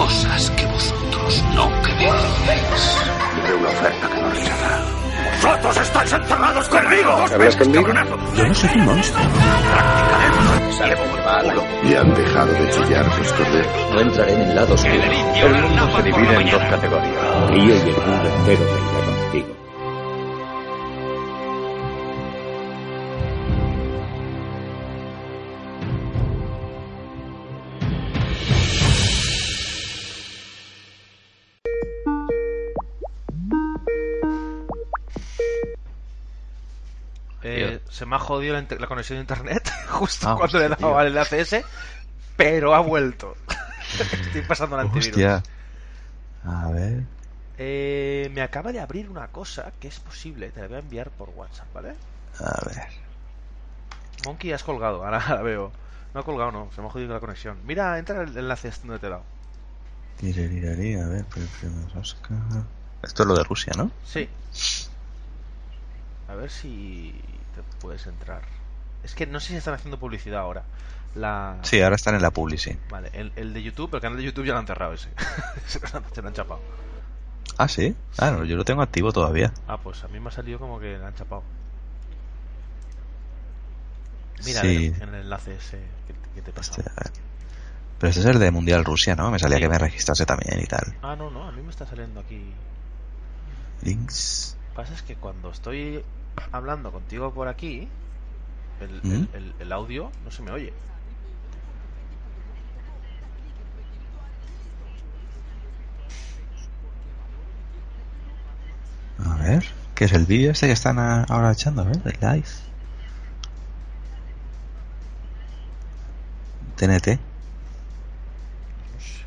cosas que vosotros no creéis. Haré una oferta que no rechazará. ¡Vosotros estáis encerrados conmigo! ¿Hablas conmigo? Yo no soy un monstruo. Y han dejado de chillar tus corderos. No entraré en el lado oscuro. El mundo se divide en dos categorías. Río y el mundo entero me jodido la, conexión de internet justo Ah, cuando le he hostia, dado tío. al enlace ese, pero ha vuelto. Estoy pasando el antivirus. Hostia. A ver. Eh, me acaba de abrir una cosa que es posible, te la voy a enviar por WhatsApp, ¿vale? A ver. Monkey, has colgado, ahora la veo. No ha colgado, no, se me ha jodido la conexión. Mira, entra el enlace este donde te he dado. Tiririrarí, a ver. Esto es lo de Rusia, ¿no? Sí. A ver si puedes entrar. Es que no sé si están haciendo publicidad ahora. La... Sí, ahora están en la publi, sí. Vale, el, el de YouTube, el canal de YouTube ya lo han cerrado ese. se, lo han, se lo han chapado. Ah, sí. Ah, no, yo lo tengo activo todavía. Ah, pues a mí me ha salido como que le han chapado. Mira Sí. en, en el enlace ese que, que te he pasado. Hostia, a ver. Pero este es el de Mundial Rusia, ¿no? Me salía Sí. que me registrase también y tal. Ah, no, no, a mí me está saliendo aquí. Links. pasa es que cuando estoy hablando contigo por aquí, el, ¿Mm? el- el- el audio no se me oye. A ver. ¿Qué es el vídeo este que están ahora echando? A ver, el live. TNT. No sé.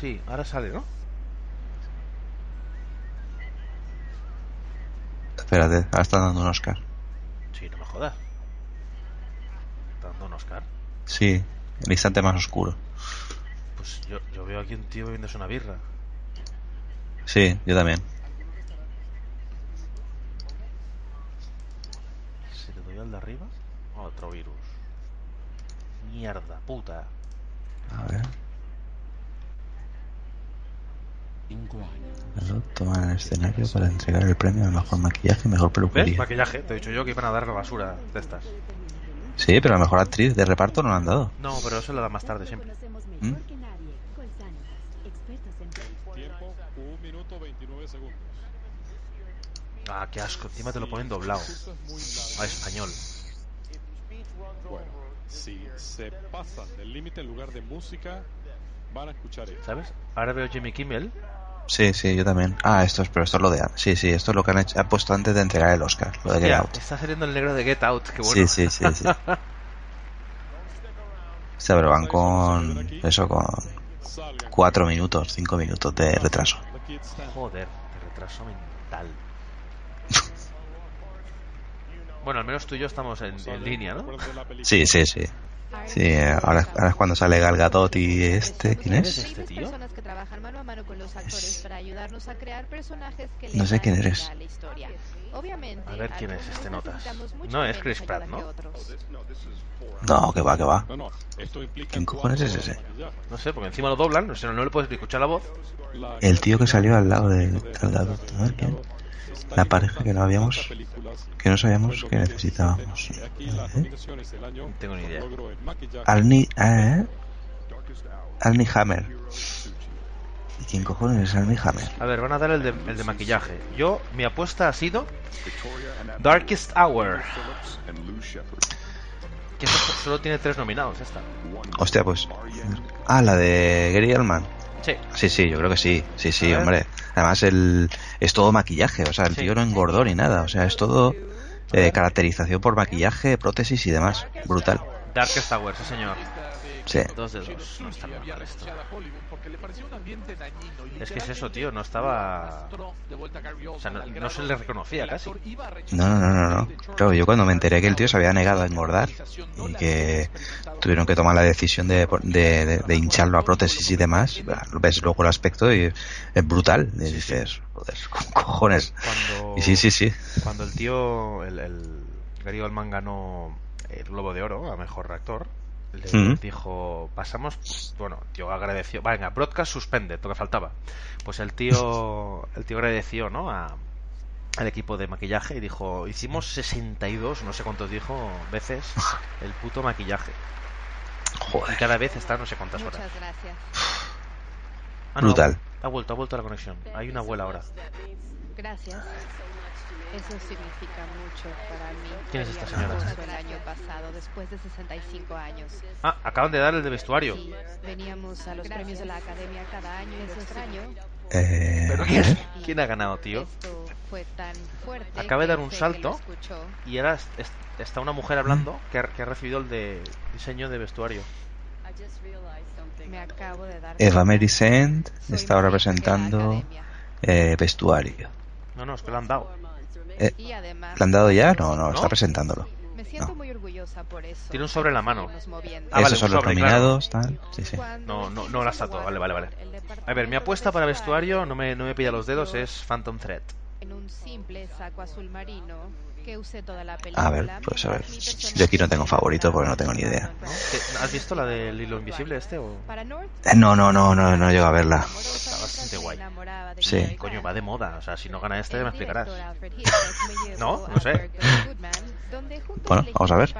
Sí, ahora sale, ¿no? Espérate, ahora están dando un Oscar. Sí, no me jodas. ¿Está dando un Oscar? Sí, el instante más oscuro. Pues yo, yo veo aquí un tío bebiéndose una birra. Sí, yo también. Si le doy al de arriba, otro virus. Mierda, puta. A ver. Pero Toman el escenario para entregar el premio al mejor maquillaje y mejor ¿Ves? peluquería. Maquillaje. Te he dicho yo que iban a dar la basura de estas. Sí, pero la mejor actriz de reparto no la han dado. No, pero eso lo da más tarde siempre. ¿Mm? Tiempo, 1 minuto 29 segundos. Ah, qué asco. Encima te lo ponen doblado. A español. Bueno, si se pasan del límite en lugar de música, van a escuchar esto. ¿Sabes? Ahora veo Jimmy Kimmel. Sí, sí, yo también. Ah, esto es, pero esto es lo de. Sí, sí, esto es lo que han, hecho, han puesto antes de entregar el Oscar, lo de Get Out. está saliendo el negro de Get Out. Qué bueno. Sí, sí, sí, sí. O sea, pero van con. Eso, con Salgan. cuatro minutos, cinco minutos de retraso. Joder, de retraso mental. bueno, al menos tú y yo estamos en, en línea, ¿no? Sí, sí, sí. Sí, ahora, ahora es cuando sale Gal Gadot y este, ¿quién es? este tío? No sé quién eres. a ver quién es este notas. No, es Chris Pratt, ¿no? No, que va, que va. ¿Quién cojones es ese? No sé, porque encima lo doblan, no, sé, no le puedes escuchar la voz. El tío que salió al lado de Gal Gadot. A ver quién. La pareja que no habíamos. Que no sabíamos que necesitábamos. ¿Eh? tengo ni idea. Alni. ¿Eh? Alni Hammer. ¿Y quién cojones es Alni Hammer? A ver, van a dar el de, el de maquillaje. Yo, mi apuesta ha sido Darkest Hour. Que solo tiene tres nominados, esta. Hostia, pues. Ah, la de Gary Oldman. Sí, Sí, sí, yo creo que sí. Sí, sí, hombre. Además, el, es todo maquillaje. O sea, el Sí. tío no engordó ni nada. O sea, es todo eh, caracterización por maquillaje, prótesis y demás. Brutal. Darkest Hour, sí señor. Sí. Dos de dos. No está bien mal esto. Es que es eso, tío, no estaba... O sea, no, no se le reconocía casi. No, no, no, no, no. Claro, yo cuando me enteré que el tío se había negado a engordar y que tuvieron que tomar la decisión de, de, de- de hincharlo a prótesis y demás, ves luego el aspecto y es brutal. Y dices, joder, con cojones. Cuando, Y sí, sí, sí. cuando el tío, el, el Gary Oldman ganó el Globo de Oro a Mejor Actor, le Mm. dijo, pasamos, bueno, tío agradeció, venga, broadcast suspende, lo que faltaba. Pues el tío, el tío agradeció, ¿no? A, al equipo de maquillaje y dijo, hicimos 62, no sé cuántos dijo, veces el puto maquillaje. Y cada vez está no sé cuántas horas. Muchas gracias. Ah, no, Brutal. Ha vuelto, ha vuelto la conexión. Hay una abuela ahora. Gracias. Eso significa mucho para mí. ¿Quién es esta señora? el año pasado, después de 65 años. Ah, acaban de dar el de vestuario. Sí, veníamos a los premios de la academia cada año. Eso extraño. Eh, ¿Pero quién, ver. quién ha ganado, tío? Esto fue tan fuerte. Acaba de dar un salto. Y ahora es- es- está una mujer hablando que ha, que ha recibido el de diseño de vestuario. Me acabo de dar Eva. Mary está ahora más rica que la presentando academia. eh, vestuario. No, no, es que lo han dado. Eh, Y además, ¿Le han dado ya? No, no, ¿No? está presentándolo. me siento No. muy orgullosa por eso. Tiene un sobre en la mano. Ah, vale, Esos son los sobre, nominados, tal. Sí, sí. No, no, no la a está todo. Warner, Vale, vale, vale. A ver, mi apuesta para vestuario vestuario, no me, no me pilla los dedos, es Phantom Thread. En un simple saco azul marino que usé toda la película. A ver, pues a ver. Yo aquí no tengo favorito porque no tengo ni idea. ¿no? ¿Qué- ¿Has visto la del hilo invisible este? O... Eh, No, no, no, no, no llego a verla. Está bastante guay. Sí. Coño, va de moda. O sea, si no gana este, ya me explicarás. ¿No? No, sé. Bueno, vamos a ver.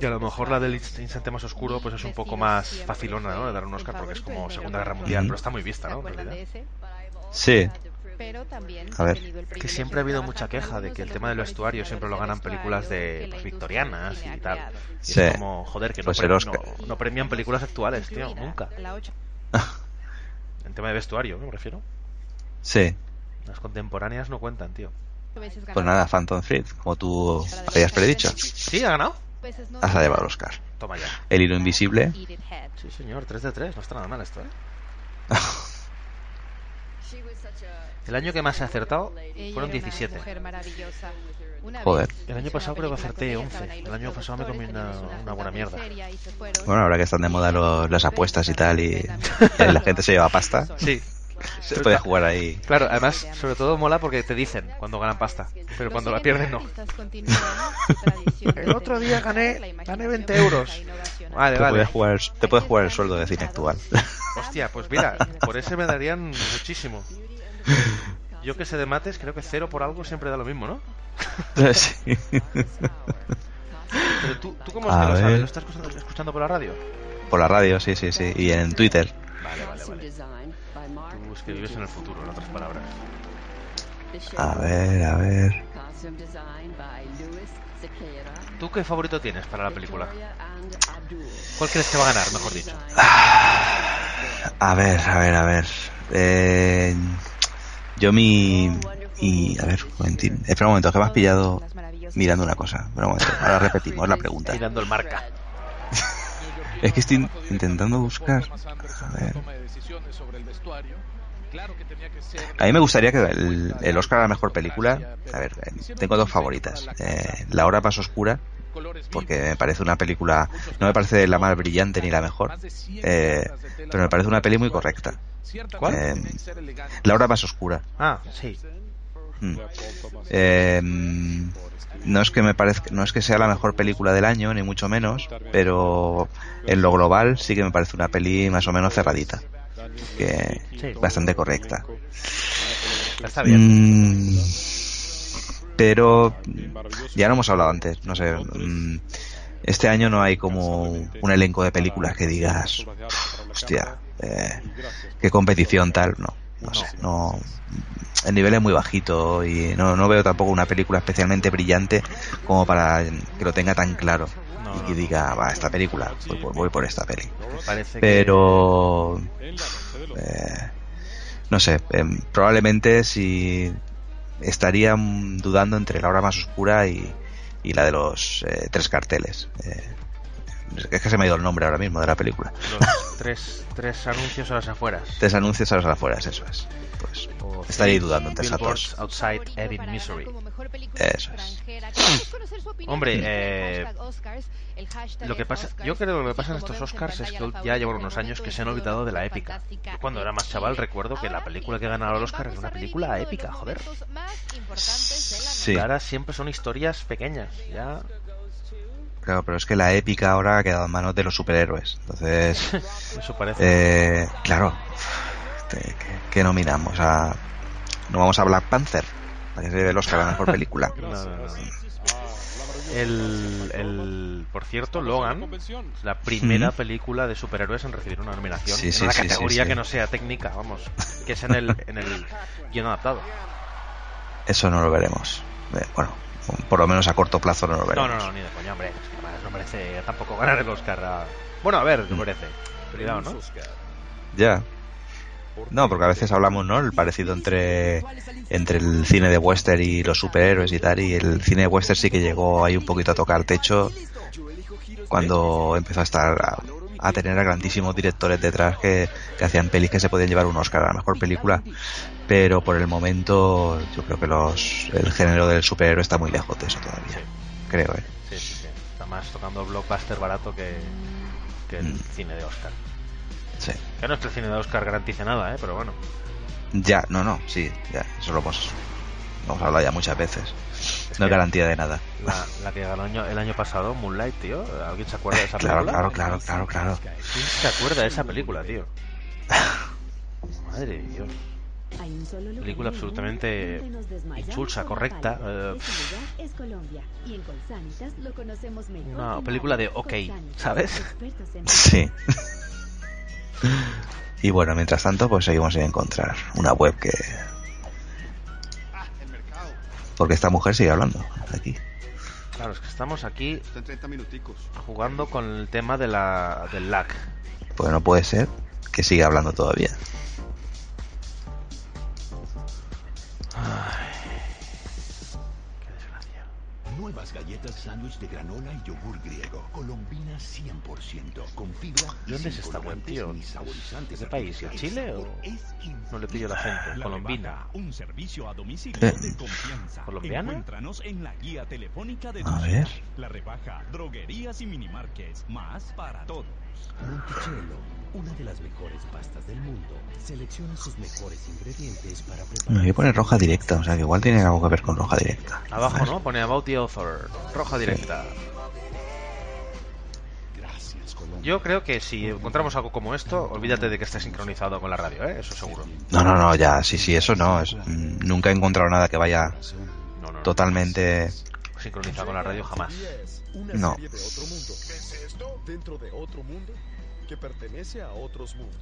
Y a lo mejor la del instante más oscuro pues es un poco más facilona, ¿no? De dar un Oscar porque es como Segunda Guerra Mundial, pero está muy vista, ¿no? En realidad. Sí. Pero también A ver. he tenido el Que siempre ha habido mucha queja de que el tema del vestuario siempre lo ganan películas de pues, victorianas y tal. Y Sí. es como, joder, que no, Pues el pre- Oscar. no, no premian películas actuales, tío, nunca. En tema de vestuario, me refiero. Sí. Las contemporáneas no cuentan, tío. Pues nada, Phantom Thread, como tú habías predicho. ¿Sí? ¿Ha ganado? Has llevado el Oscar. Toma ya. El hilo invisible. Sí, señor, 3 de 3, no está nada mal esto, ¿eh? El año que más he acertado Ella fueron era una 17. mujer maravillosa. Una Joder. El año pasado creo que acerté con ella, 11. estaban ahí El año pasado me comí una- buena mierda. Bueno, ahora que están de moda los- las apuestas y tal y, y la gente se lleva pasta, Sí. Se puede jugar ahí. Claro, además, sobre todo mola porque te dicen cuando ganan pasta, pero cuando la pierden no. El otro día gané- gané 20 imaginación euros. Vale, Te vale. puedes jugar, te puedes jugar el sueldo de cine actual. Hostia, pues mira, por ese me darían muchísimo. Yo que sé de mates, creo que cero por algo siempre da lo mismo, ¿no? Sí. Pero tú, ¿tú cómo es A que lo sabes? ver. ¿Lo estás escuchando, escuchando por la radio? Por la radio, sí, sí, sí. Y en Twitter. Vale, vale, vale. Tú es que vives en el futuro, en otras palabras. A ver, a ver. ¿Tú qué favorito tienes para la película? ¿Cuál crees que va a ganar, mejor dicho? A ver, a ver, a ver. Eh, yo mi... Y, a ver, un momentín. Espera un momento, que me has pillado mirando una cosa. Un momento. Ahora repetimos la pregunta. Mirando el marca. Es que estoy intentando buscar... A ver. A mí me gustaría que el, el Oscar a la mejor película... A ver, eh, tengo dos favoritas. Eh, la hora más oscura, porque me parece una película... No me parece la más brillante ni la mejor, eh, pero me parece una peli muy correcta. ¿Cuál? Eh, la hora más oscura. Ah, sí. Mm. Eh, no es que me parezca, no es que sea la mejor película del año, ni mucho menos, pero en lo global sí que me parece una peli más o menos cerradita, que Sí. bastante correcta. Está bien. Mm, pero ya lo hemos hablado antes, no sé. mm, este año no hay como un elenco de películas que digas, hostia, eh, qué competición tal, no, no sé, no. El nivel es muy bajito y no, no veo tampoco una película especialmente brillante como para que lo tenga tan claro No, y no, diga, va, esta película, voy, por- voy por esta peli. Que- Pero eh, no sé, em, probablemente si estaría dudando entre la hora más oscura y, y la de los eh, tres carteles. Eh, es que se me ha ido el nombre ahora mismo de la película. Los tres, tres anuncios a las afueras. Tres anuncios a los afueras, eso es. Pues O estaría dudando entre esas dos. Outside Ebbing, Missouri. Eso es. Hombre, eh, lo que pasa, yo creo que lo que pasa en estos Oscars es que ya llevan unos años que se han olvidado de la épica. Yo cuando era más chaval recuerdo que la película que ganaba el Oscar era una película épica, joder. Sí. Ahora siempre son historias pequeñas, ya Claro, pero es que la épica ahora ha quedado en manos de los superhéroes. Entonces, Eso parece. eh, claro, te- ¿qué, qué nominamos? A, ¿No vamos a Black Panther? Para que se lleve el Oscar a la mejor película. No, no, no. El, el, por cierto, Logan, la primera película de superhéroes en recibir una nominación Sí, sí, en una sí, categoría sí. que no sea técnica, vamos, que es en el, en el guion adaptado. Eso no lo veremos. Eh, Bueno, por lo menos a corto plazo no lo No, veremos. no, no, ni de coña, hombre. que no merece tampoco ganar el Oscar. a- Bueno, a ver, Mm. ¿qué merece? Cuidado, ¿no? Ya. No, porque a veces hablamos, ¿no? El parecido entre, entre el cine de western y los superhéroes y tal, y el cine de western sí que llegó ahí un poquito a tocar techo cuando empezó a estar a, a tener a grandísimos directores detrás que, que hacían pelis que se podían llevar un Oscar a la mejor película, pero por el momento yo creo que los el género del superhéroe está muy lejos de eso todavía, creo, ¿eh? Sí, sí, sí. Está más tocando blockbuster barato que, que el Mm. cine de Oscar. Que no es que el cine de Oscar garantice nada, ¿eh? Pero bueno. Ya, no, no, sí, ya, eso lo hemos, lo hemos hablado ya muchas veces. Es No hay garantía de nada. La, la que ganó el año, el año pasado, Moonlight, tío. ¿Alguien se acuerda de esa Claro, película? claro, claro, claro, claro. ¿Quién se acuerda de esa película, tío? Madre de Dios. Película absolutamente insulsa, correcta, eh, Una película de ok, ¿sabes? Sí. Y bueno, mientras tanto, pues seguimos sin encontrar una web que... Porque esta mujer sigue hablando aquí. Claro, es que estamos aquí Está en 30 minuticos. jugando con el tema de la, del lag. Pues no puede ser que siga hablando todavía. Desgracia. Nuevas galletas sándwich de granola y yogur griego. Colombina 100%. Con fibra. y ¿Dónde es esta web, tío? ni saborizantes ¿De qué país? ¿De artificiales. Chile o no le pillo? La Colombina. rebaja, un servicio a domicilio Eh. de confianza. ¿Colombiana? Encuéntranos en la guía telefónica de A ver. La rebaja, droguerías y minimarkets, más para todos. Monticello, una de las mejores pastas del mundo. Selecciona sus mejores ingredientes para Me preparar. voy a poner roja directa, o sea que igual tiene algo que ver con roja directa. Abajo, ¿no? Pone About the Author. Roja directa. Gracias, Colombia. Yo creo que si encontramos algo como esto, olvídate de que esté sincronizado con la radio, ¿eh? Eso seguro. No, no, no, ya, sí, sí, eso no. Es, mm, nunca he encontrado nada que vaya No, no, no. totalmente... Sincronizado con la radio jamás. No. Serie de otro mundo. ¿Qué es? Dentro de otro mundo que pertenece a otros mundos.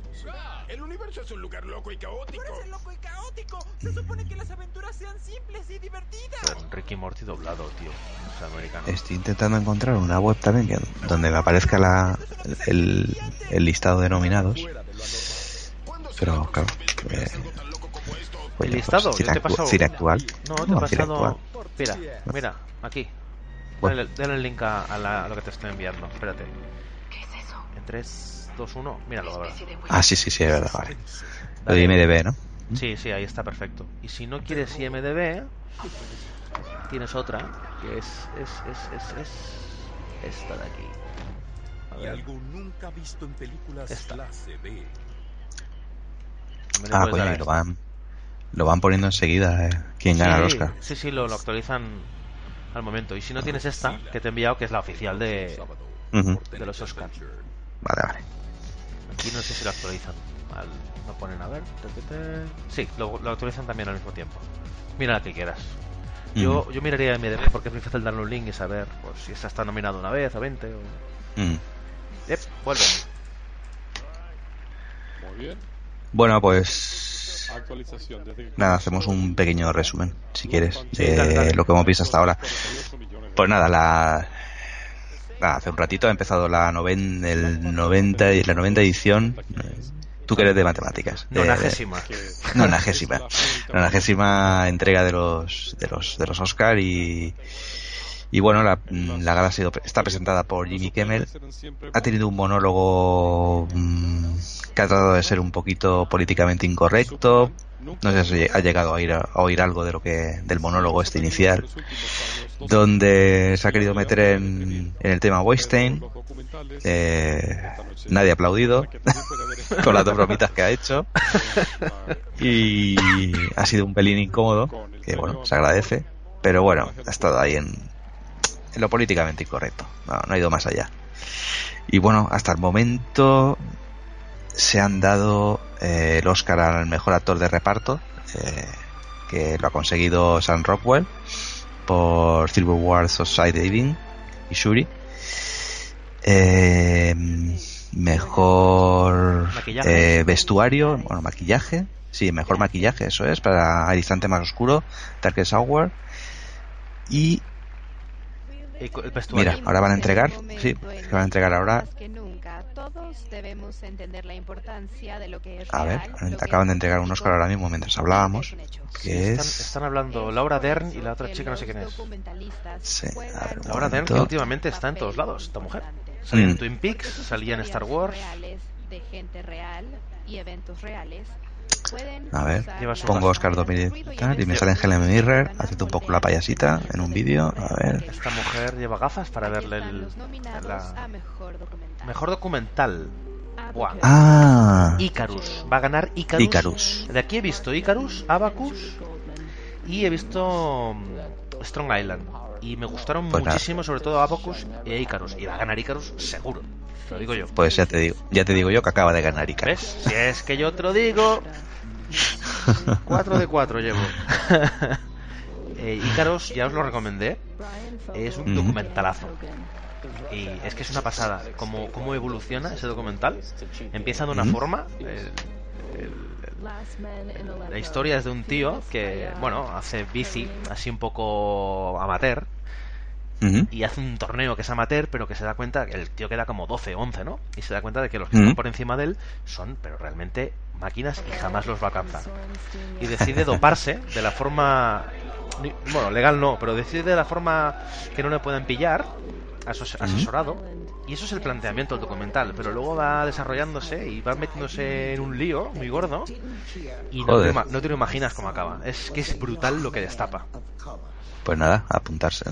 El universo es un lugar loco y caótico. loco y caótico. Se supone que las aventuras sean simples y divertidas. Con Ricky Morty doblado, tío. Es americano. Estoy intentando encontrar una web también que, donde me aparezca la, el, el listado de nominados. Pero, claro... eh, pues ¿El listado? pues, Yo te he pasado- cine actual. No, te he No, pasado. actual. Mira, mira, aquí. Bueno. Dale, dale el link a, a la- a lo que te estoy enviando. Espérate. En 3, 2, 1. Míralo ahora. Ah, sí, sí, sí, es verdad, vale. Lo de IMDB, ¿no? Sí, sí, ahí está perfecto. Y si no quieres IMDB, tienes otra que es, es, es, es, es esta de aquí. A Y ver, algo nunca visto en películas Esta. clase B. Ah, coño, lo van, lo van poniendo enseguida, eh, quién gana el Sí, Oscar. Sí, sí, lo, lo actualizan al momento. Y si no tienes esta, que te he enviado, que es la oficial de, de los Oscars. Vale, vale. Aquí no sé si lo actualizan. Al- lo ponen a ver. te, te, te. Sí, lo, lo actualizan también al mismo tiempo. Mira la que quieras. Yo, Ujú. yo miraría MDB porque es muy fácil darle un link y saber pues, si esta está nominado una vez o 20 o... Mm. Yep, vuelve. Muy bien. Bueno, pues nada, hacemos un pequeño resumen, si quieres, de lo que hemos visto hasta ahora. 48 millones de Pues nada, la nada, hace un ratito ha empezado la noven, el 90 y la 90 edición. Tú que eres de matemáticas. de- de- Nonagésima. Nonagésima. Nonagésima entrega de los de los de los Oscar y y bueno, la, la gala ha sido, está presentada por Jimmy Kimmel. Ha tenido un monólogo mm, que ha tratado de ser un poquito políticamente incorrecto. No sé si ha llegado a oír, a oír algo de lo que del monólogo este inicial, donde se ha querido meter en, en el tema Weinstein. Eh, nadie ha aplaudido con las dos bromitas que ha hecho y ha sido un pelín incómodo, que bueno, se agradece, pero bueno, ha estado ahí en en lo políticamente incorrecto. No, no ha ido más allá. Y bueno, hasta el momento se han dado eh, el Oscar al mejor actor de reparto, eh, que lo ha conseguido Sam Rockwell por Silver War Society y Shuri. Eh, mejor eh, vestuario, bueno, maquillaje, sí, mejor maquillaje, eso es, para el instante más oscuro, Darkest Hour. Y Mira, ahora van a entregar, sí, van a entregar ahora. A ver, acaban de entregar un Oscar ahora mismo mientras hablábamos. Que están, es... están hablando Laura Dern y la otra chica no sé quién es. Sí, Laura Dern que últimamente está en todos lados, esta mujer. Salía en Twin Peaks, salía en Star Wars. De gente real y eventos reales a ver, pongo Oscar 2000 y me sale en Helen Mirror haciendo un poco la payasita en un vídeo. A ver. Esta mujer lleva gafas para verle el. La... Mejor documental. Wow. Ah. Icarus. Va a ganar Icarus. Icarus. De aquí he visto Icarus, Abacus y he visto mm, Strong Island. Y me gustaron Pues nada. muchísimo, sobre todo Abacus e Icarus. Y va a ganar Icarus seguro. Lo digo yo. Pues ya te digo, ya te digo yo que acaba de ganar Icarus. ¿Ves? Si es que yo te lo digo. 4 de 4 llevo. eh, Icaros, ya os lo recomendé. Es un documentalazo. Y es que es una pasada. Cómo, cómo evoluciona ese documental. Empieza de una forma. el- la historia es de un tío que, bueno, hace bici así un poco amateur. Y hace un torneo que es amateur, pero que se da cuenta que el tío queda como 12, 11, ¿no? Y se da cuenta de que los que están por encima de él son, pero realmente, máquinas y jamás los va a alcanzar. Y decide doparse de la forma. Bueno, legal no, pero decide de la forma que no le pueden pillar, asesorado. Y eso es el planteamiento del documental, pero luego va desarrollándose y va metiéndose en un lío muy gordo. Y no te, no lo imaginas cómo acaba. Es que es brutal lo que destapa. Pues nada, apuntarse.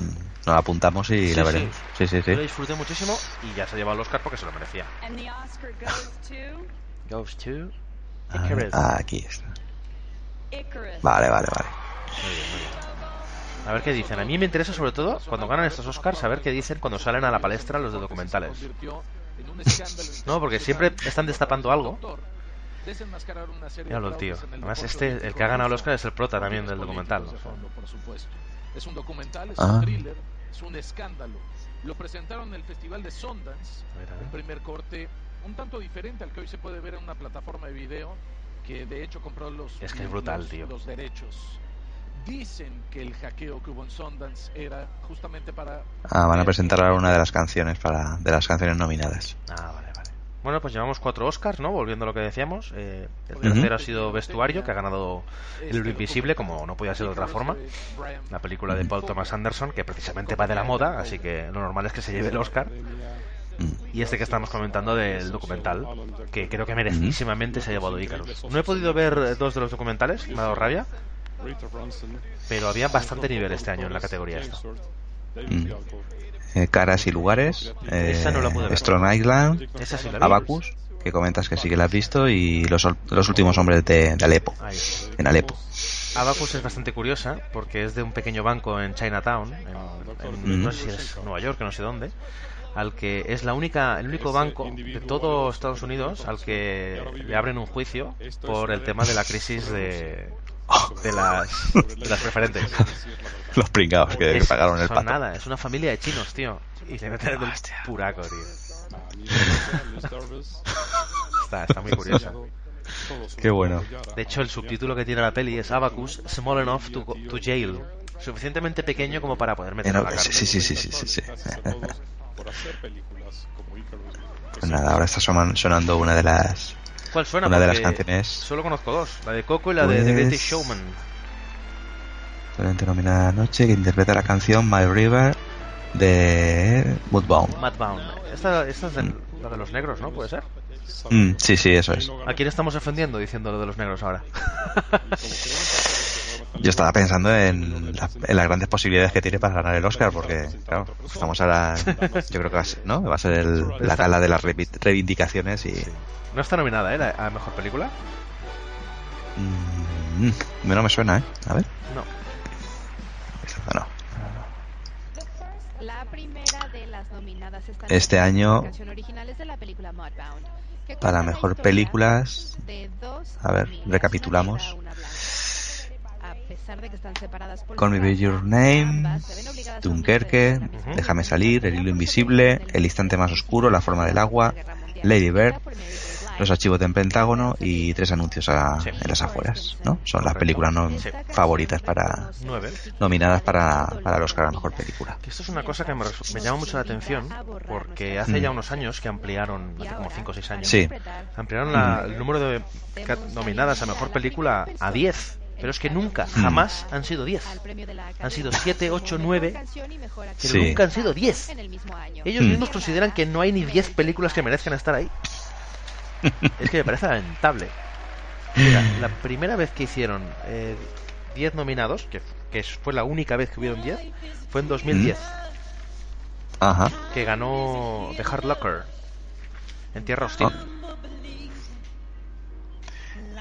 Nos apuntamos y Sí, la sí. veremos. Sí, sí, sí. Yo lo disfruté muchísimo y ya se lleva el Oscar porque se lo merecía. Goes to Ah, ah, aquí está. Vale, vale, vale. Muy bien, muy bien. A ver qué dicen. A mí me interesa sobre todo cuando ganan estos Oscars saber qué dicen cuando salen a la palestra los de documentales. No, porque siempre están destapando algo. Míralo el tío. Además, este, el que ha ganado el Oscar es el prota también del documental. ¿no? Es un documental, es Ah. un thriller, es un escándalo. Lo presentaron en el Festival de Sundance, primer corte un tanto diferente al que hoy se puede ver en una plataforma de video que de hecho compró los, Es que es brutal, los- tío. los derechos. Dicen que el hackeo que hubo en Sundance era justamente para Ah, van a presentar ahora una de las canciones para de las canciones nominadas. Ah, vale, vale. Bueno, pues llevamos cuatro Oscars, ¿no? Volviendo a lo que decíamos. Eh, el tercero ha sido Vestuario, que ha ganado El Libro Invisible, como no podía ser de otra forma. La película de Paul Thomas Anderson, que precisamente va de la moda, así que lo normal es que se lleve el Oscar. Y este que estamos comentando del documental, que creo que merecidísimamente se ha llevado Icarus. No he podido ver dos de los documentales, me ha dado rabia, pero había bastante nivel este año en la categoría esta. Mm. Eh, caras y lugares. Eh, Esa no la pude ver. Strong Island. Esa sí la. Abacus, que comentas que sí que la has visto. Y los, los últimos hombres de, de Alepo. En Alepo. Abacus es bastante curiosa porque es de un pequeño banco en Chinatown, en, en- Mm. no sé si es Nueva York, no sé dónde, al que es la única, el único banco de todo Estados Unidos al que le abren un juicio por el tema de la crisis de, de las, de las preferentes. Los pringados que Es- pagaron el pato. nada, es una familia de chinos, tío, y le meten el puraco, tío. Está, está muy curiosa. Qué bueno. De hecho, el subtítulo que tiene la peli es Abacus, small enough to, go- to jail. Suficientemente pequeño como para poder meter a la sí, cárcel. sí, sí, sí, sí, sí, sí. por hacer películas como Icarus. Pues nada, ahora está sonan- sonando una de las ¿Cuál suena? una de las Porque canciones Solo conozco dos, la de Coco y la de The Pues- Greatest Showman. solamente nominada anoche que interpreta la canción My River de Mudbound. Madbound. Esta, esta es de, la de los negros, ¿no? ¿Puede ser? Mm, sí, sí, eso es. ¿A quién estamos ofendiendo diciendo lo de los negros ahora? Yo estaba pensando en, la- en las grandes posibilidades que tiene para ganar el Oscar, porque, claro, estamos ahora. Yo creo que va a ser, ¿no? Va a ser el- la gala de las revi- reivindicaciones y. No está nominada, ¿eh? A mejor película. Mm, no me suena, ¿eh? A ver. No. No. este año para mejor películas a ver recapitulamos Call Me By Your Name, Dunkerque, Déjame Salir, El Hilo Invisible, El Instante Más Oscuro, La Forma del Agua, Lady Bird, Los Archivos del Pentágono y tres anuncios en las afueras, ¿no? Son las películas no, favoritas para nominadas para, para el Oscar a Mejor Película. Esto es una cosa que me, llama mucho la atención porque hace ya mm. unos años que ampliaron, hace como 5 o 6 años, ampliaron el número de nominadas a Mejor Película a 10 pero es que nunca, hmm. jamás han sido 10. Han sido 7, 8, 9, pero nunca han sido 10. Ellos hmm. mismos consideran que no hay ni 10 películas que merezcan estar ahí. es que me parece lamentable. Mira, la primera vez que hicieron 10 eh, nominados, que, que, fue la única vez que hubieron 10, fue en 2010. Hmm. Ajá. Que ganó The Hard Locker en Tierra Hostil. Ah.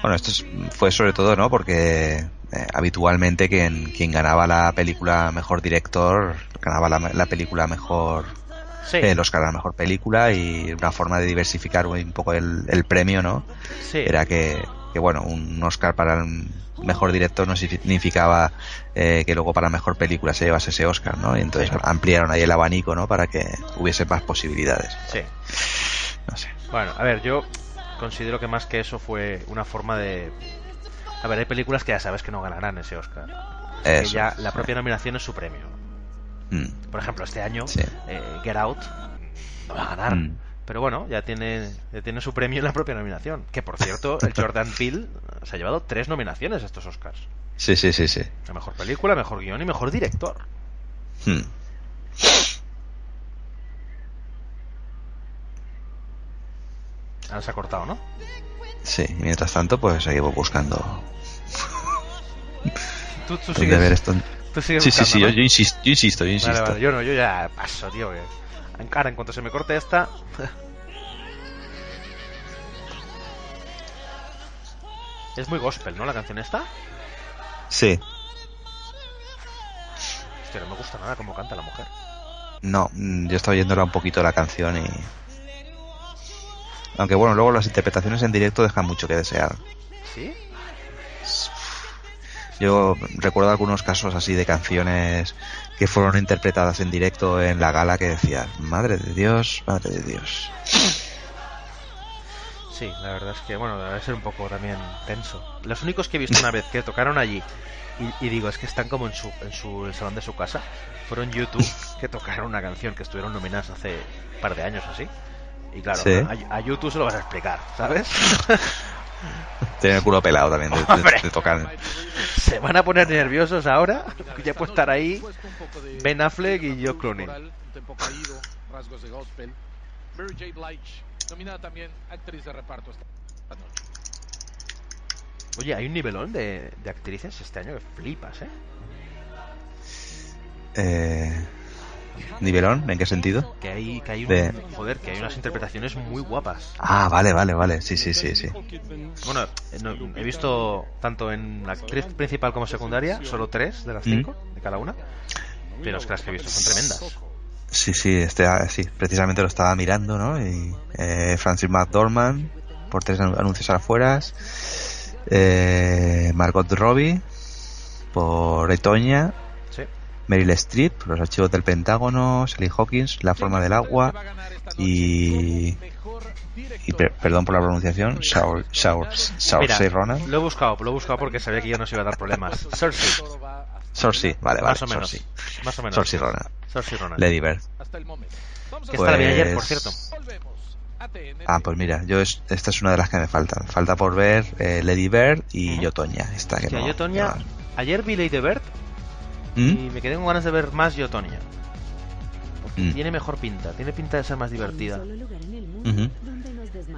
Bueno, esto fue sobre todo, ¿no? Porque eh, habitualmente quien, quien ganaba la película mejor director ganaba la, película mejor sí. el Oscar a la mejor película y una forma de diversificar un poco el, el premio, ¿no? Sí. Era que, que, bueno, un Oscar para el mejor director no significaba eh, que luego para la mejor película se llevase ese Oscar, ¿no? Y entonces ampliaron ahí el abanico, ¿no? Para que hubiese más posibilidades. Sí. No sé. Bueno, a ver, yo considero que más que eso fue una forma de... A ver, hay películas que ya sabes que no ganarán ese Oscar. que ya la propia nominación es su premio. Mm. Por ejemplo, este año eh, Get Out no va a ganar. Mm. Pero bueno, ya tiene, tiene su premio en la propia nominación. Que por cierto, el Jordan Peele se ha llevado tres nominaciones a estos Oscars. Sí, sí, sí, sí. La mejor película, mejor guion y mejor director. Hmm. Ahora se ha cortado, ¿no? Sí, mientras tanto, pues seguimos buscando. ¿Tú, tú sigues, ver esto. sí, sí, sí, yo, insisto, yo insisto, yo insisto. Vale, vale, yo no, yo ya paso, tío. Que... Ahora, en cuanto se me corte esta. es muy gospel, ¿no? La canción esta. Sí. Hostia, no me gusta nada cómo canta la mujer. No, mm, yo estaba oyéndola un poquito la canción y aunque bueno, luego las interpretaciones en directo dejan mucho que desear. ¿Sí? Yo recuerdo algunos casos así de canciones que fueron interpretadas en directo en la gala que decían, madre de Dios, madre de Dios. Sí, la verdad es que, bueno, debe ser un poco también tenso. Los únicos que he visto una vez que tocaron allí, y, digo, es que están como en su, en su el salón de su casa, fueron YouTube que tocaron una canción que estuvieron nominadas hace un par de años así. Y claro, a, YouTube se lo vas a explicar, ¿sabes? Tiene el culo pelado también de, tocar. Se van a poner nerviosos ahora. Ya puede estar ahí Ben Affleck y Joe Clooney. Oye, hay un nivelón de, de actrices este año que flipas, ¿eh? Eh ¿Nivelón? ¿En qué sentido? Que hay, que hay, joder, que hay unas interpretaciones muy guapas. Ah, vale, vale, vale. Sí, sí, sí, sí. Bueno, he visto tanto en la actriz principal como secundaria, solo tres de las cinco, de cada una. Pero las que he visto son tremendas. Sí, sí, este, ah, sí, precisamente lo estaba mirando, ¿no? Y, eh, Francis McDormand, por tres anuncios afuera. Eh, Margot Robbie, por Etoña Meryl Streep, Los archivos del Pentágono, Sally Hawkins, La forma del agua y, y perdón por la pronunciación, Saoirse Ronan. Lo he buscado, lo he buscado porque sabía que ya no se iba a dar problemas. Cersei. Cersei, vale, vale. Más o menos. Más o menos. Cersei Ronan. Cersei Ronan. Lady Bird. Que pues... bien ayer, por cierto. Ah, pues mira, yo esta es una de las que me faltan. Falta por ver eh, Lady Bird y Yotoña. Esta que no, Yotoña, ayer vi Lady Bird ¿Mm? Y me quedé con ganas de ver más Yotonia. Porque mm. tiene mejor pinta, tiene pinta de ser más divertida.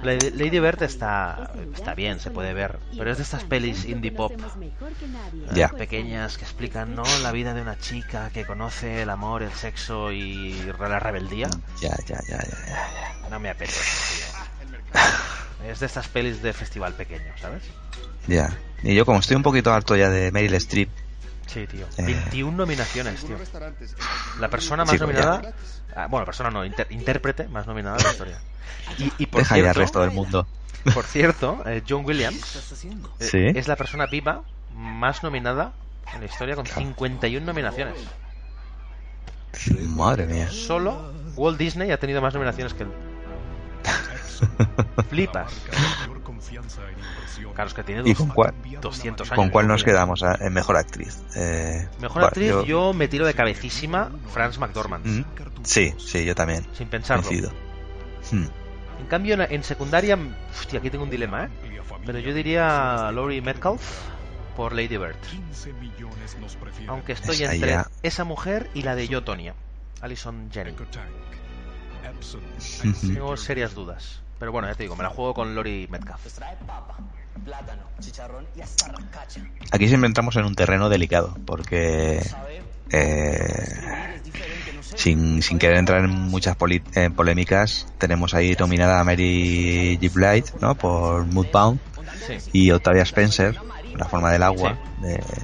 Lady Bird está, está bien, se puede ver, pero es de estas pelis indie pop ya pequeñas que explican no la vida de una chica que conoce el amor, el sexo y la rebeldía. Ya, ya, ya, ya, ya. No me apetece, Es de estas pelis de festival pequeño, ¿sabes? Ya. Y yo como estoy un poquito harto ya de Meryl Streep Sí, tío. 21 nominaciones, tío. La persona más nominada. Ah, bueno, persona no, intérprete más nominada de la historia. Y, y por Deja cierto, ya el resto del mundo. Por cierto, eh, John Williams eh, es la persona viva más nominada en la historia con 51 nominaciones. Madre mía. Solo Walt Disney ha tenido más nominaciones que él. Flipas. Claro, es que tiene ¿Y con cuál, 200 años. ¿Con cuál nos quedamos mejor actriz? Eh, mejor actriz, yo... me tiro de cabecísima Franz McDormand. Mm, sí, sí, yo también. Sin pensarlo. Hmm. En cambio, en secundaria, hostia, aquí tengo un dilema, ¿eh? Pero yo diría Laurie Metcalf por Lady Bird. Aunque estoy entre esa mujer y la de Yo, Tonya, Alison Jennings. Tengo serias dudas. Pero bueno, ya te digo, me la juego con Lori Metcalf. Aquí siempre entramos en un terreno delicado, porque eh, sin, sin querer entrar en muchas polémicas, tenemos ahí nominada a Mary G. Blight ¿no? por Moodbound y Octavia Spencer, La forma del agua.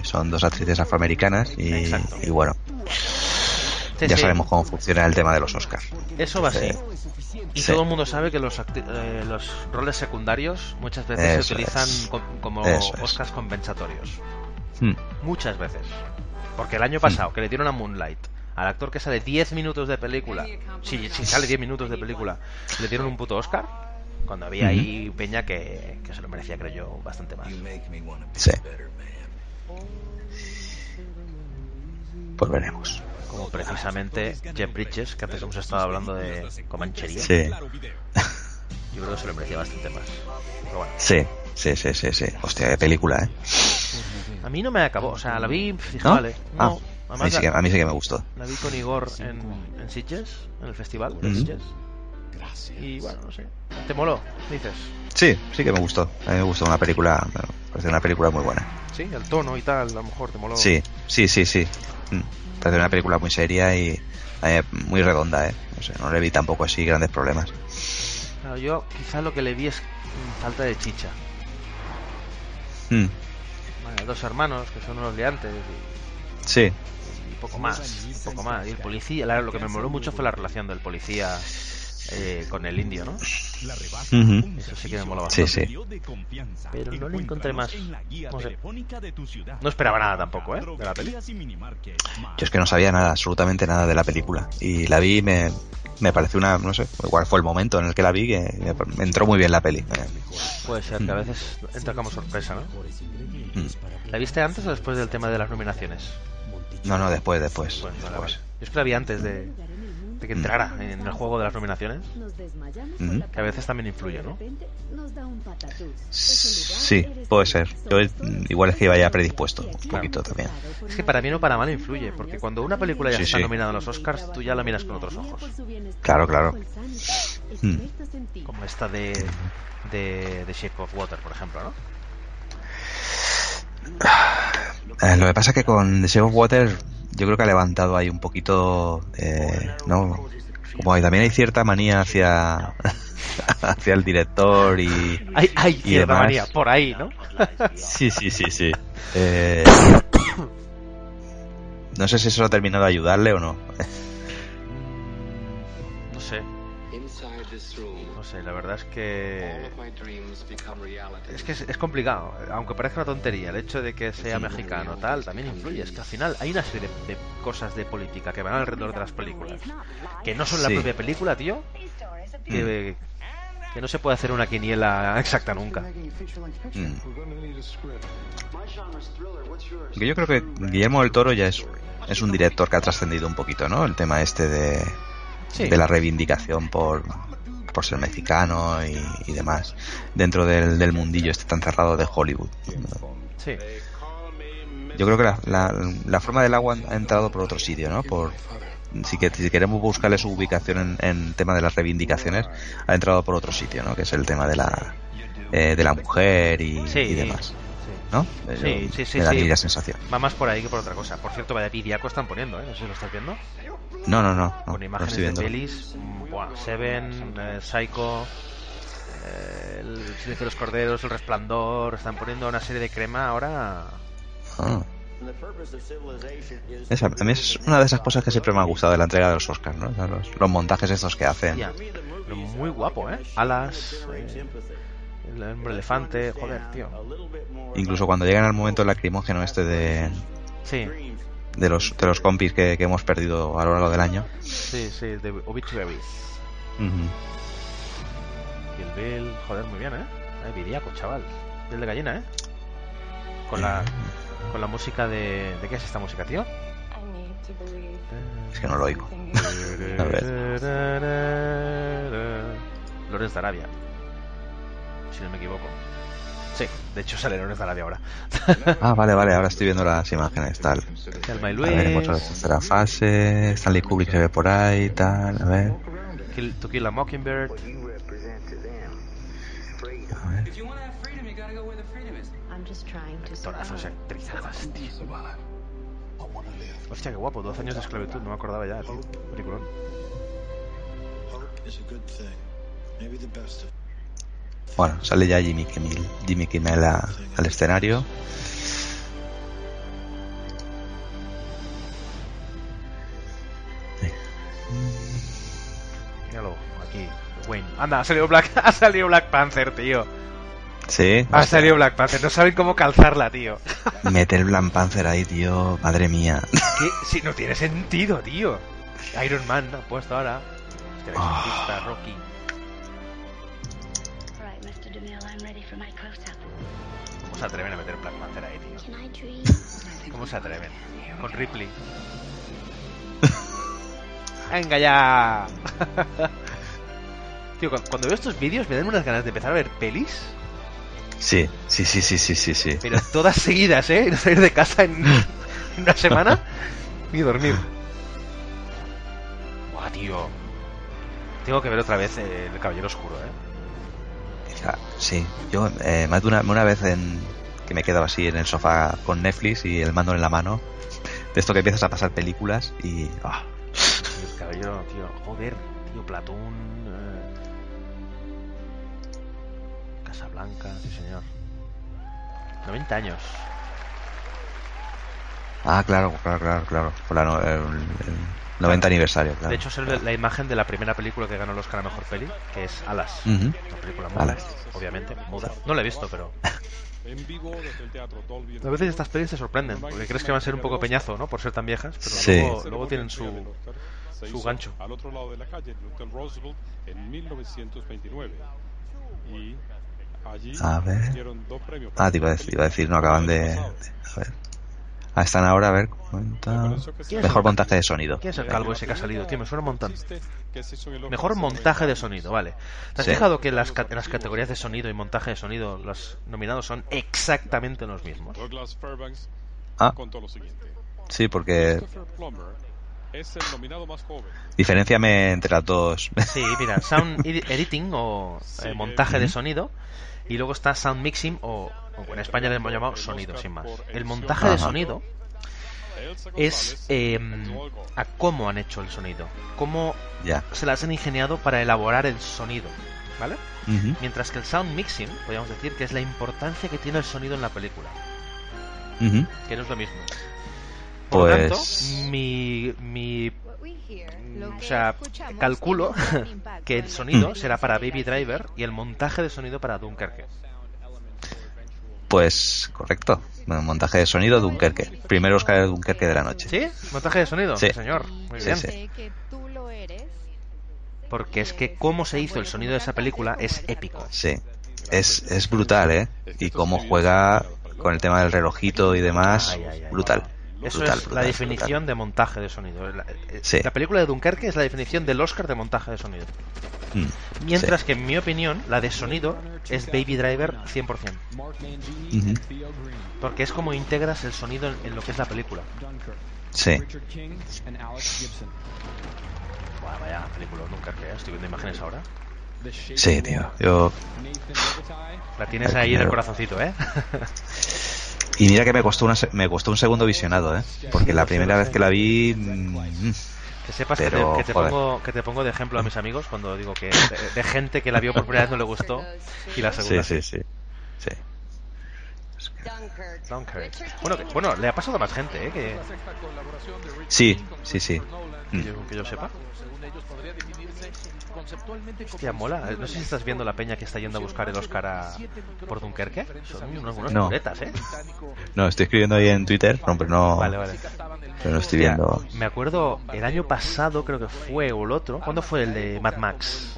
son dos actrices afroamericanas y, y bueno, ya sabemos cómo funciona el tema de los Oscars. Eso va así. Y todo el mundo sabe que los, eh, los roles secundarios muchas veces se utilizan como Oscars compensatorios. Hmm. Muchas veces. Porque el año pasado, que le dieron a Moonlight, al actor que sale 10 minutos de película, si, si sale 10 minutos de película, le dieron un puto Oscar, cuando había ahí Peña que, que, se lo merecía, creo yo, bastante más. Sí. Pues veremos como precisamente Jeff Bridges, que antes hemos estado hablando de Comanchería. Sí. Yo creo que se lo merecía bastante más. Pero bueno. Sí, sí, sí, sí, sí. Hostia, qué película, ¿eh? A mí no me acabó, o sea, la vi, dije, vale. Ah, a, mí sí que, a mí sí que me gustó. La vi con Igor en, en Sitges, en el festival de Sitges. Y bueno, no sé. ¿Te moló? Dices. Sí, sí que me gustó. A mí me gustó una película, me parece una película muy buena. Sí, el tono y tal, a lo mejor te moló. Sí, sí, sí, sí. Mm parece una película muy seria y eh, muy redonda, ¿eh? No, sé, no le vi tampoco así grandes problemas. Claro, yo quizás lo que le vi es falta de chicha. Hmm. dos hermanos que son unos liantes. Sí. Y poco más, poco más. Y el policía, lo que me moló mucho fue la relación del policía eh, con el indio, ¿no? Eso sí que me mola bastante. Sí, sí. Pero no le encontré más. No, sé. no esperaba nada tampoco, ¿eh? De la peli. Yo es que no sabía nada, absolutamente nada de la película. Y la vi y me, me pareció una, no sé, igual fue el momento en el que la vi que me, entró muy bien la peli. Puede ser, que a veces entra como sorpresa, ¿no? Mm. ¿La viste antes o después del tema de las nominaciones? No, no, después, después. Pues, después. Yo es que la vi antes de, que entrara en el juego de las nominaciones, que a veces también influye, ¿no? Sí, puede ser. Yo igual es que iba ya predispuesto un poquito también. Es que para mí no para mal influye, porque cuando una película ya está nominada a los Oscars, tú ya la miras con otros ojos. Claro, claro. Hmm. Como esta de, de, de Shape of Water, por ejemplo, ¿no? Eh, lo que pasa es que con The Shape of Water yo creo que ha levantado ahí un poquito, eh, ¿no? Como hay, también hay cierta manía hacia hacia el director y hay, hay cierta manía por ahí, ¿no? sí, sí, sí, sí. Eh, no sé si eso ha terminado de ayudarle o no la verdad es que es que es, complicado, aunque parezca una tontería, el hecho de que sea mexicano tal también influye, es que al final hay una serie de, cosas de política que van alrededor de las películas, que no son la propia película, tío, que, no se puede hacer una quiniela exacta nunca. Mm. Yo creo que Guillermo del Toro ya es, es un director que ha trascendido un poquito, ¿no? El tema este de, de la reivindicación por, por ser mexicano y, demás, dentro del, del, mundillo este tan cerrado de Hollywood. Sí. Yo creo que la, la, forma del agua ha entrado por otro sitio, ¿no? Por, si, que, si queremos buscarle su ubicación en, en tema de las reivindicaciones, ha entrado por otro sitio, ¿no? Que es el tema de la, eh, de la mujer y, demás. ¿No? Sí, sí, sí. Me da sensación. Va más por ahí que por otra cosa. Por cierto, vaya pidiaco están poniendo, ¿eh? No sé si lo estás viendo. No, no, no. Con imágenes de pelis. Seven, eh, Psycho, eh, El Silencio de los Corderos, El Resplandor. Están poniendo una serie de crema ahora. Ah. Esa, a mí es una de esas cosas que siempre me ha gustado de la entrega de los Oscars, ¿no? Los, los montajes estos que hacen. Muy guapo, ¿eh? Alas, eh, el hombre elefante, joder, tío. Incluso cuando llegan al momento lacrimógeno este de... Sí. De los, de los compis que, que hemos perdido a lo largo del año. Sí, sí, de Obituaries. Ujú. Kill Bill, joder, muy bien, ¿eh? Ay, Viriaco, chaval. Piel de gallina, ¿eh? Con la, con la música de... ¿De qué es esta música, tío? Es que no lo oigo. A ver. Lores de Arabia. Si no me equivoco. Sí, de hecho sale Lores de Arabia ahora. Ah, vale, vale, ahora estoy viendo las imágenes, tal. Thelma y A ver, hemos Luis. la tercera fase, Stanley Kubrick se ve por ahí, tal, a ver. Kill, to Kill a Mockingbird. A ver. Actorazos y actrizadas, tío. Hostia, qué guapo, 12 años de esclavitud, no me acordaba ya, tío. Peliculón. Bueno, sale ya Jimmy Kimmel, Jimmy Kimmel a- al escenario. Míralo, aquí. Wayne. Anda, ha salido Black, ha salido Black Panther, tío. Sí, Ha salido Black Panther. No saben cómo calzarla, tío. meter el Black Panther ahí, tío, madre mía. ¿Qué? Si no tiene sentido, tío. Iron Man ha puesto ahora. Hostia, Ah. exorcista, Rocky. Se atreven a meter Black Panther ahí, tío? ¿Cómo se atreven? Con Ripley. ¡Venga ya! Tío, cu- cuando veo estos vídeos me dan unas ganas de empezar a ver pelis, Sí, sí, sí, sí, sí, sí, sí. pero todas seguidas, ¿eh? Y no salir de casa en, en una semana ni dormir. Buah, tío. Tengo que ver otra vez El Caballero Oscuro, ¿eh? Sí, yo eh, más de una, una vez en, que me he quedado así en el sofá con Netflix y el mando en la mano, de esto que empiezas a pasar películas y... ah, El Caballero, tío. Joder, tío, Platón. Eh... Casablanca, sí, señor. 90 años. Ah, claro, claro, claro, claro. Por la no- el, el 90 aniversario, claro. De hecho, sale la imagen de la primera película que ganó el Oscar a Mejor Peli, que es Alas. Ujú. Una película muda, Alas. obviamente, muda. No la he visto, pero... En vivo desde el Teatro Dolby. A veces estas pelis te sorprenden, porque crees que van a ser un poco peñazo, ¿no? Por ser tan viejas, pero Sí. luego, luego tienen su, su gancho. Al otro lado de la calle, el Hotel Roosevelt, en 1929. Y allí A ver. dieron dos premios. Ah, te iba a decir, iba a decir, no acaban de... de- a ver. Ah, están ahora, a ver, comenta... Mejor montaje de sonido. ¿Quién es el calvo ese que ha salido? Tío, me suena un montón. El Mejor montaje de sonido, vale. ¿Te has Sí. fijado que en las, las categorías de sonido y montaje de sonido los nominados son exactamente los mismos? Ah. Sí, porque... Es el nominado más joven. Diferenciame entre las dos. Sí, mira, sound edi- editing o eh, montaje de sonido y luego está sound mixing o, o en España le hemos llamado sonido sin más. El montaje de sonido es eh, a cómo han hecho el sonido, cómo se las han ingeniado para elaborar el sonido, ¿vale? Mientras que el sound mixing, podríamos decir que es la importancia que tiene el sonido en la película, que no es lo mismo. Por lo tanto, Pues... mi, mi o sea, calculo que el sonido será para Baby Driver y el montaje de sonido para Dunkerque. Pues correcto. Bueno, montaje de sonido Dunkerque. Primer Oscar de Dunkerque de la noche. ¿Sí? ¿Montaje de sonido? Sí. señor. Muy Sí, bien. sí. Porque es que cómo se hizo el sonido de esa película es épico. Sí. Es, es brutal, ¿eh? Y cómo juega con el tema del relojito y demás. Ay, ay, ay. Brutal. Eso brutal, es la definición brutal. de montaje de sonido. La, eh, Sí. la película de Dunkerque es la definición del Oscar de montaje de sonido. Mm, Mientras sí. que, en mi opinión, la de sonido es Baby Driver 100%. Ujú. Porque es como integras el sonido en, en lo que es la película. Sí. Buah, vaya película Dunkerque, ¿eh? estoy viendo imágenes ahora. Sí, tío. Yo... La tienes ahí en el corazoncito, ¿eh? Y mira que me costó, una, se- me costó un segundo visionado, ¿eh? Porque la primera vez que la vi... mm, Que sepas Pero, que, te, que, te joder. pongo, que te pongo de ejemplo a mis amigos cuando digo que de, de gente que la vio por primera vez no le gustó y la Sí, segunda sí, sí. Sí. Dunkirk. Bueno, que- bueno, le ha pasado a más gente, ¿eh? Que, Sí, sí, sí. que yo, que yo sepa. Según ellos podría definirse conceptualmente Hostia, mola. No sé si estás viendo la peña que está yendo a buscar el Oscar a- por Dunkerque. Son unos, unos No. puretas, ¿eh? No, estoy escribiendo ahí en Twitter, no, pero no, Vale, vale. pero no estoy viendo. Me acuerdo el año pasado, creo que fue, o el otro. ¿Cuándo fue el de Mad Max?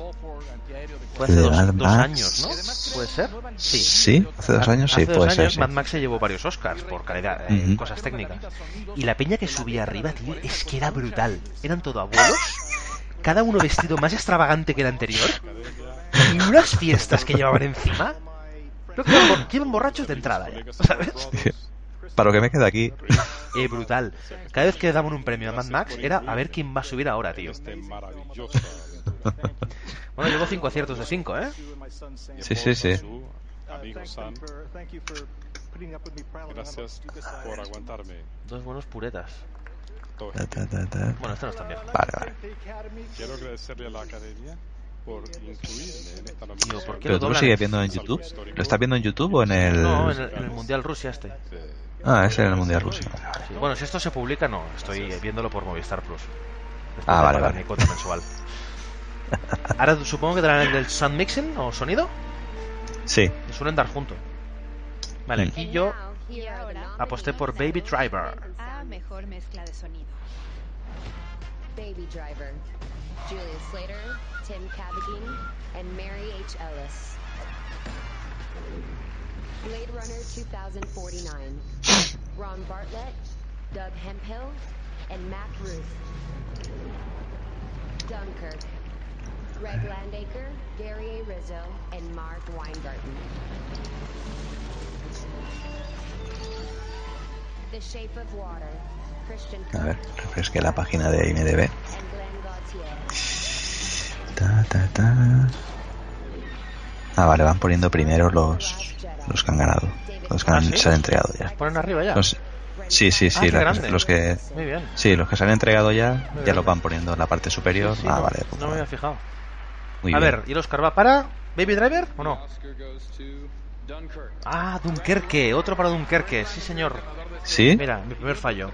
Fue hace ¿El de dos, dos años, ¿no? ¿Puede ser? Sí. Sí, hace dos años, sí, Hace dos puede ser, años sí. Mad Max se llevó varios Oscars por calidad, eh, Ujú. cosas técnicas. Y la peña que subía arriba, tío, es que era brutal. Eran todo abuelos, cada uno vestido más extravagante que el anterior. Y unas fiestas que llevaban encima. Creo que iban borrachos de entrada ya, ¿sabes? Para lo que me queda aquí. Eh, brutal. Cada vez que daban un premio a Mad Max era a ver quién va a subir ahora, tío. Bueno, llevo 5 aciertos de 5, ¿eh? Sí, sí, sí. Gracias por aguantarme. Dos buenos puretas. Todo Ta, ta, ta, ta. Bueno, este no está bien. Vale, vale. Quiero agradecerle a la academia por incluirme en esta nominación. ¿por qué ¿Pero tú lo sigues viendo en YouTube? ¿Lo estás viendo en YouTube o en el...? No, en el, en el Mundial Rusia este. Ah, es en el Mundial Rusia. Sí, Bueno, si esto se publica, no. Estoy viéndolo por Movistar Plus. Después Ah, vale, vale. mi cuota mensual. Ahora supongo que darán el del sound mixing o sonido. Sí. Y suelen dar junto. Vale, Mm. aquí yo aposté por Baby Driver. A mejor mezcla de sonido. Baby Driver, Julia Slater, Tim Cavagin, and Mary H. Ellis. Blade Runner 2049, Ron Bartlett, Doug Hemphill, and Matt Ruth. Dunkirk, Greg Landacre, Gary A. Rizzo, and Mark Weingarten. A ver, refresque la página de IMDB. Ta, ta, ta. Ah, vale, van poniendo primero los, los que han ganado. Los que ¿Ah, han, sí? se han entregado ya. Ponen arriba ya. Los- sí, sí, Ah, sí. la- grande. los que Muy bien. sí, los que se han entregado ya, Muy ya bien. los van poniendo en la parte superior. Sí, ah, no, vale. pues no me había fijado. Muy a bien. ver, ¿y el Oscar va para Baby Driver o no? Ah, Dunkerque, otro para Dunkerque, sí señor. ¿Sí? Mira, mi primer fallo.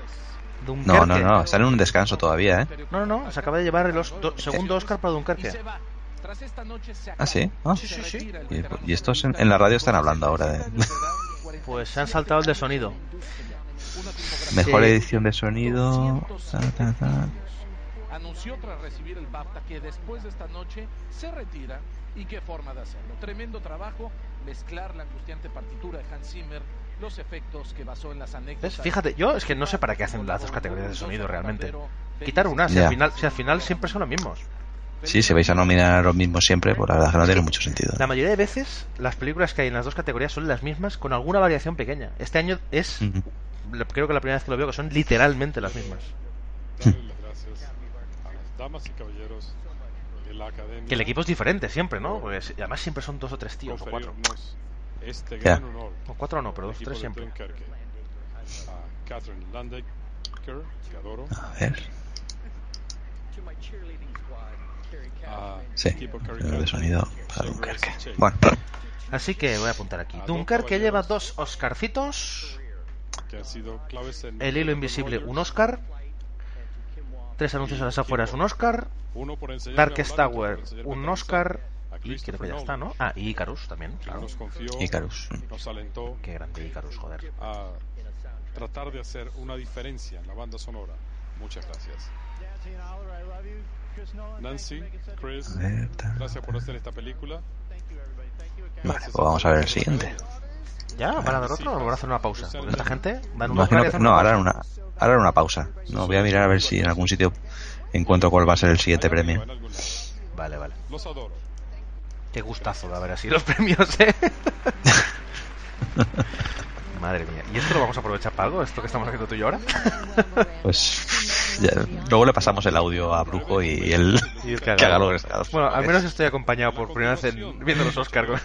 No, Dunkerque. no, no. Están en un descanso todavía, ¿eh? No, no, no, se acaba de llevar el os- do- segundo Oscar para Dunkerque. Ah, sí. Ah. Sí, sí, sí. Y, y estos en, en la radio están hablando ahora de Pues se han saltado el de sonido. mejor Sí. edición de sonido. ta, ta, ta. Anunció tras recibir el BAFTA que después de esta noche se retira y qué forma de hacerlo. Tremendo trabajo, mezclar la angustiante partitura de Hans Zimmer, los efectos que basó en las anécdotas. ¿Ves? Fíjate, yo es que no sé para qué hacen las dos categorías de sonido realmente. Quitar una, si Ya. al final, si al final siempre son los mismos. Sí, si vais a nominar a los mismos siempre, pues la verdad es que no tiene mucho sentido. La mayoría de veces las películas que hay en las dos categorías son las mismas con alguna variación pequeña. Este año es, Ujú. lo- creo que la primera vez que lo veo que son literalmente las mismas. Gracias a las damas y caballeros de la academia. Que el equipo es diferente siempre, ¿no? Porque además siempre son dos o tres tíos o cuatro. Este Ya. gran honor. O cuatro no, pero dos tres siempre. A Catherine Landecker, que adoro. A ver. A Sí, de sonido para Dunkerque. Bueno, Así que voy a apuntar aquí. Dunkerque lleva dos Oscarcitos. que han sido claves en El hilo invisible, un Oscar. Tres anuncios a las afueras, un Oscar. Uno por enseñarme Darkest Tower, un pensar. Oscar. Y creo que ya está, ¿no? Ah, y Icarus también, claro. nos confió, Icarus. nos alentó Qué grande Icarus, joder. a tratar de hacer una diferencia en la banda sonora. Muchas gracias. Nancy, Chris, ver, gracias por hacer esta película. Vale, pues vamos a ver el siguiente. ¿Ya? ¿Van a dar otro o van a hacer una pausa? Porque esta gente va en un que, no, pausa. una, ahora una pausa. No, voy a mirar a ver si en algún sitio encuentro cuál va a ser el siguiente premio. Vale, vale. Los adoro. Qué gustazo de haber así los premios, ¿eh? Madre mía. ¿Y esto lo vamos a aprovechar para algo? ¿Esto que estamos haciendo tú y yo ahora? Pues ya, luego le pasamos el audio a Brujo y él Y el que haga lo que sea. Bueno, al menos estoy acompañado por primera vez en, viendo los Oscars.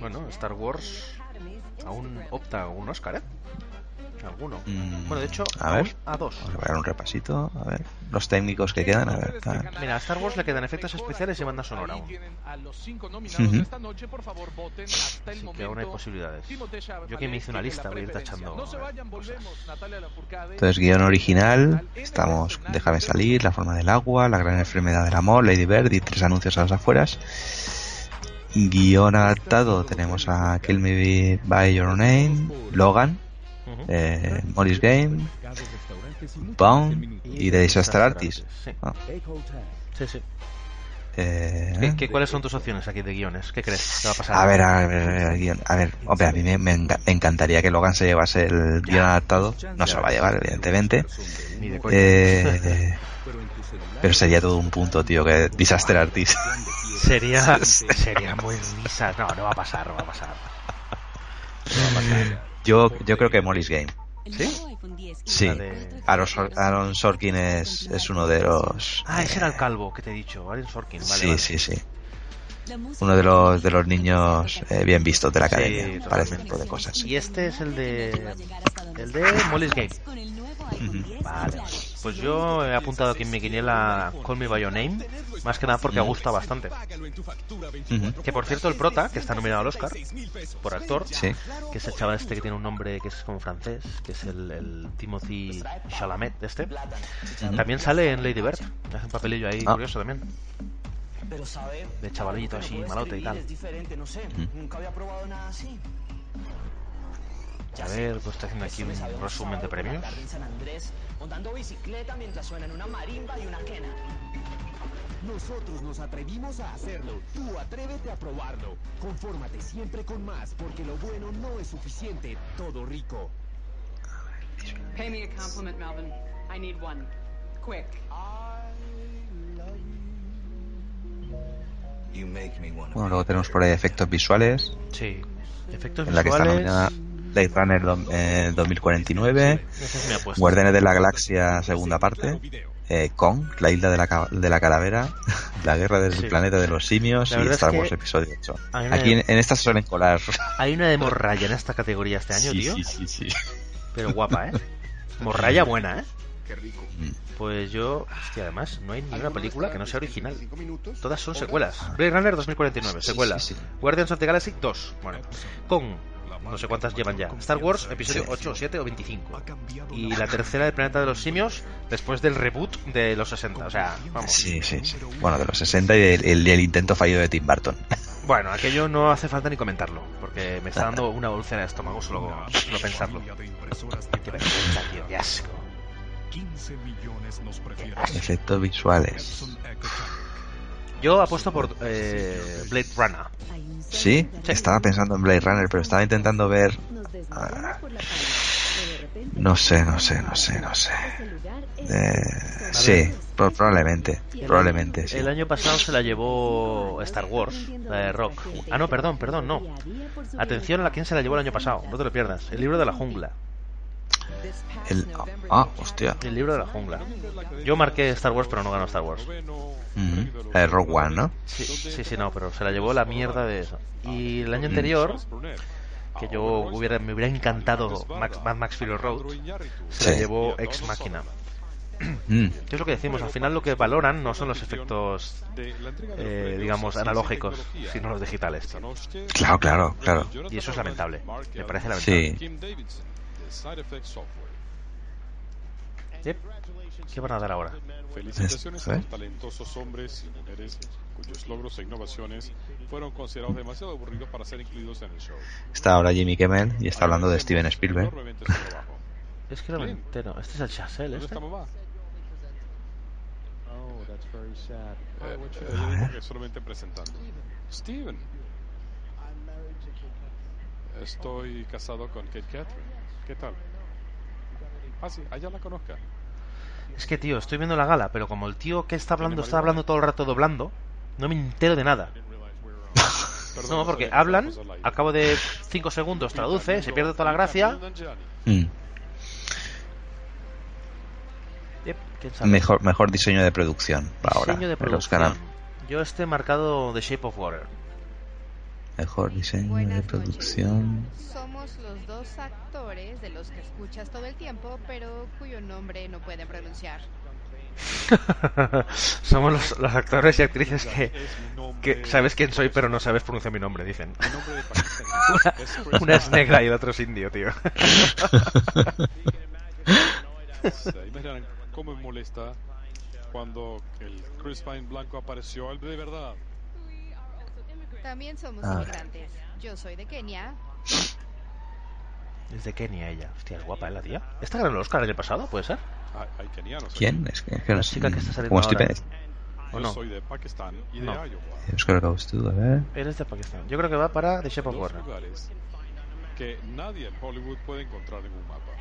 bueno, Star Wars aún opta a un Oscar, ¿eh? Alguno. Mm, bueno, de hecho, a ver, a dos. Vamos a ver un repasito. A ver, los técnicos que quedan. A ver, está- Mira, a Star Wars le quedan efectos especiales y banda sonora aún. Así que aún hay posibilidades. Yo que me hice una lista, voy a ir tachando. Entonces, guion original. Estamos Déjame salir, La forma del agua, La gran enfermedad del amor, Lady Bird y tres anuncios a las afueras. Guión adaptado tenemos a Kill Me By Your Name, Logan, eh, Morris Game, Bone y The Disaster Artist. Sí. Ah, Sí, sí. eh, ¿Qué, qué, cuáles son tus opciones aquí de guiones? ¿Qué crees que va a pasar? A ver, a ver, a ver. A ver, hombre, a mí me, me enca- me encantaría que Logan se llevase el guion adaptado. No se lo va a llevar, evidentemente. Ni de coña. Eh, pero sería todo un punto, tío, que Disaster Artist. Sería, sería muy risa. No, no va a pasar, no va a pasar. No va a pasar. Yo, yo creo que Morris Game. ¿Sí? Sí. De- Aaron, Sor- Aaron Sorkin es, es uno de los. Ah, ese era el calvo que te he dicho, Aaron Sorkin. Vale, sí, vale. sí, sí. Uno de los de los niños eh, bien vistos de la Sí, academia para ese totalmente. tipo de cosas. Y este es el de. El de Molly's Game. Vale. Pues yo he apuntado aquí en mi quiniela Call Me By Your Name. Más que nada porque Ujú. gusta bastante. Que por cierto, el prota, que está nominado al Oscar por actor, Sí. que es el chaval este que tiene un nombre que es como francés, que es el, el Timothy Chalamet este, también sale en Lady Bird. Hace un papelillo ahí Ah. curioso también. Pero sabe, De chavalito así, malote y tal. es A ver, pues está haciendo aquí un resumen de premios. En San Andrés, montando bicicleta mientras suenan una marimba y una quena. Nosotros nos atrevimos a hacerlo. Tú atrévete a probarlo. Confórmate siempre con más, porque lo bueno no es suficiente. Todo rico. Pay me a compliment, Melvin. I need one. Quick. Bueno, luego tenemos por ahí efectos visuales. Sí. Efectos en la que está visuales. nominada Blade Runner do- eh, 2049, Esa es mi apuesta. Guardianes de la Galaxia segunda parte, eh, Kong, la isla de la, de la calavera, la guerra del Sí. planeta de los simios La y es Star que Wars episodio 8. hay una- Aquí en, en estas suelen colar. Hay una de morralla en esta categoría este año, Sí, tío. sí, sí, sí. Pero guapa, ¿eh? Morralla buena, ¿eh? Qué rico. Pues yo, hostia, además, no hay ni una película que no sea original. Todas son secuelas. Blade Runner 2049, Sí, secuela. sí, sí. Guardians of the Galaxy 2, bueno. Con, no sé cuántas llevan ya. Star Wars, episodio 8, 7 o 25. Y la tercera de Planeta de los Simios, después del reboot de los 60. O sea, vamos. Sí, sí, sí. Bueno, de los 60 y el, el- el intento fallido de Tim Burton. Bueno, aquello no hace falta ni comentarlo, porque me está dando una úlcera de estómago solo, solo pensarlo. Qué vergüenza, tío, qué asco. 15 millones nos prefieren. Efectos visuales. Yo apuesto por eh, Blade Runner. Sí, estaba pensando en Blade Runner, pero estaba intentando ver. ah, no sé, no sé, no sé, no sé. Eh, sí, pro- probablemente, probablemente, sí. El año pasado se la llevó Star Wars, la de Rock. Ah, no, perdón, perdón, no. Atención a la quien se la llevó el año pasado, no te lo pierdas. El libro de la jungla. El, ah, hostia. El libro de la jungla. Yo marqué Star Wars, pero no ganó Star Wars. Mm, la de Rogue One, ¿no? Sí, sí, sí, no, pero se la llevó la mierda de eso. Y el año anterior, que yo hubiera, me hubiera encantado Max, Mad Max Fury Road, se la Sí. llevó Ex Machina. Mm, ¿Qué es lo que decimos? Al final lo que valoran no son los efectos, eh, digamos, analógicos, sino los digitales. Claro, claro, claro. Y eso es lamentable. Me parece Sí. Yep. ¿Qué van a dar ahora? Felicitaciones a ¿Eh? los talentosos hombres y mujeres cuyos logros e innovaciones fueron considerados demasiado aburridos para ser incluidos en el show. Está ahora Jimmy Kimmel y está hablando de Steven Spielberg. Es que no me entero. Este es el Chazelle, ¿Dónde este. mamá? Eh, A ella ver. dijo que solamente presentando. Steven. Estoy casado con Kate Catherine. ¿Qué tal? Ah, sí, allá la conozca. Es que, tío, estoy viendo la gala, pero como el tío que está hablando está hablando todo el rato doblando, no me entero de nada. No, porque hablan, al cabo de 5 segundos traduce, se pierde toda la gracia. Mm. Mejor, mejor diseño de producción para ahora. De los producción. Yo este marcado The Shape of Water. Mejor diseño de producción. Somos los dos actores de los que escuchas todo el tiempo, pero cuyo nombre no pueden pronunciar. Somos los, los, actores y actrices que, que, sabes quién soy, pero no sabes pronunciar mi nombre, dicen. una, una, es negra y el otro es indio, tío. cómo me molesta cuando el Chris Pine blanco apareció de verdad. También somos ah. inmigrantes. Yo soy de Kenia. Es de Kenia ella. Hostia, es guapa, ¿eh, la tía? ¿Esta ganó el Oscar el año pasado, puede ser? Hay, hay kenianos. ¿Quién? Es que, es que la chica que está saliendo ¿Cómo estoy ahora. Yo ¿O no? soy de Pakistán y de No. Iowa. Oscar Goes to, a ver. Él es de Pakistán. Yo creo que va para The Shape of lugares que nadie en Hollywood puede encontrar en un mapa.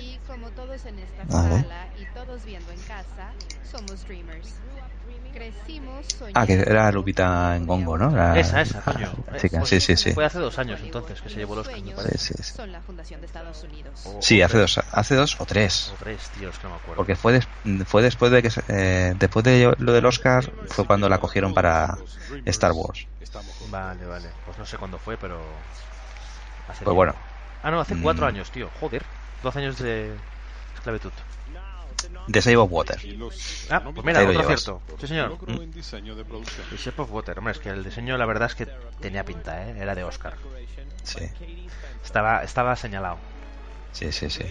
Y como todos en esta Vale. sala y todos viendo en casa, somos dreamers. Crecimos Ah, que soñando era Lupita en Gongo, ¿no? La- Esa, esa, coño. la chica, Pues sí, sí, sí. Fue hace dos años entonces que se llevó parece. Sí, sí, sí. son la fundación de Estados Unidos. O- Sí, o hace tres. dos, hace dos o tres. O tres, tío, es que no me acuerdo. Porque fue, des- fue después de que se- eh, después de lo del Oscar fue cuando la cogieron para Star Wars. Vale, vale. Pues no sé cuándo fue, pero. Hace Pues tiempo. bueno. Ah, no, hace cuatro Mm. años, tío. Joder. Doce años de esclavitud. The Shape of Water. Ah, pues mira, otro acierto. Sí, señor. Producción. The Shape of Water. Hombre, es que el diseño, la verdad es que tenía pinta, ¿eh? Era de Oscar. Sí, Estaba, estaba señalado. sí, sí, sí.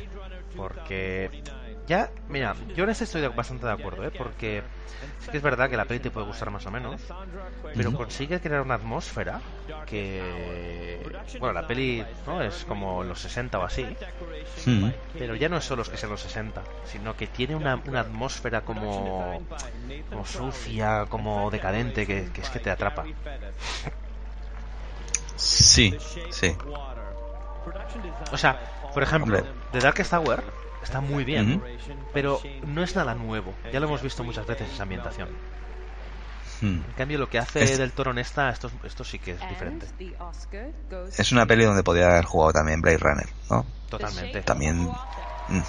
Porque ya, mira, yo en este estoy de- bastante de acuerdo, ¿eh? Porque sí que es verdad que la peli te puede gustar más o menos, pero consigue crear una atmósfera que, bueno, la peli no es como los 60 o así, pero ya no es solo que sean los 60, sino que tiene una, una atmósfera como, como sucia, como decadente, que, que es que te atrapa. Sí, sí. O sea, por ejemplo. The Darkest Tower está muy bien, pero no es nada nuevo. Ya lo hemos visto muchas veces esa ambientación. Mm. En cambio, lo que hace Es- del toro en esta, esto, esto sí que es diferente. Es una peli donde podía haber jugado también Blade Runner, ¿no? Totalmente. También. mm,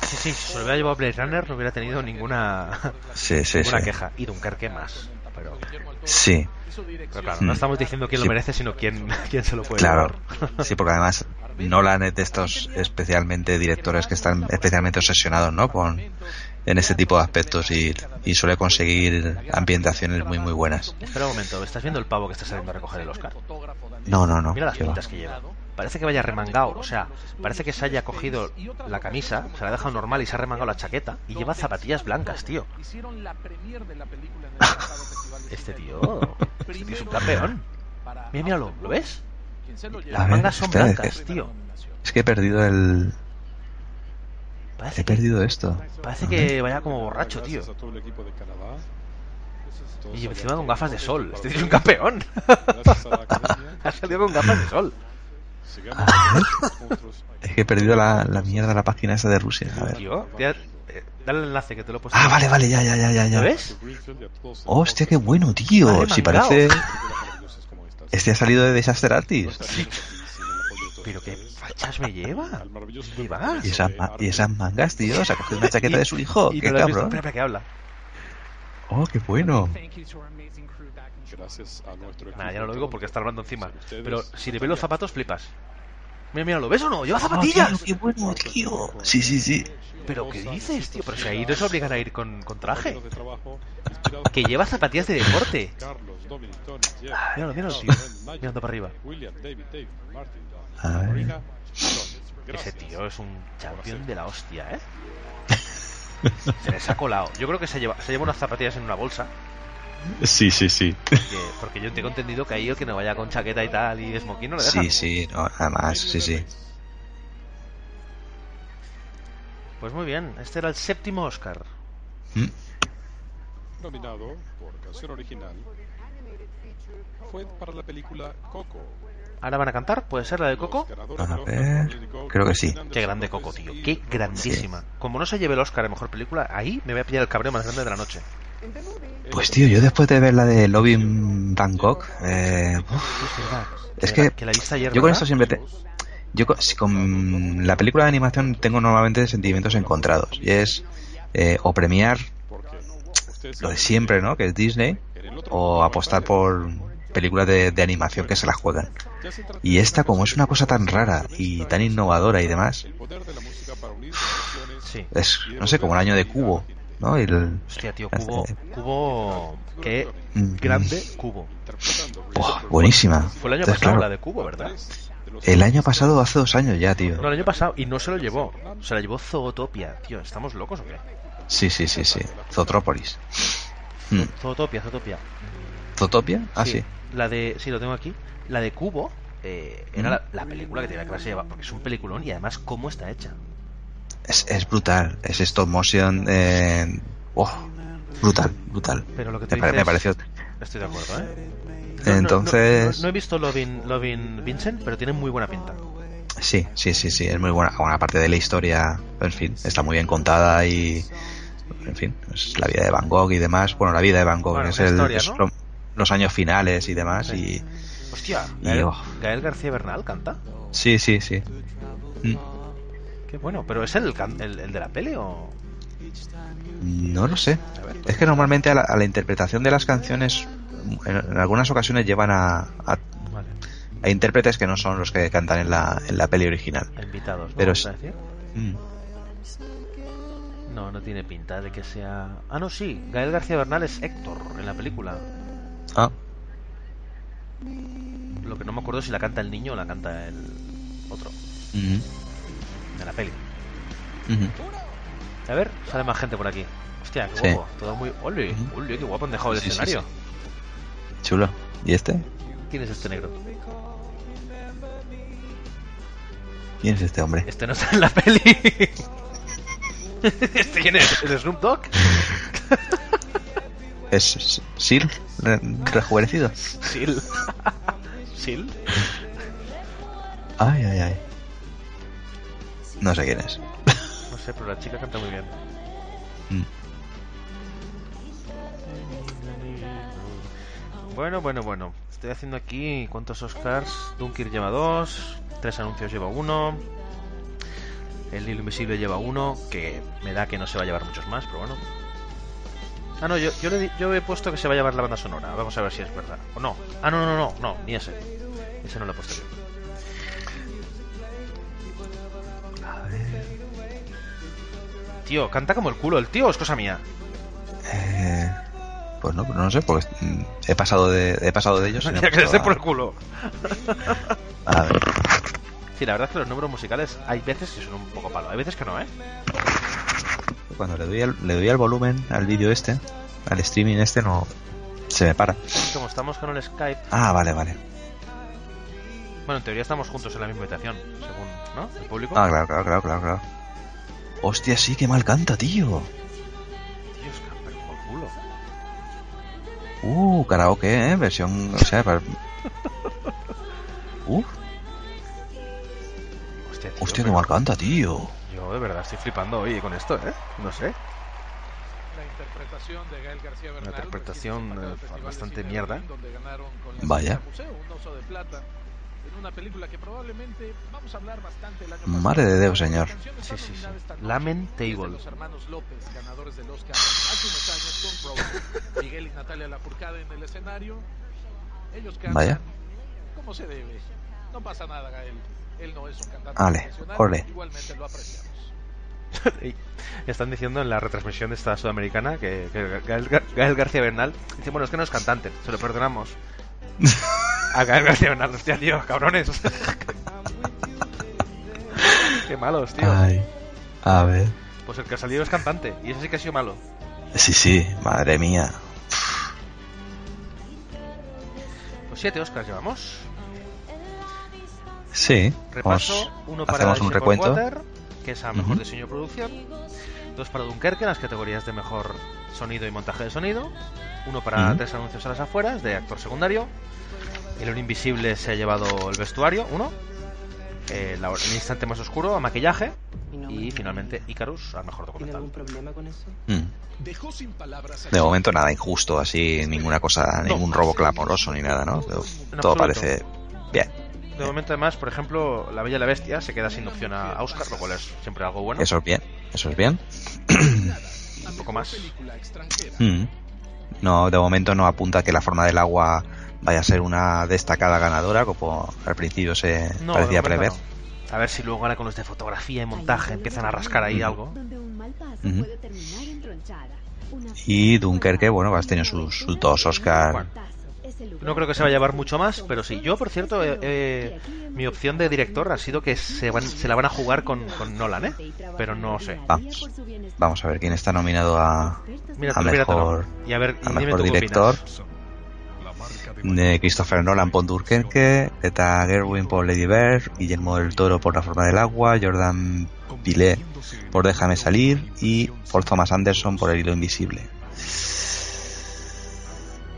Sí, sí, si se lo hubiera llevado Blade Runner no hubiera tenido ninguna, Sí, sí, ninguna sí. queja. Y Dunkerque más. Pero, Sí, pero claro, Mm. no estamos diciendo quién Sí. lo merece, sino quién, quién se lo puede claro. llevar. Sí, porque además Nolan es de estos especialmente directores que están especialmente obsesionados, ¿no? Con en este tipo de aspectos y, y suele conseguir ambientaciones muy muy buenas. Espera un momento, ¿estás viendo el pavo que está saliendo a recoger el Oscar? No, no, no. Mira las va. pintas que lleva. Parece que vaya remangado, o sea, parece que se haya cogido la camisa, se la ha dejado normal y se ha remangado la chaqueta y lleva zapatillas blancas, tío. Este tío, este tío es un campeón. Mira, míralo, ¿lo ves? Las mangas son blancas, tío. Es que he perdido el. Parece He que, perdido esto. parece que vaya como borracho, tío. Y encima con gafas de sol. Este tío es un campeón. Ha salido con gafas de sol. Es que he perdido la, la mierda de la página esa de Rusia. A ver. Eh, dale el enlace que te lo he puesto. Ah, vale, vale, ya, ya, ya, ya. ya. ¿Lo ves? Hostia, qué bueno, tío. Si parece. Este ha salido de Disaster Artist. Pero qué fachas me lleva. ¿Dónde vas? Y esas, ma- y esas mangas, tío. Se ha cogido una chaqueta de su hijo. Y Qué cabrón. Espera, espera, que habla. Oh, qué bueno. Gracias a nuestro Nada, ya no lo equipo, digo porque está hablando encima. ustedes, Pero si le ves los zapatos, flipas. Mira, mira, ¿lo ves o no? ¡Lleva Oh, zapatillas! tío, qué bueno, tío. Sí, sí, sí. ¿Pero qué dices, tío? Pero si ahí no se obligan a ir con, con traje. Que lleva zapatillas de deporte. Carlos, Dominic, Tony, Jeff, Míralo, míralo, tío. Mirando para arriba. William, David, David, Martin, A ver. Ese tío es un champion de la hostia, ¿eh? Se les ha colado. Yo creo que se lleva, se lleva unas zapatillas en una bolsa. Sí, sí, sí. Porque, porque yo tengo entendido que ahí el que no vaya con chaqueta y tal y smoking no le dejan. Sí, sí, no, además, sí, sí. Pues muy bien, este era el séptimo Oscar. Mm. Nominado por canción original fue para la película Coco. ¿Ahora van a cantar? ¿Puede ser la de Coco? A ver, creo que sí. Qué grande Coco, tío. Qué grandísima. Como no se lleve el Oscar a mejor película, ahí me voy a pillar el cabreo más grande de la noche. Pues tío, yo después de ver la de Lobby en Bangkok, eh, uf, Es Que yo con esto siempre te, yo con, si con la película de animación tengo normalmente sentimientos encontrados y es eh, o premiar lo de siempre, ¿no? Que es Disney o apostar por películas de, de animación que se la juegan. Y esta, como es una cosa tan rara y tan innovadora y demás, es, no sé, como un año de cubo, ¿no? El, Hostia, tío, cubo. Cubo. Qué Mm. grande cubo. Buah, buenísima. Fue el año Entonces, pasado claro, la de cubo, ¿verdad? el año pasado, hace dos años ya, tío. No, el año pasado. Y no se lo llevó. Se la llevó Zootopia. Tío, ¿estamos locos o qué? Sí, sí, sí, sí. Zotrópolis. Mm. Zootopia, Zootopia. ¿Zootopia? Ah, sí. La de. Sí, lo tengo aquí. La de Cubo. eh, era la, la película que tenía que haberse llevado. Porque es un peliculón y además, ¿cómo está hecha? Es, es brutal. Es stop motion. Eh... oh, brutal, brutal. Pero lo que tú me, pareció. Estoy de acuerdo, ¿eh? Entonces. No, no- no he visto Lovin, Lovin Vincent, pero tiene muy buena pinta. Sí, sí, sí, sí. Es muy buena. Buena parte de la historia. En fin, está muy bien contada y. En fin, es la vida de Van Gogh y demás. Bueno, la vida de Van Gogh Bueno, es, el, historia, es ¿no? lo- los años finales y demás. Y. Hostia, Y, Gael, oh. Gael García Bernal canta. Sí, sí, sí. Mm. Qué bueno, pero ¿es el, el, el de la peli o...? No lo sé. Es que normalmente a la, a la interpretación de las canciones, en, en algunas ocasiones llevan a, a, a intérpretes que no son los que cantan en la, en la peli original. Invitados, ¿no? Pero ¿Vas es- decir? Mm. No, no tiene pinta de que sea... Ah, no, sí. Gael García Bernal es Héctor en la película. Ah, Lo que no me acuerdo es si la canta el niño o la canta el otro. ujú, De la peli. A ver, sale más gente por aquí. Hostia, qué Sí. guapo. Todo muy... ¡Ole! ¡Ole, qué guapo han dejado el Sí, sí, escenario! Chulo. ¿Y este? ¿Quién es este negro? ¿Quién es este hombre? Este no está en la peli. ¿Este quién es? ¿El Snoop Dogg? ¿Es es- Sil? Re- ¿Rejuvenecido? Sil. ¿Sil? Ay, ay, ay. No sé quién es. No sé, pero la chica canta muy bien. Mm. Bueno, bueno, bueno. Estoy haciendo aquí cuántos Oscars. Dunkirk lleva dos, tres anuncios lleva uno. El Hilo Invisible lleva uno, que me da que no se va a llevar muchos más, pero bueno. Ah, no, yo, yo, le yo he puesto que se va a llevar la banda sonora. Vamos a ver si es verdad. O no. Ah, no, no, no, no, ni ese. Ese no lo he puesto yo. Tío, canta como el culo. El tío es cosa mía. Eh, pues no, no sé, porque mm, he pasado de, he pasado de ellos. y no que dé por el culo. A ver. Sí, la verdad es que los números musicales hay veces que son un poco palo, hay veces que no, ¿eh? Cuando le doy, al, le doy al volumen al vídeo este, al streaming este, no se me para. Como estamos con el Skype, Ah, vale, vale. bueno, en teoría estamos juntos en la misma habitación, según, ¿no? El público. Ah, claro, claro, claro, claro, claro. Hostia, sí, qué mal canta, tío. Que pero como el culo. Uh, karaoke, ¿eh? Versión, o sea, para... Uh, Hostia, tío, hostia, qué pero mal canta, tío. Yo de verdad estoy flipando hoy con esto, ¿eh? No sé. La interpretación de Gael García Una Bernal, interpretación recién eh, bastante mierda. Cine de Berlín, donde ganaron con la Vaya. Museo, un oso de plata, en una película que probablemente vamos a hablar bastante el año pasado. Madre de Dios, señor. Sí, sí. Lamentable. Los hermanos López, ganadores del Oscar hace unos años con. Miguel y Natalia Lafourcade en el escenario. Ellos cantan Vaya. como se debe. No pasa nada, Gael. Él no es un cantante Ale, profesional. ole. Igualmente lo apreciamos. Y Están diciendo en la retransmisión de esta sudamericana que, que Gael, Gar- Gael García Bernal dice, bueno, es que no es cantante, se lo perdonamos. A Gael García Bernal, hostia, tío, cabrones. Qué malos, tío. Ay, a ver. Pues el que ha salido es cantante, y ese sí que ha sido malo. Sí, sí, madre mía. Pues siete Oscars llevamos. Sí, Repaso, uno para hacemos un recuento. Water, que es a mejor diseño de producción. Dos para Dunkerque, en las categorías de mejor sonido y montaje de sonido. Uno para tres anuncios a las afueras, de actor secundario. El Oro Invisible se ha llevado el vestuario, uno. La- el instante más oscuro a maquillaje. Y finalmente Icarus a mejor documental. problema con eso? Mm. Dejó sin palabras a De momento nada injusto, así, ninguna cosa, ningún robo clamoroso ni nada, ¿no? Todo, todo absoluto. parece bien. De momento, además, por ejemplo, La Bella y la Bestia se queda sin opción a a Oscar, lo cual es siempre algo bueno. Eso es bien, eso es bien. Un poco más. Mm. No, de momento no apunta que la forma del agua vaya a ser una destacada ganadora, como al principio se parecía prever. A ver si luego ahora con los de fotografía y montaje empiezan a rascar ahí algo. Y Dunkerque, bueno, has tenido sus, sus dos Oscar. No creo que se va a llevar mucho más, pero sí. Yo, por cierto, eh, eh, mi opción de director ha sido que se, van, se la van a jugar con, con Nolan, ¿eh? Pero no sé. Vamos, vamos a ver quién está nominado a, a mejor, y a ver, a mejor director. De Christopher Nolan por Dunkerque, Greta Gerwin por Lady Bird, Guillermo del Toro por La Forma del Agua, Jordan Pilet por Déjame Salir y por Thomas Anderson por El Hilo Invisible.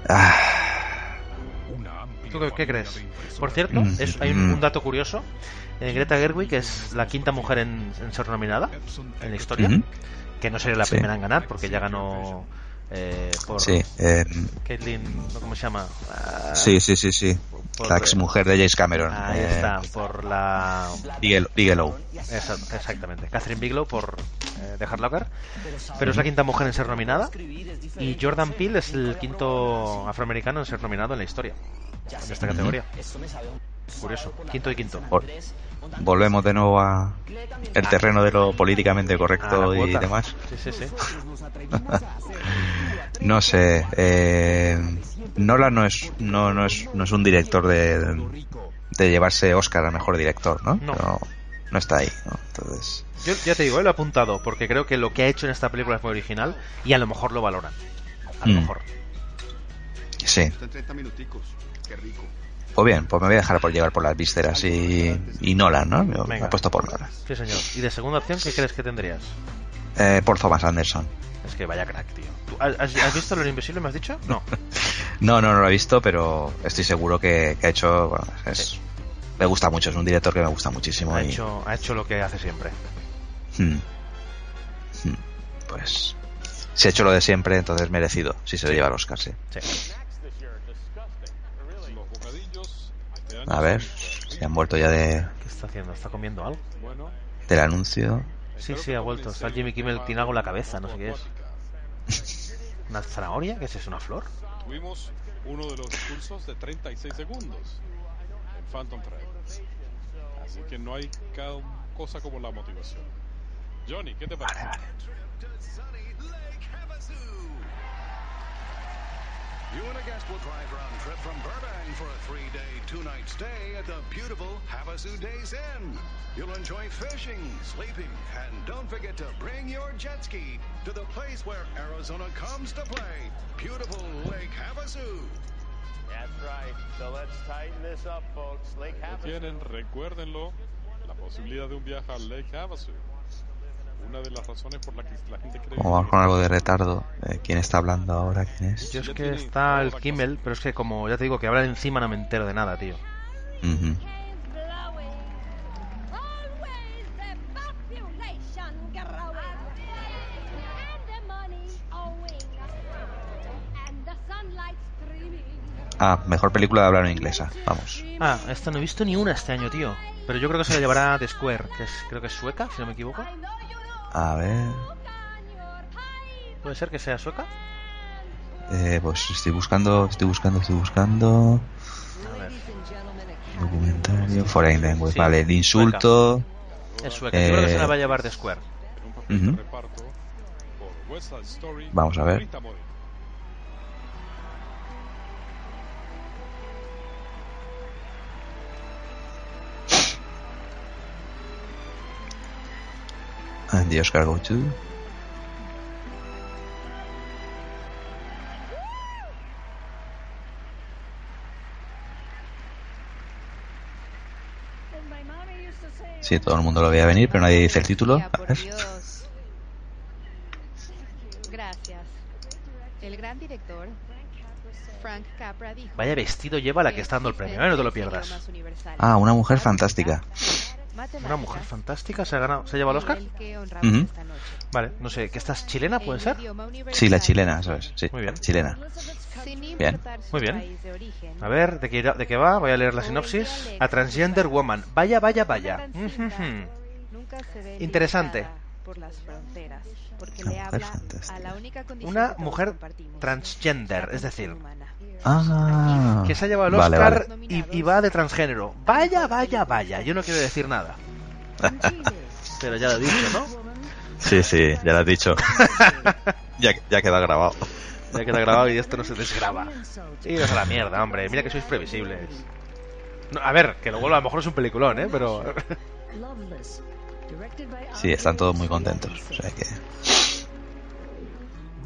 Ah. ¿Tú qué, crees? Por cierto, mm, es, hay un, mm. dato curioso. Eh, Greta Gerwig es la quinta mujer en, en ser nominada en la historia. Que no sería la Sí. primera en ganar, porque ya ganó eh, por Sí, eh, Caitlyn, ¿no? ¿cómo se llama? Ah, sí, sí, sí, sí. por- La ex mujer de James Cameron. Ahí eh, está, por la... Bigelow. Exactamente. Catherine Bigelow por eh, The Hard Locker. Pero es la quinta mujer en ser nominada. Y Jordan Peele es el quinto afroamericano en ser nominado en la historia. En esta categoría. Curioso. Quinto y quinto. Vol- Volvemos de nuevo a el terreno de lo políticamente correcto y demás. Sí, sí, sí. No sé, eh, Nolan no es, no, no es, no es un director de, de llevarse Oscar a mejor director, ¿no? No. no está ahí, ¿no? Entonces, Yo ya te digo, eh, lo he apuntado porque creo que lo que ha hecho en esta película es muy original y a lo mejor lo valoran. A lo Mm. mejor. sí. Están 30 minuticos. Qué rico. Pues bien, pues me voy a dejar por llevar por las vísceras y, y Nolan, ¿no? Yo me he puesto por Nolan. Sí, señor. ¿Y de segunda opción qué crees que tendrías? Eh, por Thomas Anderson. Es que vaya crack, tío. ¿Tú has, visto lo invisible, me has dicho? No. No, no, no lo he visto, pero estoy seguro que, que ha hecho. bueno, es, Me gusta mucho, es un director que me gusta muchísimo. Ha y- hecho, ha hecho lo que hace siempre. Hmm. Hmm. Pues. Si ha hecho lo de siempre, entonces merecido. Si se le lleva el Oscar, sí. Sí. Los bocadillos este año A ver, si han vuelto ya de, ¿Qué está haciendo? ¿Está comiendo algo? Bueno, del anuncio. Sí, sí, ha vuelto. Está Jimmy Kimmel tiene algo en la cabeza, no sé qué es. ¿Una zanahoria? ¿Qué es eso? ¿Una flor? tuvimos uno de los cursos de 36 segundos en Phantom Thread. Así que no hay cada cosa como la motivación. Johnny, ¿qué te parece? You and a guest will drive round trip from Burbank for a three-day, two-night stay at the beautiful Havasu Days Inn. You'll enjoy fishing, sleeping, and don't forget to bring your jet ski to the place where Arizona comes to play. Beautiful Lake Havasu. That's right. So let's tighten this up, folks. Lake Havasu. tienen, recuérdenlo, la posibilidad de un viaje al Lake Havasu. Una de las razones por las que la gente cree Como vamos con algo de retardo, eh, ¿quién está hablando ahora? ¿Quién es? Yo es que está el Kimmel, pero es que como ya te digo que habla de encima no me entero de nada, tío. Ah, mejor película de hablar en inglesa. Vamos. Ah, esta no he visto ni una este año, tío. Pero yo creo que se la llevará The Square, que es, creo que es sueca, si no me equivoco. A ver. ¿Puede ser que sea sueca? Eh, pues estoy buscando, estoy buscando, estoy buscando. A ver. Documentario. Foreign Language. Sí, vale, el insulto. Es sueca. Yo creo que se la va a Eh, llevar The Square. Story. Vamos a ver. The Oscar go to. Sí, todo el mundo lo veía venir, pero nadie dice el título. A ver. Gracias. El gran director, Frank Capra, dijo... Vaya vestido lleva la que está dando el premio, ¿eh? No te lo pierdas. Ah, una mujer fantástica. Una mujer fantástica se ha ganado, se ha llevado el Oscar. Ujú. Vale, no sé, ¿que esta es chilena, puede ser? Sí, la chilena, ¿sabes? Sí, Muy bien. chilena. Sin Bien. Muy bien. A ver, ¿de qué, irá- ¿de qué va? Voy a leer la sinopsis. A Transgender Woman. Vaya, vaya, vaya. Interesante. Limitada. por las fronteras, porque le habla a la única condición Una que mujer transgender, es decir. Ah, que se ha llevado el vale, Oscar vale. Y, y va de transgénero. Vaya, vaya, vaya. Yo no quiero decir nada. Pero ya lo he dicho, ¿no? Sí, sí, ya lo has dicho. ya, ya queda grabado. Ya queda grabado y esto no se desgraba. Iros a la mierda, hombre. Mira que sois previsibles. No, a ver, que lo vuelvo a lo mejor es un peliculón, ¿eh? Pero... Sí, están todos muy contentos. O sea que.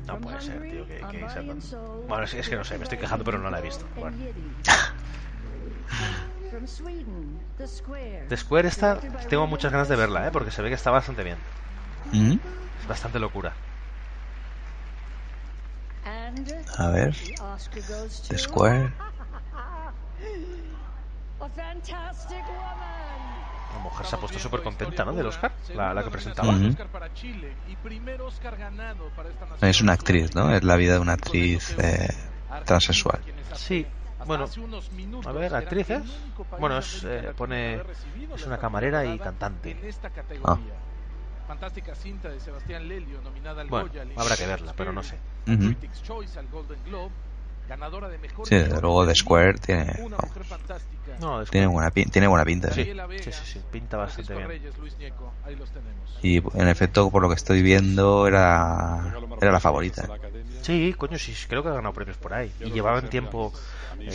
No puede ser, tío, que, que Bueno, es, es que no sé, me estoy quejando, pero no la he visto. Bueno. The Square esta, tengo muchas ganas de verla, ¿eh? Porque se ve que está bastante bien. ¿Mm? Es bastante locura. A ver. The Square. La mujer se ha puesto súper contenta, ¿no? Del Oscar, la, la que presentaba. Esta nación. Es una actriz, ¿no? Es la vida de una actriz eh, transexual. Sí, bueno, a ver, actrices. Bueno, es, eh, pone. Es una camarera y cantante. Ah. Fantástica cinta de Sebastián Lelio, nominada al Bueno, Goya, habrá que verla, pero no sé. Ujú. Critics' Ganadora de mejor Sí, desde luego The Square tiene, Una mujer fantástica. No, es tiene, buena, pin- tiene buena pinta. Sí, Sí. Sí, sí, sí, pinta bastante bien. Y en efecto, por lo que estoy viendo, era, era la favorita. Sí, coño, sí, creo que ha ganado premios por ahí. Y llevaban tiempo eh,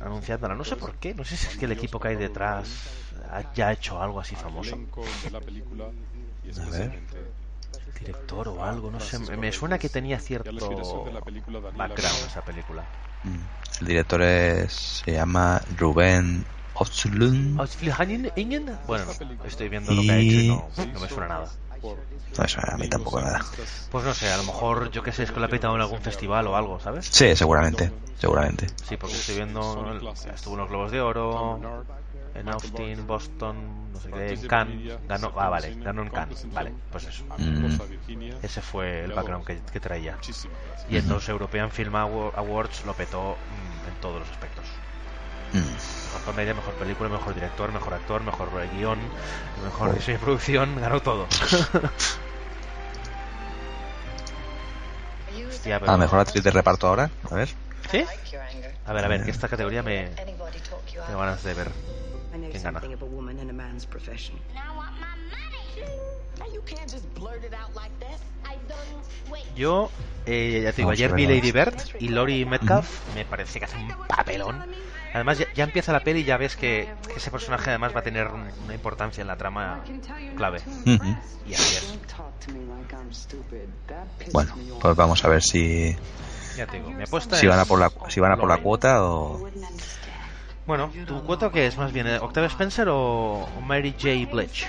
anunciándola. No sé por qué, no sé si es que el equipo que hay detrás ha- ya ha hecho algo así famoso. de A ver. Director o algo, no sé. Me suena que tenía cierto background esa película. Mm. El director es, se llama Rubén. Ausfliehaningen? Bueno, estoy viendo lo que ha hecho y no, no me suena nada. No, eso a mí tampoco nada. Pues no sé, a lo mejor yo que sé, es que lo ha pitado en algún festival o algo, ¿sabes? Sí, seguramente. Seguramente. Sí, porque estoy viendo. Estuvo en los Globos de Oro, en Austin, Boston, no sé qué, en Cannes. Ganó. Ah, vale, ganó en Cannes. Vale, pues eso. Mm. Ese fue el background que, que traía. Y en los European Film Awa- Awards lo petó mm, en todos los aspectos. Mm. Mejor comedia, mejor película, mejor director, mejor actor, mejor guion, mejor diseño de producción, ganó todo. Hostia, pero- A mejor actriz de reparto ahora. A ver. ¿Sí? A ver, a ver, que esta categoría me. Tengo ganas de ver quién gana. of a woman in a man's profession. You can't just blurt it out like this. I don't. Yo, eh, ya te digo, Vamos ayer vi. Lady Bird y Lori Metcalf me parece que hace un papelón. Además, ya, ya empieza la peli y ya ves que, que ese personaje además va a tener un- una importancia en la trama clave. Y ayer, Bueno, pues vamos a ver si, ya te digo, mi apuesta si es van a por la, si van a por la cuota o. Bueno, ¿tu cuota qué es más bien? ¿Octavia Spencer o Mary J. Blige?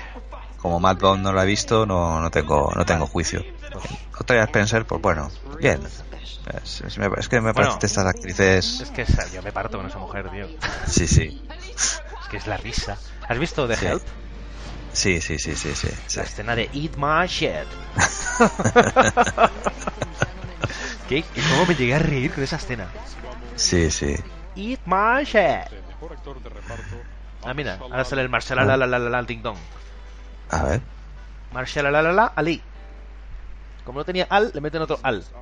Como Matt Bond no la he visto, no, no tengo no tengo juicio. Octavia Spencer, pues bueno, bien. Es, es- me- es que me Bueno, parece que estas actrices. Es que esa- yo me parto con esa mujer, tío. Sí, sí. Es que es la risa. ¿Has visto The Sí. Help? Sí, sí, sí, sí, sí. sí. La escena de Eat My Shit. ¿Qué? ¿Y cómo me llegué a reír con esa escena? Sí, sí. Eat My Shit. Mejor actor de reparto. Ah, mira, ahora sale el Marshall la la la la la ding dong. A ver. Marshall la la la Ali. Como no tenía al, le meten otro al.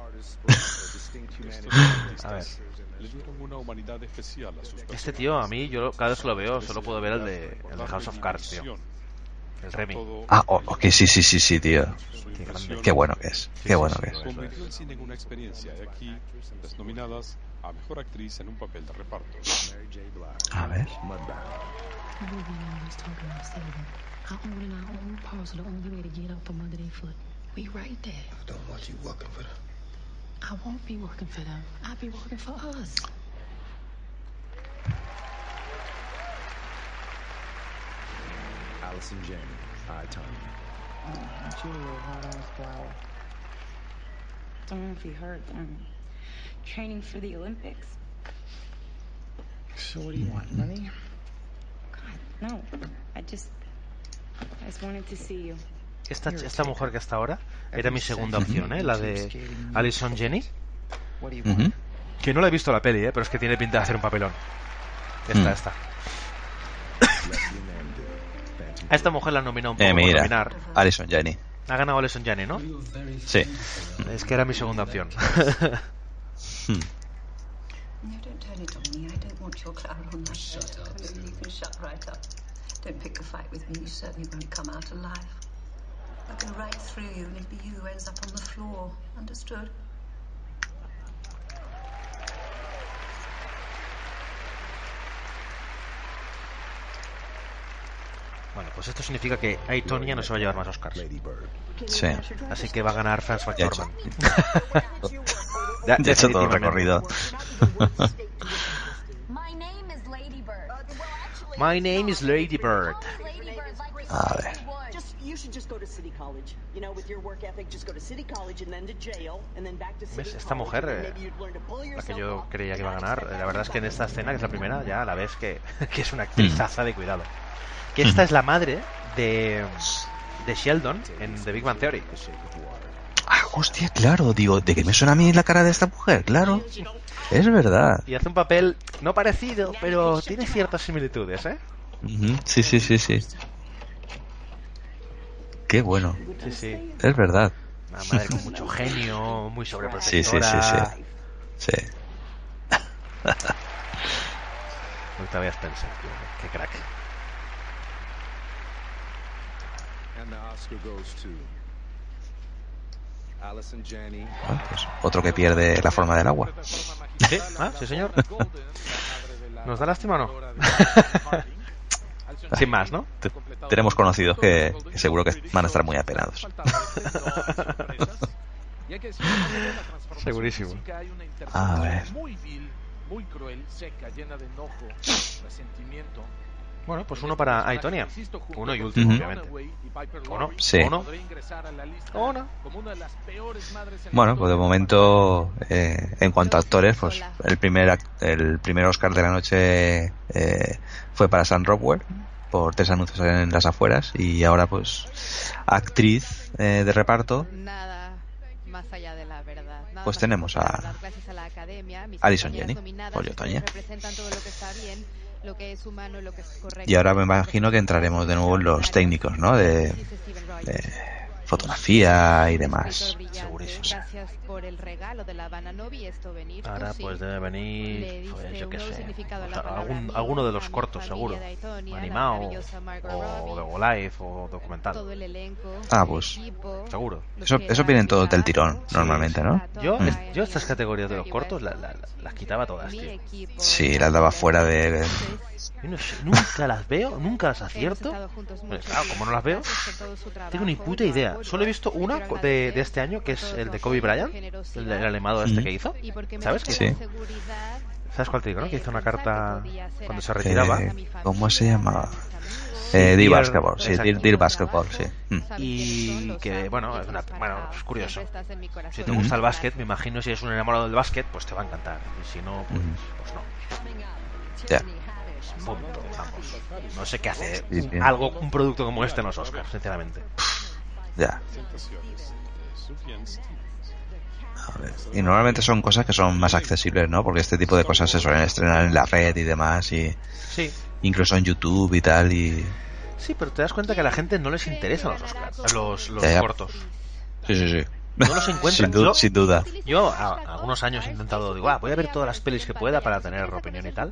A ver. Le dieron una humanidad especial a sus Este tío, a mí, yo cada vez que lo veo, solo puedo ver el de, el de House of Cards, tío. El Remy. Ah, oh, ok, sí, sí, sí, sí, tío. Qué bueno que es. Qué bueno que es. A mejor actriz en un papel de reparto. A ver. Our own and our own parcel, the only way to get up from under their foot. We right there. I don't want you working for them. I won't be working for them. I'll be working for us. Allison Janney, I, Tony. Julia, hot ass flower. Don't know if you heard. Um, training for the Olympics. So what do you want, money? No, I just, I just wanted to see you. Esta, esta mujer que está ahora era mi segunda opción, ¿eh? La de Alison Jenny. Ujú. Que no la he visto la peli, ¿eh? Pero es que tiene pinta de hacer un papelón. Esta, Mm. esta. A esta mujer la han nominado un poco Eh, mira. nominar. Alison Janney. Ha ganado Alison Janney, ¿no? Sí. Es que era mi segunda opción. Hmm. No, don't turn it on me. I don't want your Clara on that shut up. You can shut right up. Don't pick a fight with me. You certainly won't come out alive. I'll go right through you, and it'll be you who ends up on the floor. Understood? Bueno, pues esto significa que Aitonia no se va a llevar más Oscars. Sí. Así que va a ganar Franz Ya. McDormand. Ya he hecho todo el recorrido. My name is Lady Bird. A ver. Just, you should just go to City College. You know, with your work ethic, just go to City College and then to jail and then back to City ¿Ves? Esta mujer, eh, la que yo creía que iba a ganar, eh, la verdad es que en esta escena, que es la primera, ya la ves que, que es una actrizaza de cuidado. Que esta es la madre de, de Sheldon en The Big Bang Theory. Hostia, claro, digo, ¿de qué me suena a mí la cara de esta mujer? Claro. Es verdad. Y hace un papel no parecido, pero tiene ciertas similitudes, ¿eh? Sí, sí, sí, sí. Qué bueno. Sí, sí. Es verdad. Una madre con mucho genio, muy Sí, sobreprotectora. sí, sí, sí. Sí. Octavia Spencer, tío, qué crack. And the Oscar goes to. Bueno, pues otro que pierde la forma del agua. ¿Sí? ¿Ah, sí, señor? ¿Nos da lástima o no? Sin más, ¿no? Te- Tenemos conocidos que, que seguro que van a estar muy apenados. Segurísimo. A ver. Muy vil, muy cruel, seca, llena de enojo, resentimiento. Bueno, pues uno para Aitonia. Uno y último, Ujú. obviamente. ¿O no? Sí. ¿O no? ¿O no? Bueno, pues de momento, eh, en cuanto a actores, pues el primer ac- el primer Oscar de la noche eh, fue para Sam Rockwell por tres anuncios en las afueras y ahora pues actriz eh, de reparto Nada más allá de la verdad. Nada Pues tenemos a a la academia, mis Alison yo, ustedes Toña. representan todo lo que está bien, lo que es humano, lo que es correcto. y ahora me imagino que entraremos de nuevo en los técnicos, ¿no? De, de fotografía y demás. Segurísimo. Gracias por el regalo de la Habana. No vi esto venir. ¿tú Ahora sí? pues debe venir, pues yo qué sé, palabra algún, alguno de los cortos seguro, animado o de live o documental. todo el elenco, Ah, pues. Seguro. Eso, eso vienen todos del tirón, normalmente, ¿no? Yo, Mm. yo estas categorías de los cortos la- la- la- las quitaba todas, tío. Sí, las daba fuera de... Yo no sé, nunca las veo, nunca las acierto. Pues, claro, como no las veo, tengo ni puta idea. Solo he visto una de, de este año, que es el de Kobe Bryant, el, el animado este Mm. que hizo. Porque me ¿Sabes? diste Sí. ¿Sabes cuál te digo, no? Que hizo una que carta cuando se retiraba. Eh, ¿Cómo se llamaba? Sí, Eh, Dear Basketball, sí. Dear, Dear Basketball, sí. Mm. Y que, bueno, es, una, bueno, es curioso. Si te gusta el básquet, me imagino si eres un enamorado del básquet, pues te va a encantar. Y si no, pues, Ujú. pues no. Ya. Punto, vamos. No sé qué hace Sí, un- bien. algo, un producto como este en los Oscars, sinceramente. Ya. A ver. Y normalmente son cosas que son más accesibles, ¿no? Porque este tipo de cosas se suelen estrenar en la red y demás, y Sí, incluso en YouTube y tal, y... sí, pero te das cuenta que a la gente no les interesan los Oscars, los, los Ya, ya. cortos. Sí, sí, sí. No los encuentran. sin, du- Yo- sin duda. Yo a, algunos años he intentado, digo, ah, voy a ver todas las pelis que pueda para tener opinión y tal.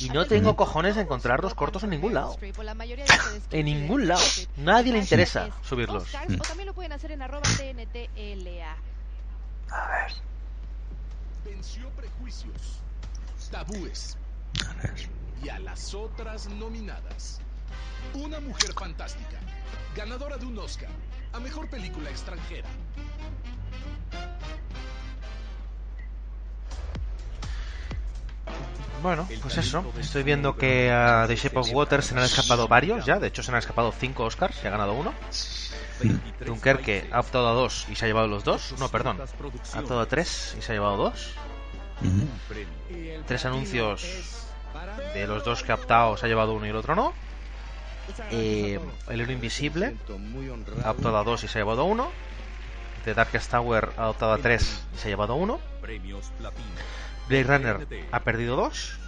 Y no tengo cojones de encontrar los cortos en ningún lado. En ningún lado. Nadie le interesa subirlos. Mm. A ver, Venció prejuicios, tabúes a ver. y a las otras nominadas. Una mujer fantástica, ganadora de un Oscar a mejor película extranjera. Bueno, pues eso. Estoy viendo que a The Shape of Water se han escapado varios ya. De hecho, se han escapado cinco Oscars y ha ganado uno. Dunkerque ha optado a dos y se ha llevado los dos. No, perdón. Ha optado a tres y se ha llevado dos. Tres anuncios de los dos que ha optado se ha llevado uno y el otro no. Eh, el héroe invisible ha optado a dos y se ha llevado uno. The Darkest Tower ha optado a tres y se ha llevado uno. Premios Platino. Blade Runner ha perdido dos.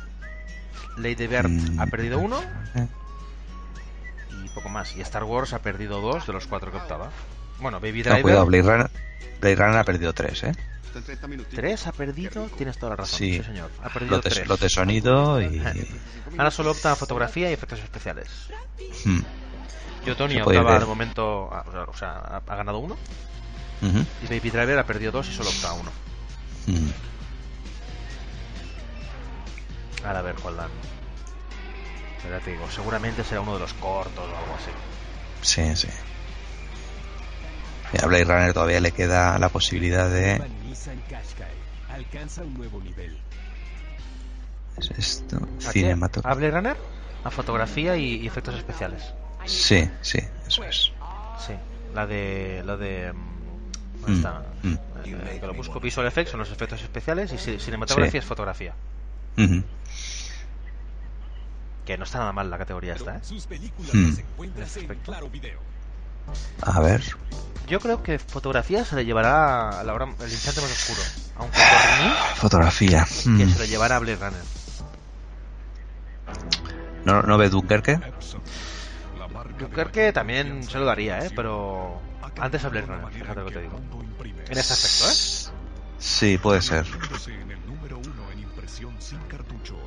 Lady Bird Mm. ha perdido uno. Eh, Y poco más. Y Star Wars ha perdido dos de los cuatro que optaba. Bueno, Baby No, Driver. cuidado, Blade Runner, Blade Runner ha perdido tres, ¿eh? ¿Tres ha perdido? Tienes toda la razón, sí, Sí. señor. Ha perdido Los de, tres. los de sonido y... Ahora solo opta a fotografía y efectos especiales. Hmm. Yo, Tony, optaba de momento. o sea, o sea, ha, ha ganado uno. Y Baby Driver ha perdido dos y solo opta a uno. Mm. Ahora a ver cuál dan. Pero te digo, seguramente será uno de los cortos o algo así. Sí, sí. Y a Blade Runner todavía le queda la posibilidad de... Nissan Qashqai alcanza un nuevo nivel. ¿Es esto? ¿A Blade Runner? A fotografía y, y efectos especiales. Sí, sí, eso es. Sí, la de. La de. mm, ¿Dónde Mm, está? mm. Eh, que lo busco Visual Effects son los efectos especiales y ci- cinematografía Sí. es fotografía. Ujú. Que no está nada mal la categoría esta, ¿eh? Sus películas Hmm. las encuentras en Claro Video. A ver... Yo creo que fotografía se le llevará a la hora, el instante más oscuro. Aunque por mí, Fotografía. que Mm. se lo llevará a Blade Runner. ¿No, ¿No ve Dunkerque? Yo creo que también se lo daría, ¿eh? Pero antes a Blade Runner, fíjate lo que te digo. En ese aspecto, ¿eh? Sí, puede ser.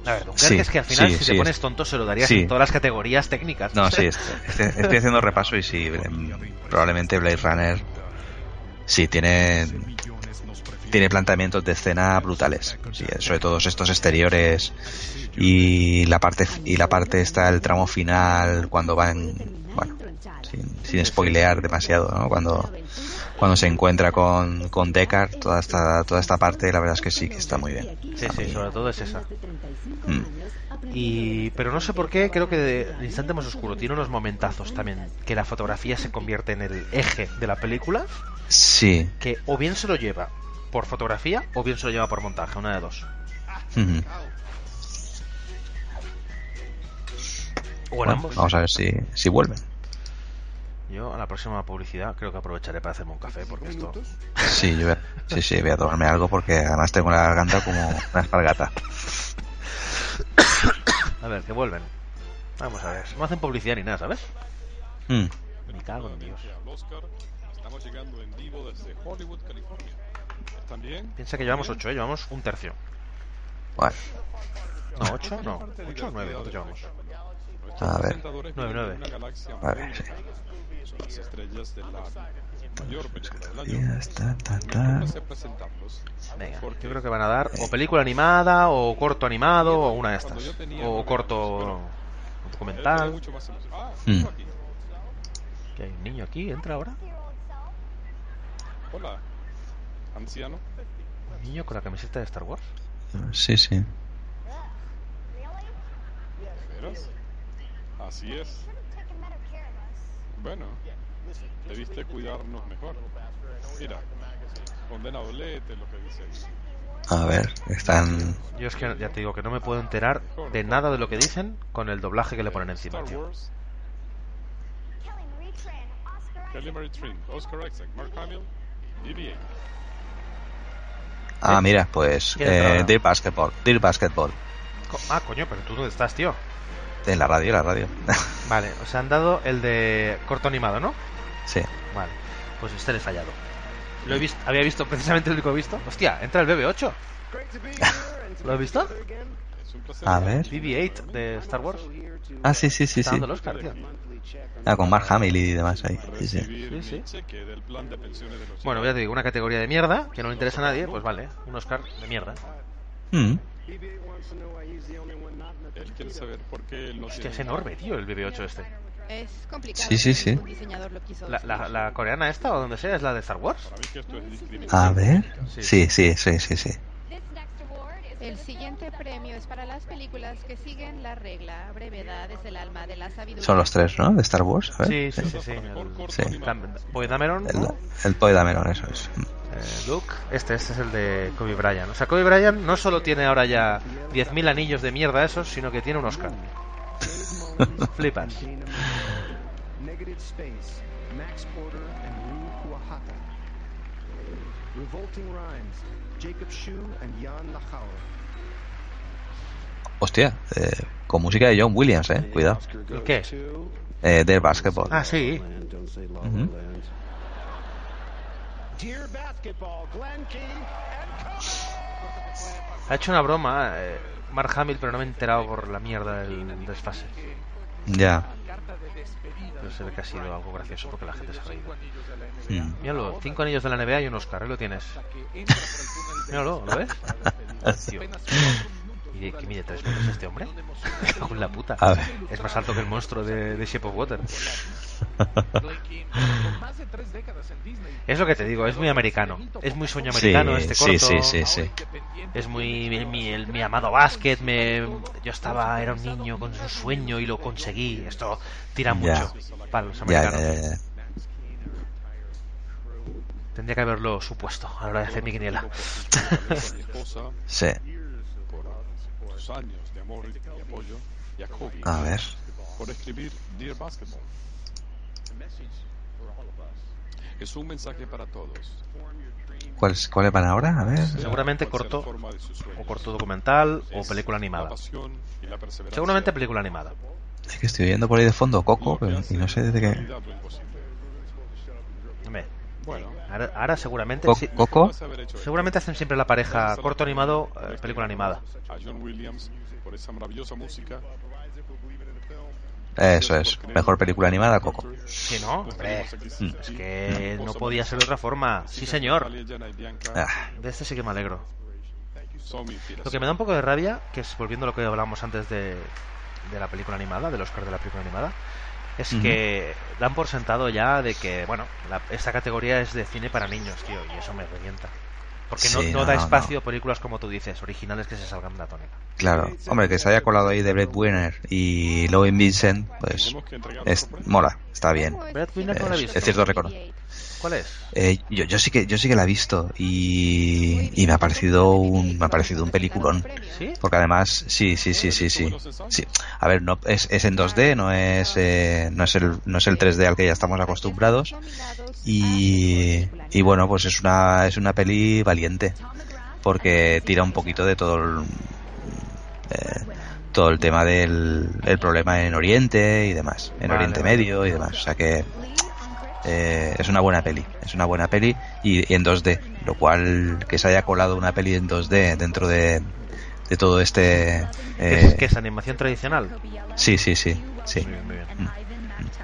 A ver, Dunkerque Sí, es que al final, sí, si sí, te pones es- tonto, se lo darías sí. en todas las categorías técnicas. No, sí, estoy, estoy- haciendo repaso y sí, em, probablemente Blade Runner sí tiene tiene planteamientos de escena brutales, sí, sobre todo estos exteriores y la parte y la parte está el tramo final cuando van bueno sin, sin spoilear demasiado, ¿no? Cuando cuando se encuentra con, con Deckard, toda esta toda esta parte la verdad es que sí que está muy bien. Sí, sí, sobre todo es esa. Mm. Y, pero no sé por qué, creo que de- el instante más oscuro tiene unos momentazos también que la fotografía se convierte en el eje de la película, Sí. que o bien se lo lleva por fotografía o bien se lo lleva por montaje, una de dos. En Bueno, ambos. vamos a ver si, si vuelven. Yo a la próxima publicidad creo que aprovecharé para hacerme un café porque esto... Sí, yo voy a, sí, sí, voy a tomarme algo porque además tengo la garganta como una espargata. A ver, que vuelven. Vamos a ver. No hacen publicidad ni nada, ¿sabes? Mm. Me cago en Dios. Estamos llegando en vivo desde Hollywood, California. ¿Están bien? Piensa que llevamos 8, ¿eh? Llevamos un tercio. Bueno, No, 8, no. 8 o 9, ¿cuánto llevamos? A ver. 9, 9. Una galaxia A ver, sí. Son las estrellas de la mayor película del Ya año. está, ta, ta. Venga, porque yo creo que van a dar o película animada, o corto animado, o una de estas. O corto documental. Ah, Mm. ¿Que hay un niño aquí? ¿Entra ahora? Hola, anciano. ¿Un niño con la camiseta de Star Wars? Sí, sí. ¿Veras? Así es. Bueno, debiste cuidarnos mejor. Mira, condenado, léete lo que dice. A ver, están. Yo es que ya te digo que no me puedo enterar de nada de lo que dicen con el doblaje que le ponen encima, tío. BB-8. Ah, mira, pues. ¿Quién entra Eh? Dear Basketball. Dear Basketball. Co- Ah, coño, pero tú dónde estás, tío. En la radio, la radio. Vale, os han dado el de corto animado, ¿no? sí. Vale, pues este le he fallado. Lo he visto, había visto precisamente el único que he visto. Hostia, entra el BB-8. ¿Lo has visto? A ver. BB-8 de Star Wars. Ah, sí, sí, sí, Está sí. dando el Oscar, tío. Ah, con Mark Hamill y demás ahí. Sí, sí. Sí, Bueno, ya te digo, una categoría de mierda que no le interesa a nadie, pues vale, un Oscar de mierda. Mm. Él quiere saber por qué no Hostia, tiene es enorme, tío, el BB-8 este. Es complicado. Sí, sí, sí. El diseñador lo quiso. La, la, la coreana esta o donde sea es la de Star Wars. A ver. Sí. Sí, sí, sí, sí, sí. El siguiente premio es para las películas que siguen la regla. Brevedad es el alma de la sabiduría. Son los tres, ¿no? De Star Wars. A ver. Sí, sí, sí, sí. El, Sí. Dam- Poe Dameron, El, el Poe Dameron, eso es. Eh, Luke, este, este es el de Kobe Bryant. O sea, Kobe Bryant no solo tiene ahora ya 10.000 anillos de mierda esos, sino que tiene un Oscar. Flipas. Negative Space, Max Porter and Rue Kuahaka. Revolting Rhymes, Jacob Shu and Jan Lachauer. Hostia, eh, con música de John Williams, eh. Cuidado. ¿El qué? Eh, del Basketball. Ah, sí. Ujú. Dear basketball, Glenn King and Ha hecho una broma eh, Mark Hamill, pero no me he enterado por la mierda del desfase. Ya. Pero se ve que ha sido algo gracioso porque la gente se ha reído. Mm. Míralo, cinco anillos de la NBA y un Oscar, ahí lo tienes. Míralo, ¿lo ves? Tío. ¿Y qué mide tres metros este hombre? En la puta. A ver. Es más alto que el monstruo de, de Shape of Water. Es lo que te digo, es muy americano. Es muy sueño americano Sí, este sí, corto. sí, sí, sí. Es muy mi, mi- el- mi amado básquet. Me, yo estaba, era un niño con un sueño y lo conseguí. Esto tira mucho para los americanos. ya, ya. Tendría que haberlo supuesto a la hora de hacer mi quiniela. Sí. sus años de amor y apoyo y a Kobe A ver. por escribir Dear Basketball. Es un mensaje para todos. ¿Cuáles cuáles van ahora? A ver. Seguramente corto o corto documental o película animada. Seguramente película animada. Es que estoy oyendo por ahí de fondo Coco pero- y no sé de qué. Hombre, ahora, ahora seguramente Co- sí- ¿Coco? seguramente hacen siempre la pareja corto animado eh, película animada. A John Williams por esa maravillosa música. Eso es. Mejor película animada, Coco. Sí, ¿no? Hombre, Mm. es que no podía ser de otra forma. Sí, señor. Ah, De este sí que me alegro. Lo que me da un poco de rabia, que es volviendo a lo que hablábamos antes de, de la película animada, del Oscar de la película animada, es que dan por sentado ya de que, bueno, la- esta categoría es de cine para niños, tío, y eso me revienta. Porque no, Sí, no no, da no, espacio a películas como tú dices, originales que se salgan de la tónica. Claro. Hombre, que se haya colado ahí de Brett Winner y Lowen Vincent, pues es, mola, está bien. Brett Winner no la he Es- visto. es cierto reconocer. ¿Cuál es? Eh, yo, yo sí que yo sí que la he visto y, y me ha parecido un me ha parecido un peliculón ¿Sí? porque además sí sí sí sí sí sí a ver no es, es en 2D no es eh, no es el no es el 3D al que ya estamos acostumbrados y, y bueno pues es una es una peli valiente porque tira un poquito de todo el eh, todo el tema del el problema en Oriente y demás en Vale, Oriente. Medio y demás o sea que eh, es una buena peli, es una buena peli y, y en 2D, lo cual que se haya colado una peli en 2D dentro de, de todo este... ¿Qué es, eh, qué es animación tradicional? sí, sí, sí, sí. Muy bien, muy bien.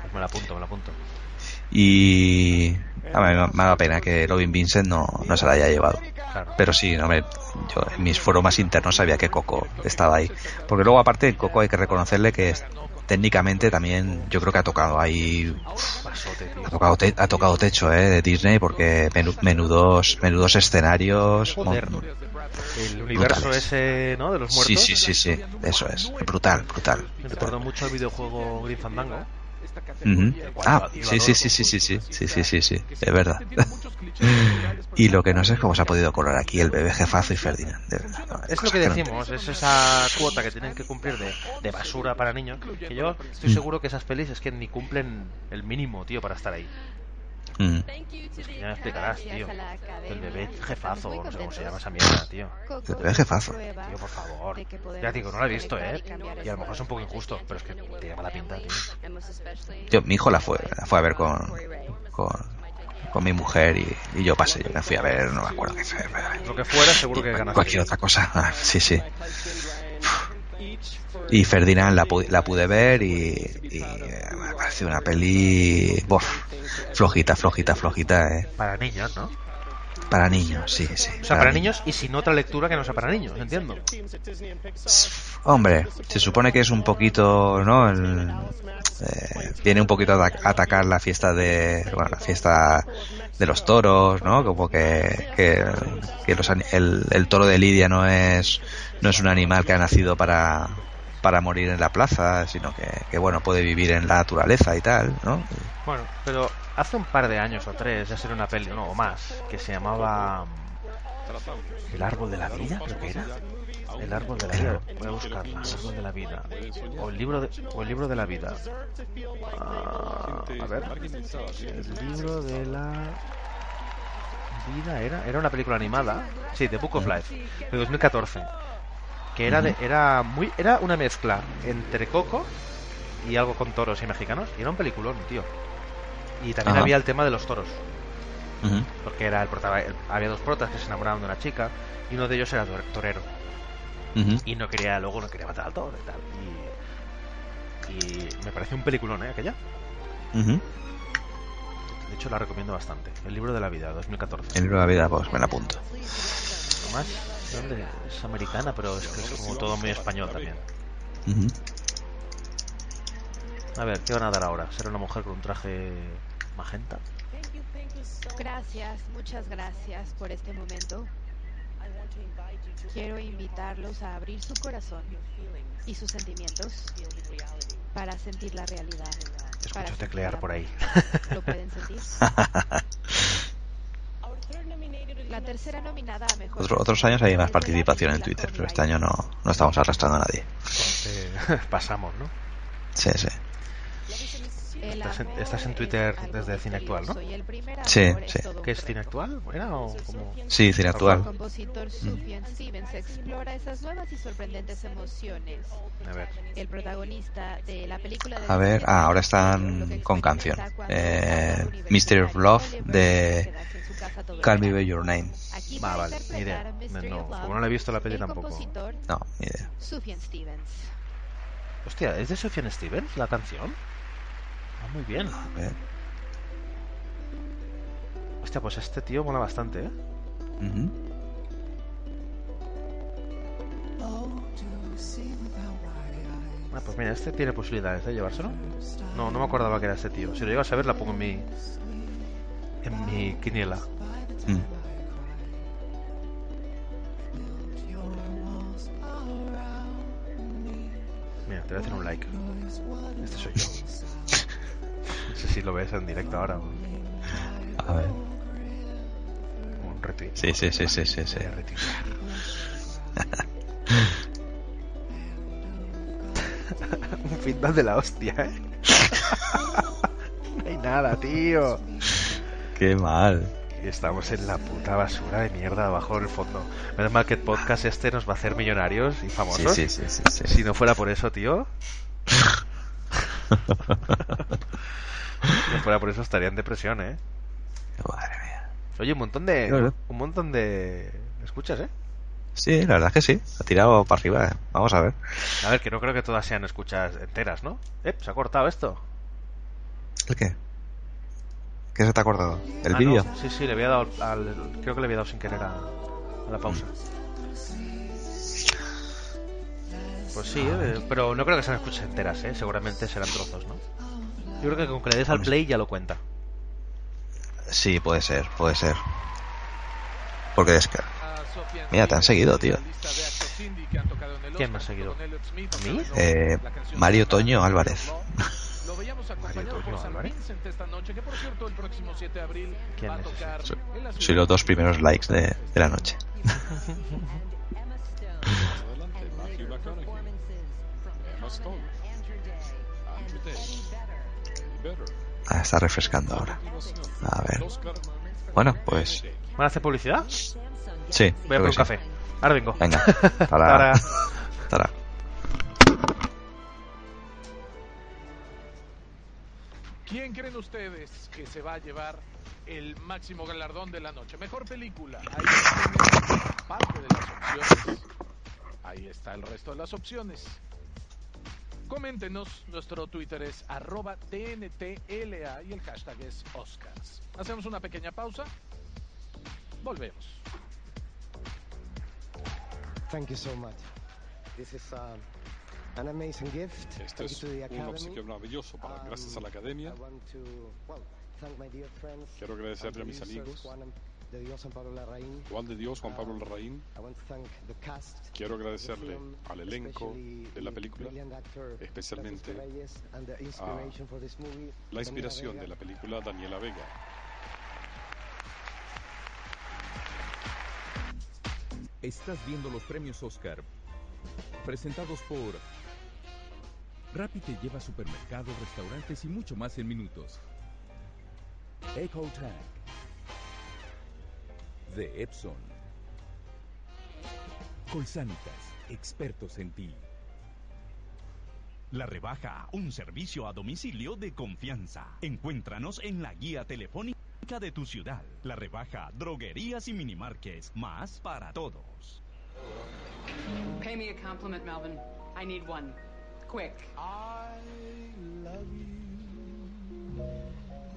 Pues me la apunto, me la apunto. Y a mí me- me da pena que Robin Vincent no, no se la haya llevado. Claro. Pero sí, no me, yo en mis foros más internos sabía que Coco estaba ahí. Porque luego aparte Coco hay que reconocerle que es- técnicamente también yo creo que ha tocado ahí ha tocado te- ha tocado techo eh, de Disney porque menu- menudos menudos escenarios Joder. mon- El universo brutales. ese, ¿no? De los muertos. sí sí sí sí eso es brutal brutal Me recordó mucho el videojuego Green Fandango. Ah, sí, sí, sí, sí, sí, sí, sí, sí, sí, sí, es verdad. y lo que no sé es cómo se ha podido colar aquí el bebé jefazo y Ferdinand. de verdad, no, hay Es lo que no- decimos, es esa cuota que tienen que cumplir de, de basura para niños. Que yo estoy Mm. seguro que esas pelis es que ni cumplen el mínimo, tío, para estar ahí. Mm. Es que ya me explicarás, tío. El bebé jefazo, no sé cómo se llama esa mierda, tío. El bebé jefazo. Tío, por favor. Ya digo, no la he visto, ¿eh? Y a lo mejor es un poco injusto, pero es que te llama la pinta, tío. Yo, mi hijo la fue, la fue a ver con, con, con mi mujer y, y yo pasé, yo me fui a ver, no me acuerdo qué fue. Lo que fuera, seguro que ganaste. Cualquier otra cosa, Ah, sí, sí. Y Ferdinand la, pu- la pude ver y, y, me pareció una peli bof, flojita, flojita, flojita, eh. Para niños, ¿no? Para niños, sí, sí. O sea, para niños y sin otra lectura que no sea para niños, entiendo. Hombre, se supone que es un poquito, ¿no? El, eh, viene un poquito a atacar la fiesta de, bueno, la fiesta de los toros, ¿no? Como que, que, que los el, el toro de Lidia no es, no es un animal que ha nacido para, para morir en la plaza, sino que, que bueno, puede vivir en la naturaleza y tal, ¿no? Bueno, pero hace un par de años o tres, ya sería una peli, no, o más, que se llamaba mm, El árbol de la vida, creo que era. El árbol de la vida, voy a buscarla, el árbol de la vida. O el libro de, o el libro de la vida. Ah, a ver, el libro de la vida era, era una película animada, sí, The Book of Life, de 2014, que era de, era muy, era una mezcla entre Coco y algo con toros y mexicanos, y era un peliculón, tío. Y también Ajá. había el tema de los toros. Porque era el prota- el- había dos protas que se enamoraban de una chica y uno de ellos era tor- Y no quería, luego no quería matar al toro y tal. Y, y me pareció un peliculón, ¿eh? Aquella. Ujú. De hecho, la recomiendo bastante. El libro de la vida, 2014. El libro de la vida, pues me la apunto. ¿de dónde? Es americana, pero es que es como todo muy español también. A ver, ¿qué van a dar ahora? ¿Ser una mujer con un traje magenta? Gracias, muchas gracias por este momento. Quiero invitarlos a abrir su corazón y sus sentimientos para sentir la realidad. Te escucho teclear por ahí. ¿Lo pueden sentir? La tercera nominada a mejor. Otro- otros años hay más participación en Twitter, pero este año no, no estamos arrastrando a nadie. Eh, pasamos, ¿no? Sí, sí. Estás en, estás en Twitter desde Cine Actual, ¿no? Sí, sí. ¿Qué es. Cine Actual? ¿Era o como...? Sí, Cine Actual. El compositor Sufjan Stevens explora esas nuevas y sorprendentes emociones. A ver. El protagonista de la película de A ver, ah, ahora están con canción. Eh, Mystery of Love de Call Me By Your Name. Va, vale, ni idea. No, no, como no la he visto la peli el tampoco. No, ni idea. Hostia, ¿es de Sufjan Stevens la canción? Ah, muy bien. Hostia, pues este tío mola bastante, ¿eh? Ah, pues mira, este tiene posibilidades de llevárselo. No, no me acordaba que era este tío. Si lo llegas a ver, la pongo en mi. en mi quiniela. Mm. Mira, te voy a hacer un like. Este soy yo. No sé si lo ves en directo ahora. A ver. Un retweet. Sí, sí, sí, sí, sí, sí. Un feedback de la hostia, ¿eh? no hay nada, tío. Qué mal. Estamos en la puta basura de mierda abajo en el fondo. Menos mal que el podcast este nos va a hacer millonarios y famosos. Sí, sí, sí, sí, sí. Si no fuera por eso, tío. si no fuera por eso estaría en depresión, ¿eh? Madre mía. Oye, un montón de... Un montón de... ¿Escuchas, eh? Sí, la verdad es que sí. Ha tirado para arriba. eh. Vamos a ver. A ver, que no creo que todas sean escuchas enteras, ¿no? Eh, se ha cortado esto. ¿El qué? ¿Qué se te ha acordado? ¿El Ah, vídeo? no, Sí, sí, le había dado al... Creo que le había dado sin querer a, a la pausa. Pues sí, eh, pero no creo que sean escuchas enteras, ¿eh? Seguramente serán trozos, ¿no? Yo creo que con que le des al play ya lo cuenta. Sí, puede ser, puede ser. Porque es que... Mira, te han seguido, tío. ¿Quién me ha seguido? ¿A mí? Eh, Mario Toño Álvarez. Mario Toño Álvarez. ¿Quién es ese? So- Soy los dos primeros likes de, de la noche. Ah, está refrescando ahora. A ver. Bueno, pues... ¿Van a hacer publicidad? Sí. Voy a por un sí. café. Ahora vengo. Venga. Para... Para- para. ¿Quién creen ustedes que se va a llevar el máximo galardón de la noche? Mejor película. Ahí tienen parte de las opciones. Ahí está el resto de las opciones. Coméntenos, nuestro Twitter es arroba TNTLA y el hashtag es Oscars. Hacemos una pequeña pausa. Volvemos. Thank you so much. This is uh, an amazing gift. Este Thank es you to the un Academy. obsequio maravilloso para, gracias a la academia. I want to, well, thank my dear friends Quiero agradecerle a mis amigos. Juan de Dios and Pablo Larraín. Juan de Dios, Juan Pablo Larraín. Quiero agradecerle al elenco de la película, especialmente a la inspiración de la película Daniela Vega. Estás viendo los premios Oscar, presentados por Rappi te lleva a supermercados, restaurantes y mucho más en minutos. Echo Tag de Epson. Colsanitas, expertos en ti. La rebaja, un servicio a domicilio de confianza. Encuéntranos en la guía telefónica de tu ciudad. La rebaja, droguerías y minimarques, más para todos. Pay me a compliment, Melvin. I need one. Quick.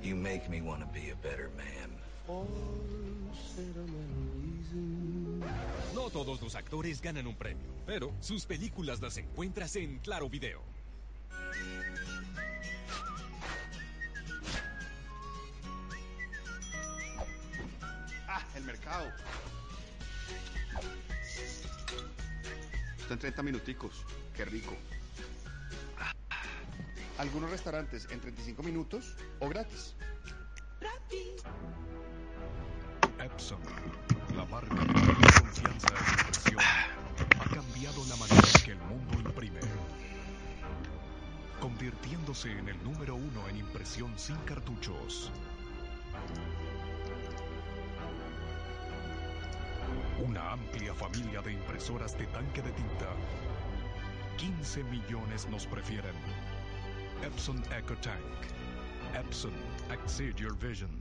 You make me want to be a better man. No todos los actores ganan un premio, pero sus películas las encuentras en Claro Video. Ah, el mercado. Está en 30 minuticos. Qué rico. Algunos restaurantes en 35 minutos o gratis. La marca de confianza en impresión, ha cambiado la manera en que el mundo imprime, convirtiéndose en el número uno en impresión sin cartuchos. Una amplia familia de impresoras de tanque de tinta. 15 millones nos prefieren. Epson EcoTank. Epson, exceed your vision.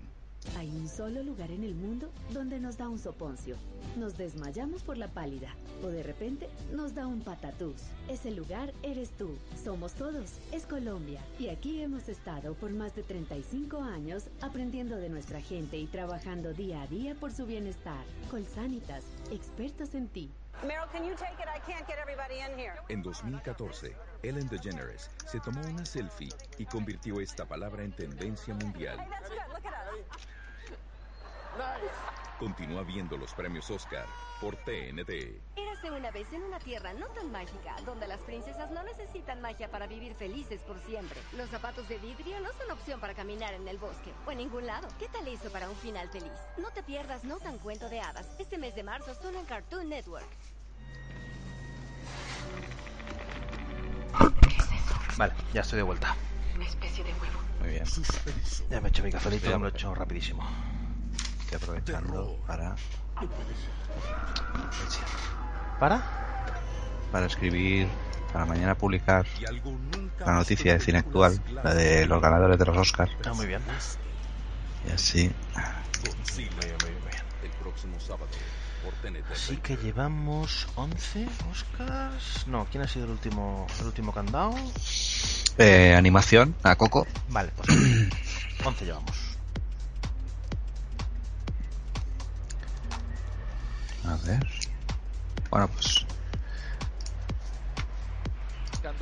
Hay un solo lugar en el mundo donde nos da un soponcio. Nos desmayamos por la pálida. O de repente nos da un patatús. Ese lugar eres tú. Somos todos. Es Colombia. Y aquí hemos estado por más de 35 años aprendiendo de nuestra gente y trabajando día a día por su bienestar. Colsanitas, expertos en ti. Meryl, can you take it? I can't get everybody in here. En 2014, Ellen DeGeneres se tomó una selfie y convirtió esta palabra en tendencia mundial. Hey, Continúa viendo los premios Oscar por TNT. Érase una vez en una tierra no tan mágica, donde las princesas no necesitan magia para vivir felices por siempre. Los zapatos de vidrio no son opción para caminar en el bosque o en ningún lado. ¿Qué tal eso para un final feliz? No te pierdas No tan cuento de hadas, este mes de marzo solo en Cartoon Network. Vale, ya estoy de vuelta. Una especie de huevo. Muy bien. Ya me he hecho mi cafelito, me lo he hecho rapidísimo. Estoy aprovechando para. ¿Para? Para escribir, para mañana publicar la noticia de cine actual, la de los ganadores de los Oscars. Ah, muy bien. Y así. Muy bien, muy bien, muy bien. El próximo sábado por TNT. Así que llevamos 11 Oscars. No, ¿quién ha sido el último, el último que han dado? Eh, animación, a Coco. Vale, pues 11 llevamos. A ver. Bueno, pues.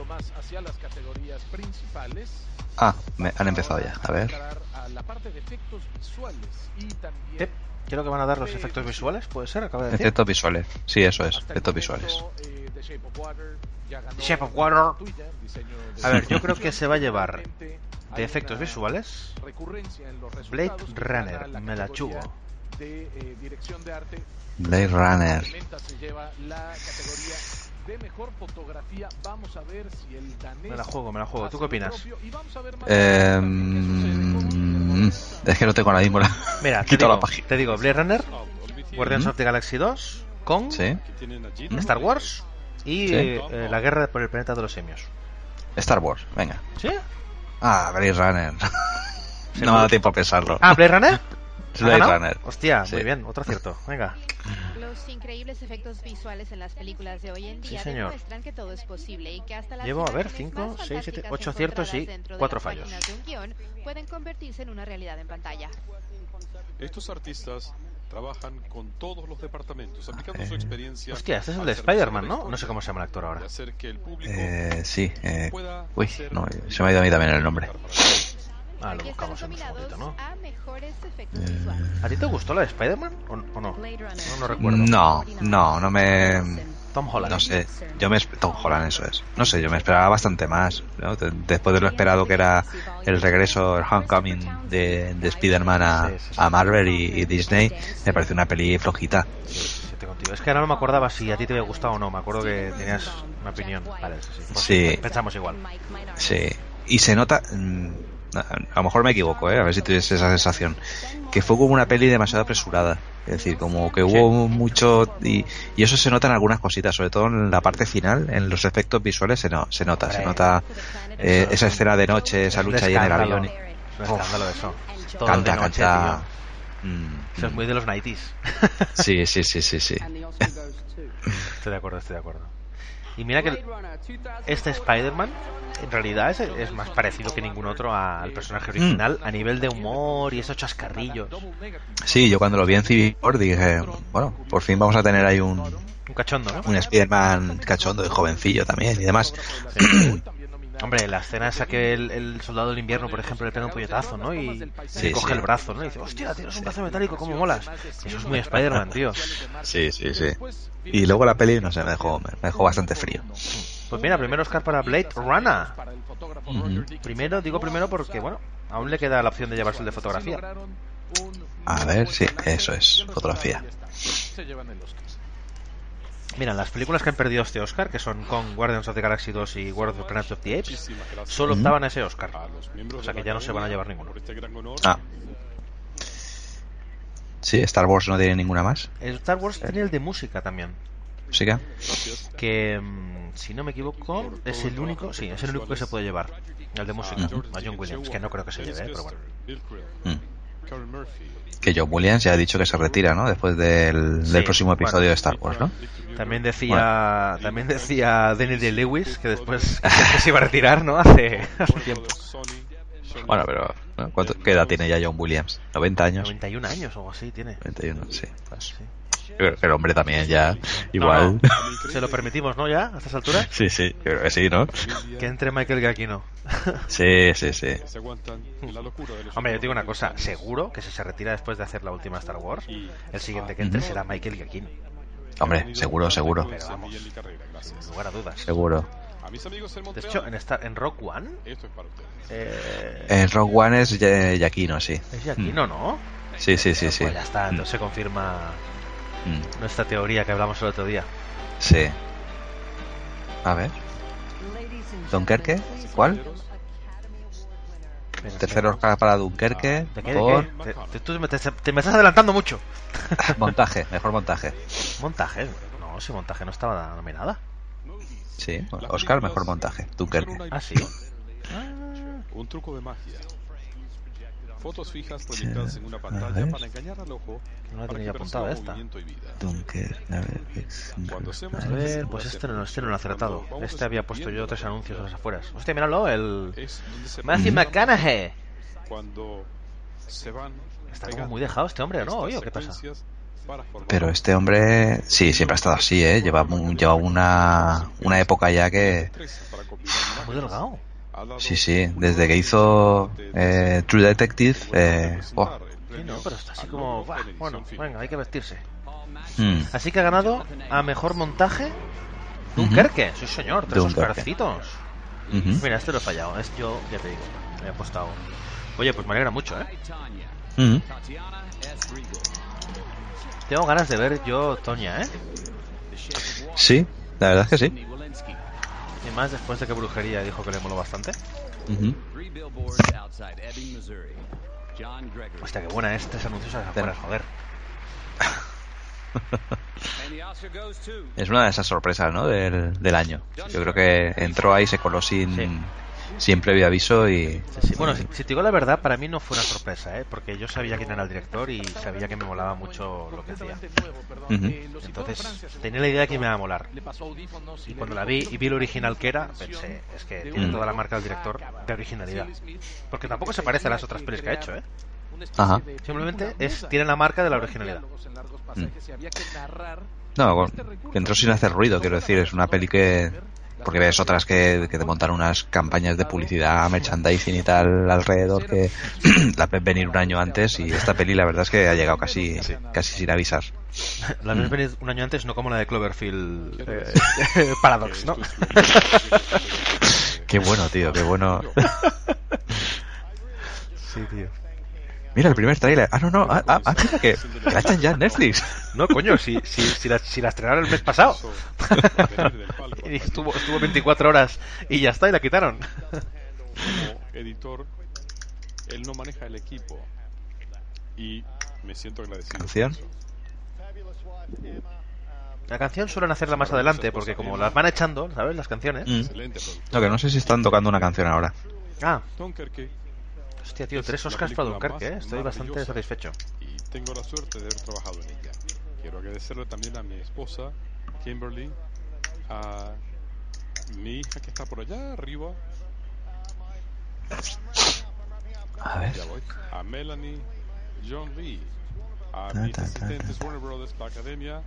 Más hacia las categorías principales. Ah, me, han empezado ya. A ver. A la parte de efectos visuales y también Yep. Creo que van a dar los efectos visuales, ¿puede ser? Acaba de decir. Efectos visuales. Sí, eso es. Efectos visuales. eh, The Shape of Water Shape of Water. A ver, yo creo que se va a llevar de efectos visuales Blade Runner, me la chugo. De eh, dirección de arte Blade Runner. Se lleva la categoría de mejor fotografía. Vamos a ver si el danés Me la juego, me la juego. ¿Tú qué opinas? Eh, es que no tengo mismo la. Mira, te Quito digo, la página. te digo, Blade Runner, Guardians ¿Mm? of the Galaxy 2, Kong, Sí. Star Wars y Sí. eh, eh, la guerra por el planeta de los simios. Star Wars, venga. ¿Sí? Ah, Blade Runner. no me da tiempo a pensarlo. Ah, Blade Runner. ¿Ha Blade? Runner. Hostia, Sí. muy bien, otro acierto. Venga. Los increíbles efectos visuales en las películas de hoy en Sí, día demuestran que todo es posible y que hasta las Llevo, a ver, imágenes cinco, más seis, siete, fantásticas ocho aciertos y encontradas dentro de cuatro las fallos. páginas de un guion pueden convertirse en una realidad en pantalla. Estos artistas trabajan con todos los departamentos, aplicando su experiencia. Hostia, este es el de Spider-Man, ¿no? No sé cómo se llama el actor ahora. el Eh, sí. Eh, uy, no, se me ha ido a mí también el nombre. Ah, lo buscamos en un segundito, ¿no? a Eh. ¿A ti te gustó la de Spider-Man o, o no? No, no recuerdo. No, no, no me. Tom Holland. No sé, yo me. Tom Holland, eso es. No sé, yo me esperaba bastante más. ¿no? De- Después de lo esperado que era el regreso, el homecoming de, de Spider-Man a, a Marvel y, y Disney, me pareció una peli flojita. Es que ahora no me acordaba si a ti te había gustado o no. Me acuerdo que tenías una opinión. Vale, sí, sí. Pues Sí. Pensamos igual. Sí, y se nota, mm, a lo mejor me equivoco, ¿eh? a ver si tuviese esa sensación, que fue como una peli demasiado apresurada. Es decir, como que hubo mucho. Y, y eso se nota en algunas cositas, sobre todo en la parte final, en los efectos visuales se, no, se nota. Se nota eh, esa es escena de noche, esa es lucha ahí en el avión. y- Un escándalo eso. Todo Canta, de noche, canta. Mm, Eso es muy de los 90s. Sí, sí, sí, sí, sí. Estoy de acuerdo, estoy de acuerdo. Y mira que este Spider-Man en realidad es, es más parecido que ningún otro al personaje original a nivel de humor y esos chascarrillos. Sí, yo cuando lo vi en Civil War dije, bueno, por fin vamos a tener ahí un, Un cachondo, ¿no? un Spider-Man cachondo y jovencillo también y demás. Hombre, la escena esa que el, el soldado del invierno, por ejemplo, le pega un puñetazo, ¿no? Y Sí, le coge sí. el brazo, ¿no? Y dice, hostia, tienes un brazo metálico, ¿cómo molas? Eso es muy Spider-Man, tío. Sí, sí, sí. Y luego la peli, no sé, me dejó, me dejó bastante frío. Pues mira, primero Oscar para Blade Runner. Primero, digo primero porque, bueno, aún le queda la opción de llevarse el de fotografía. A ver, sí, eso es, fotografía. Se llevan el Oscar. Mira, las películas que han perdido este Oscar, que son Kong, Guardians of the Galaxy 2 y World of the Planet of the Apes, solo optaban a ese Oscar. O sea que ya no se van a llevar ninguno. Ah. Sí, Star Wars no tiene ninguna más. El Star Wars tiene el de música también. ¿Sí que? Mm, si no me equivoco, es el único, sí, es el único que se puede llevar. El de música, Ujú. a John Williams, que no creo que se lleve, ¿eh? pero bueno. Mm. Que John Williams ya ha dicho que se retira, ¿no? Después del, próximo episodio bueno. de Star Wars, ¿no? También decía, también decía Daniel de Lewis que después que se iba a retirar, ¿no? Hace, hace tiempo. Bueno, pero ¿no? ¿cuánto, ¿qué edad tiene ya John Williams? ¿90 años? 91 años o algo así tiene. 91, sí. Pues, el hombre también ya, igual. No, no, Se lo permitimos, ¿no? Ya, a estas alturas. Sí, sí, creo que sí, ¿no? Que entre Michael Giacchino. Sí, sí, sí. Hombre, yo te digo una cosa, seguro que si se retira después de hacer la última Star Wars, el siguiente que entre será Michael Giacchino. Hombre, seguro, seguro. Pero vamos, sin lugar a dudas. Seguro. De hecho, en, esta, en Rock One, eh, En Rogue One es Ya- Giacchino, sí. es Giacchino, ¿no? Sí, sí, sí, sí. Pues ya está, entonces se confirma Mm, nuestra teoría que hablamos el otro día. Sí. A ver. ¿Dunkerque? ¿Cuál? Tercer Oscar para Dunkerque ¿De qué? por ¿De qué? Te, te- tú te me estás adelantando mucho. montaje, mejor montaje. Montaje. No, si montaje no estaba nominada. Sí, Oscar, mejor montaje. Dunkerque. Ah, sí. Un truco de magia. Fotos fijas proyectadas en una pantalla ver. para engañar al ojo. No la tenía apuntada esta. Dunkerque, a ver. A ver, pues este no, este no lo he acertado. Este había puesto yo tres anuncios a las afueras. Hostia, míralo, el Matthew McConaughey. Cuando se van Está como muy dejado este hombre, ¿no? Oye, ¿o ¿qué pasa? Pero este hombre, sí, siempre ha estado así, ¿eh? Lleva, lleva una, una época ya que... Muy delgado. Sí, sí, desde que hizo eh, True Detective... Eh, oh, Sí, no, pero está así como... "Buah, Bueno, venga, hay que vestirse. mm, Así que ha ganado a mejor montaje Dunkerque. Sí, señor, tres. Oscarcitos. ujú, Mira, este lo he fallado. Es yo, ya te digo, me he apostado. Oye, pues me alegra mucho, ¿eh? Tengo ganas de ver yo Toña, ¿eh? Sí, la verdad es que sí. Y más después de que Brujería dijo que le moló bastante. Ujú. Hostia, qué buena es tres anuncios a las afueras, joder. Es una de esas sorpresas, ¿no? Del, del año. Yo creo que entró ahí, se coló sin, sin previo aviso y... Sí, bueno, si, si te digo la verdad, para mí no fue una sorpresa, ¿eh? Porque yo sabía quién era el director y sabía que me molaba mucho lo que hacía. Ujú. Entonces, tenía la idea de que me iba a molar. Y cuando la vi y vi lo original que era, pensé, es que tiene toda la marca del director de originalidad. Porque tampoco se parece a las otras pelis que ha hecho, ¿eh? Ajá. Simplemente es, tiene la marca de la originalidad. Mm. No, entró sin hacer ruido, quiero decir, es una peli que... Porque ves otras que, que te montan unas campañas de publicidad, merchandising y tal alrededor que la ves venir un año antes y esta peli la verdad es que ha llegado casi, casi sin avisar. La ves venir un año antes, no como la de Cloverfield eh, Paradox, ¿no? Qué bueno, tío, qué bueno. Sí, tío. Mira el primer tráiler. Ah, no, no. Ah, ah, mira que, que la echan ya en Netflix. No, coño, si, si, si, la, si la estrenaron el mes pasado. y estuvo, estuvo 24 horas y ya está, y la quitaron. Como editor, él no maneja el equipo. Y me siento agradecido. ¿Canción? La canción suelen hacerla más adelante, porque como las van echando, ¿sabes? Las canciones. Mm. No, que no sé si están tocando una canción ahora. Ah. Hostia, tío, tres Oscars para Dunkerque, ¿eh? Estoy bastante satisfecho. Y tengo la suerte de haber trabajado en ella. Quiero agradecerle también a mi esposa, Kimberly, a mi hija que está por allá arriba. A ver. A Melanie, John Lee, a Ta, mis ta, ta, asistentes Warner Brothers, la academia.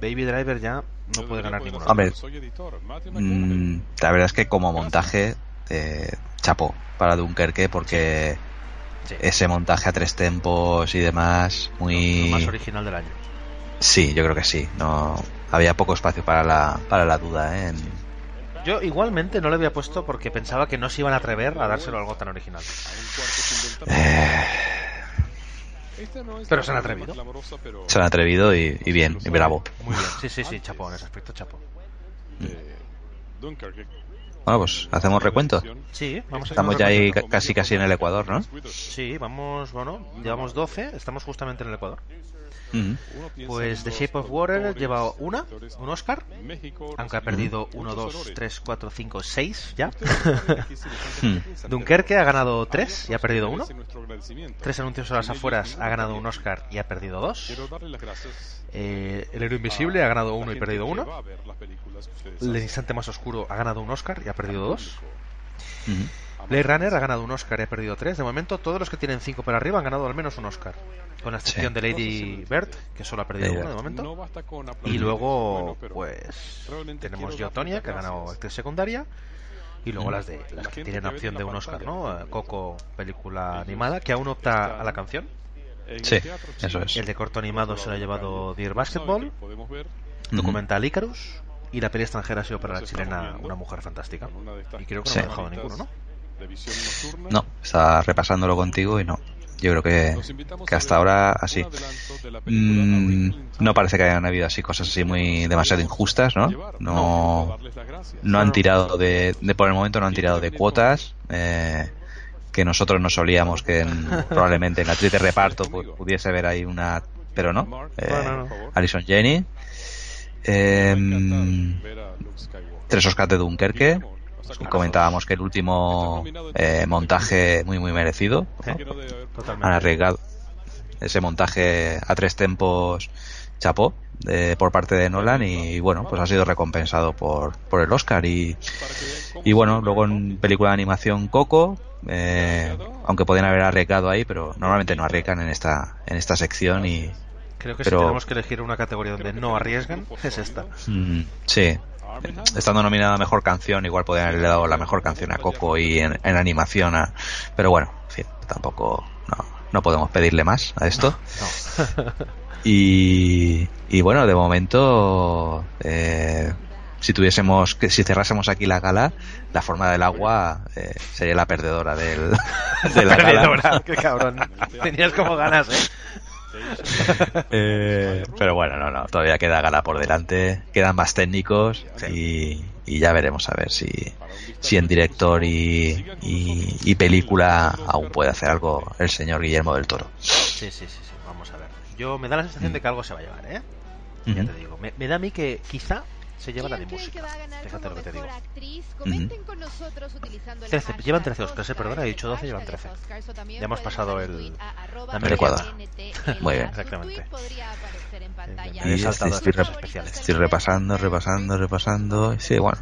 Baby Driver ya no puede ganar ninguno. Hombre, Soy editor, Matthew mm, la verdad es que como montaje, eh, chapo para Dunkerque porque ese montaje a tres tempos y demás, muy... Lo más original del año. Sí, yo creo que sí. No había poco espacio para la, para la duda, ¿eh? En- Yo igualmente no le había puesto porque pensaba que no se iban a atrever a dárselo a algo tan original. Es Pero se han atrevido. Se han atrevido y, y bien, y bravo. Muy bien. Sí, sí, sí, chapo, en ese aspecto chapo. Dunkerque. Bueno, pues hacemos recuento. Sí, vamos a Estamos ya ahí casi casi en el Ecuador, ¿no? Sí, vamos, bueno, llevamos 12, estamos justamente en el Ecuador. Ujú. Pues The Shape of Water lleva una, un Oscar, aunque ha perdido 1, 2, 3, 4, 5, 6 ya. Dunkerque ha ganado 3 y ha perdido 1. Tres anuncios a las afueras ha ganado un Oscar y ha perdido 2. Eh, el héroe invisible ha ganado 1 y perdido 1. va a ver las películas que ustedes El hacen. instante más oscuro ha ganado un Oscar y ha perdido 2. Ujú. Blade Runner ha ganado un Oscar y ha perdido 3. De momento, todos los que tienen 5 para arriba han ganado al menos un Oscar. Con la excepción de Lady Bird, que solo ha perdido Lady uno de momento. No basta con Y luego, pues, tenemos quiero Yo Tonya, darles que ha ganado actriz secundaria. Y luego Mm. las de las La que tienen opción de un Oscar, ¿no? Coco, película animada, que aún opta a la canción. En Sí, el teatro eso es. El de corto animado se lo ha llevado Dear Basketball. que podemos ver Documental Icarus. Y la peli extranjera ha sido para la chilena Una Mujer Fantástica. Y creo que Sí. no me ha dejado ninguno, ¿no? No, estaba repasándolo contigo y no. Yo creo que, que hasta ahora así. Mm, no parece que hayan habido así cosas así muy demasiado injustas, ¿no? No, no han tirado de, de por el momento no han tirado de cuotas. eh, que nosotros no solíamos que en- probablemente en la actriz de reparto pu- pudiese haber ahí una pero no, eh, No, no, no. Alison Jenny. Em, tres Oscars de Dunkerque. Y comentábamos que el último eh, montaje muy muy merecido han arriesgado ese montaje a tres tempos chapó de- por parte de Nolan y bueno pues ha sido recompensado por, por el Oscar. Y, y bueno luego en película de animación Coco eh, aunque podían haber arriesgado ahí pero normalmente no arriesgan en esta en esta sección y Creo que pero si tenemos que elegir una categoría donde no arriesgan, es esta. Mm, sí. Estando nominada a mejor canción igual podrían haberle dado la mejor canción a Coco y en, en animación a, pero bueno en fin tampoco no, no podemos pedirle más a esto y, y bueno de momento eh, si tuviésemos que si cerrásemos aquí la gala la forma del agua eh, sería la perdedora del, de la Perdedora, gala qué cabrón. Tenías como ganas, ¿eh? Eh, pero bueno, no, no, todavía queda gala por delante, quedan más técnicos y, y ya veremos a ver si, si en director y, y, y película aún puede hacer algo el señor Guillermo del Toro. Sí, sí, sí. Yo me da la sensación de que algo se va a llevar, ¿eh? Ya Ujú. te digo. Me, me da a mí que quizá se lleva la de música. Fíjate lo que te digo. Con nosotros utilizando el 13, hashtag llevan 13 Oscars, eh, perdona, he dicho 12, llevan 13. Ya hemos pasado el, la media. Ecuador. Muy bien. Exactamente. Y estoy, rep- especiales. estoy repasando, repasando, repasando. Sí, bueno,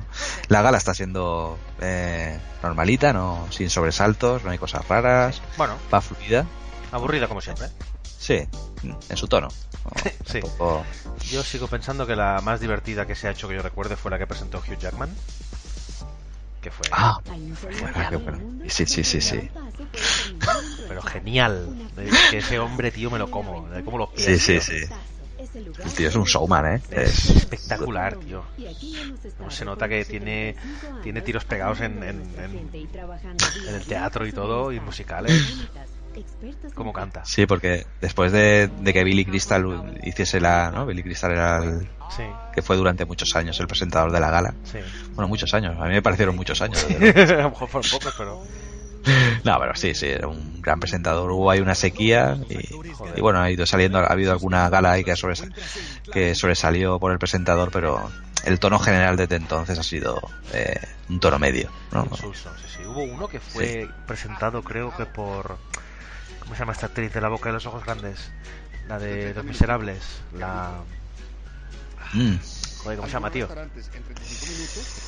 la gala está siendo eh, normalita, no sin sobresaltos, no hay cosas raras, Bueno, va fluida. aburrida como siempre. Sí, en su tono. No, Sí. tampoco- Yo sigo pensando que la más divertida que se ha hecho que yo recuerde fue la que presentó Hugh Jackman. Que fue. Ah, Bueno, qué bueno. Sí, sí, sí, sí. Pero genial. Que ese hombre, tío, me lo como. De cómo lo Sí, sí, sí. El tío es un showman, ¿eh? Es Es- espectacular, tío. Como se nota que tiene, tiene tiros pegados en, en, en- en el teatro y todo, y musicales. Cómo canta. Sí, porque después de, de que Billy Crystal hiciese la, ¿no? Billy Crystal era el Sí. que fue durante muchos años el presentador de la gala. Sí. Bueno, muchos años. A mí me parecieron muchos años. a lo mejor fueron pocos, pero. No, pero sí, sí, era un gran presentador. Hubo ahí una sequía y, y bueno, ha ido saliendo, ha habido alguna gala ahí que, sobres- que sobresalió por el presentador, pero el tono general desde entonces ha sido eh, un tono medio. ¿no? Insulso, sí, sí. Hubo uno que fue presentado, creo que por. ¿Cómo se llama esta actriz de la boca y los ojos grandes? La de Los Miserables. La. Mm. Joder, ¿cómo se llama, tío?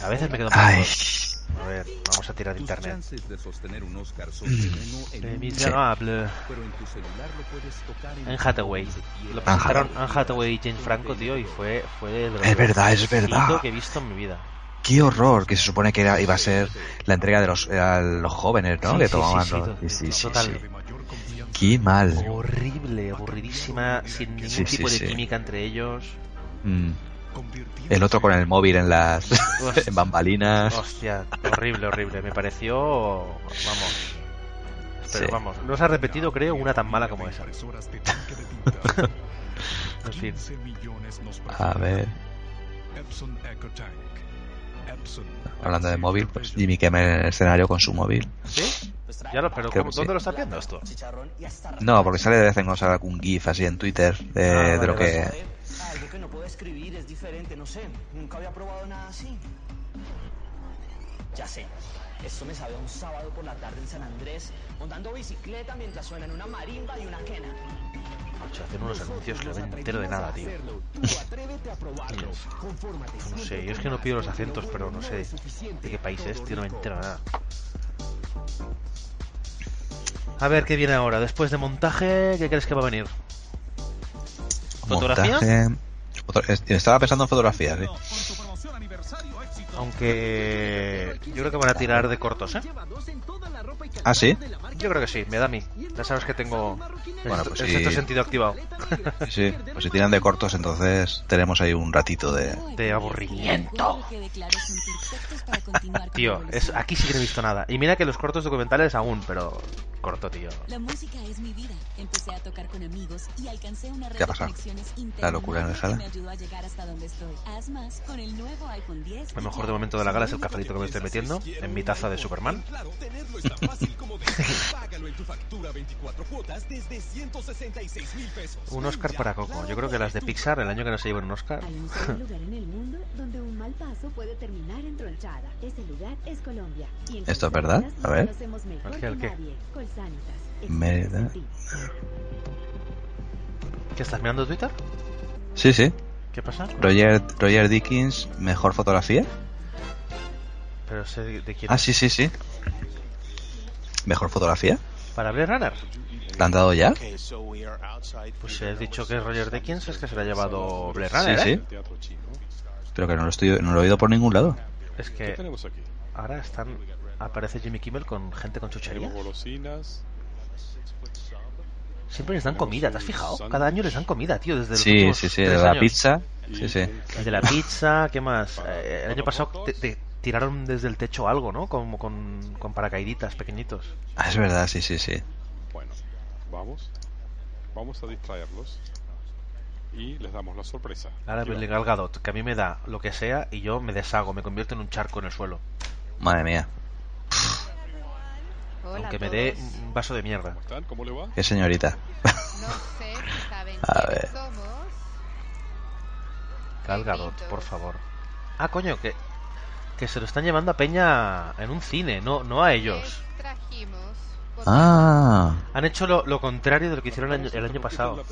A veces me quedo Ay. A ver, vamos a tirar de internet. Mm. de uno en Hathaway. Lo presentaron Anne Hathaway y Jane Franco, tío, y fue, fue de lo Es verdad, es verdad. que he visto en mi vida. Qué horror, que se supone que era, iba a ser la entrega de los, a los jóvenes, ¿no? Sí, que sí, tomaban sí, sí, sí, sí, sí, total. Qué mal. Horrible, aburridísima, sin ningún Sí, sí, tipo de sí. química entre ellos. Mm. El otro con el móvil en las en bambalinas. Hostia, horrible, horrible. Me pareció. Vamos. Pero Sí. vamos, no se ha repetido, creo, una tan mala como esa. en fin. A ver, Epson EcoTank. Epson. hablando de móvil, pues Jimmy Kimmel en el escenario con su móvil. ¿Sí? Ya lo, pero Creo ¿cómo- que ¿dónde sí. lo estás viendo esto? No, porque sale de vez en cuando sale algún GIF así en Twitter de, Ah, de vale, lo que. vale. Algo que no puedo escribir es diferente, no sé. Nunca había probado nada así. Ya sé. Esto me sabe un sábado por la tarde en San Andrés, montando bicicleta mientras suenan una marimba y una quena. Hacen unos anuncios que no me entero de nada, tío. No sé, yo es que no pido los acentos, pero no sé de qué país es, tío, no me entero de nada. A ver qué viene ahora. Después de montaje, ¿qué crees que va a venir? ¿Fotografía? Montaje. foto- es- Estaba pensando en fotografía, sí. Aunque yo creo que van a tirar de cortos, ¿eh? Ah, sí. Yo creo que sí, me da a mí. Ya sabes que tengo el, Bueno, pues el sí. sexto sentido activado. Sí, pues si tiran de cortos, entonces tenemos ahí un ratito de. de aburrimiento. Tío, es, aquí sí que no he visto nada. Y mira que los cortos documentales aún, pero corto, tío. La música es mi vida. Empecé a tocar con amigos y alcancé una red ¿Qué ha de pasado? conexiones La locura en que sala. me ayudó a llegar hasta donde estoy. Haz más con el nuevo iPhone 10. Lo mejor de momento de la gala es el cafelito que me estoy metiendo en mi taza de Superman. Tenerlo es tan fácil como de págalo en tu factura 24 cuotas desde 166 mil pesos. Un Oscar para Coco. Yo creo que las de Pixar, el año que no se lleven un Oscar. Hay un solo lugar en el mundo donde un mal paso puede terminar en tronchada. Ese lugar es Colombia. Y en ¿Esto es verdad? A ver. conocemos mejor ¿El qué, qué? nadie. Colsanitas. Mérida. ¿Qué estás mirando Twitter? Sí, sí. ¿Qué pasa? Roger, Roger Dickens, mejor fotografía. Pero sé de, quién. Ah, sí, sí, sí. Mejor fotografía. ¿Para Blade Runner? ¿La han dado ya? Pues si has dicho que es Roger Deakins, es que se lo ha llevado Blade Sí, Runner, sí. ¿eh? Pero que no lo, estoy, no lo he oído por ningún lado. Es que ahora están aparece Jimmy Kimmel con gente con chuchería. Tenemos golosinas. Siempre les dan comida, ¿te has fijado? Cada año les dan comida, tío, desde los Sí, sí, sí. De la años. pizza. Sí, sí. El de la pizza, ¿qué más? Eh, el año pasado te, te tiraron desde el techo algo, ¿no? Como con, con paracaíditas pequeñitos. Ah, es verdad, sí, sí, sí. Bueno, vamos. Vamos a distraerlos. Y les damos la sorpresa. Ahora Aquí el vamos. Gal Gadot, que a mí me da lo que sea y yo me deshago, me convierto en un charco en el suelo. Madre mía. Hola Aunque me dé un vaso de mierda. ¿Cómo están? ¿Cómo le va? Qué señorita. No sé saben A ver. somos. Gal Gadot, por favor. Ah, coño, que, que se lo están llevando a Peña en un cine, no, no a ellos. Trajimos Ah. Han hecho lo, lo contrario de lo que hicieron el año, el año pasado.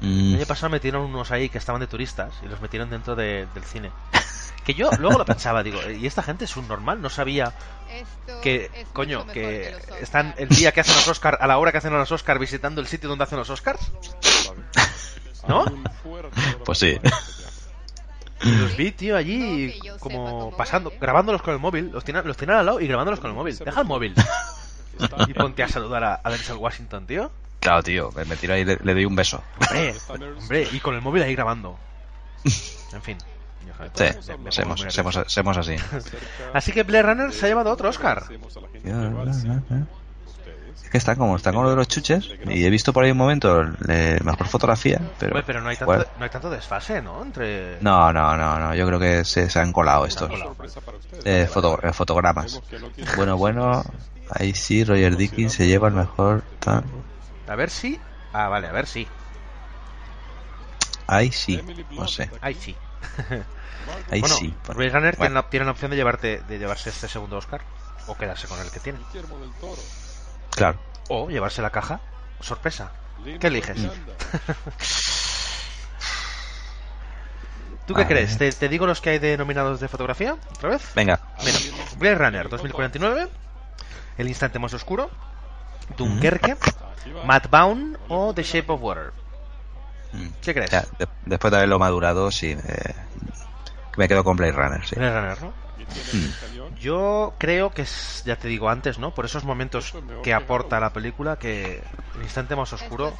Mm. El año pasado metieron unos ahí que estaban de turistas y los metieron dentro de- del cine. Que yo luego lo pensaba, digo, ¿y esta gente es un normal? No sabía Esto que, coño, que Oscar. están el día que hacen los Oscars, a la hora que hacen los Oscars, visitando el sitio donde hacen los Oscars. ¿No? Pues sí. Los vi, tío, allí como pasando, grabándolos con el móvil, los tienen, los tienen al lado y grabándolos con el móvil. Deja el móvil. y ponte a saludar a, a Denzel Washington, tío. Claro, tío. Me, tiro ahí y le, le doy un beso. Hombre, hombre, y con el móvil ahí grabando. En fin. Sí, somos, somos, somos así. Así que Blade Runner se ha llevado otro Oscar. Es que están como, están con lo de los chuches. Y he visto por ahí un momento eh, mejor fotografía. Pero, pero no hay, tanto, bueno. no hay tanto desfase, ¿no? Entre... No, no, no, no. Yo creo que se, se han colado estos. colado. Eh, foto- eh, fotogramas. Bueno, bueno. Ahí sí, Roger Dickens se lleva el mejor. tal. A ver si... Ah, vale, a ver si. Ahí sí. No sé. Ahí sí. Ahí bueno, sí. Blade Runner Bueno. tiene, la, tiene la opción de llevarte de llevarse este segundo Oscar o quedarse con el que tiene. Claro. O llevarse la caja. Sorpresa. ¿Qué eliges? ¿Tú qué crees? ¿Te, te digo los que hay de nominados de fotografía? ¿Otra vez? Venga. Mira, Blade Runner 2049, El instante más oscuro, Dunkerque, Matt Baum o The Shape of Water. ¿Qué crees? Ya, de- después de haberlo madurado, sí. eh, me quedo con Blade Runner, sí. Blade Runner, ¿no? Mm. Yo creo que es, ya te digo antes, ¿no? Por esos momentos que aporta la película, que el instante más oscuro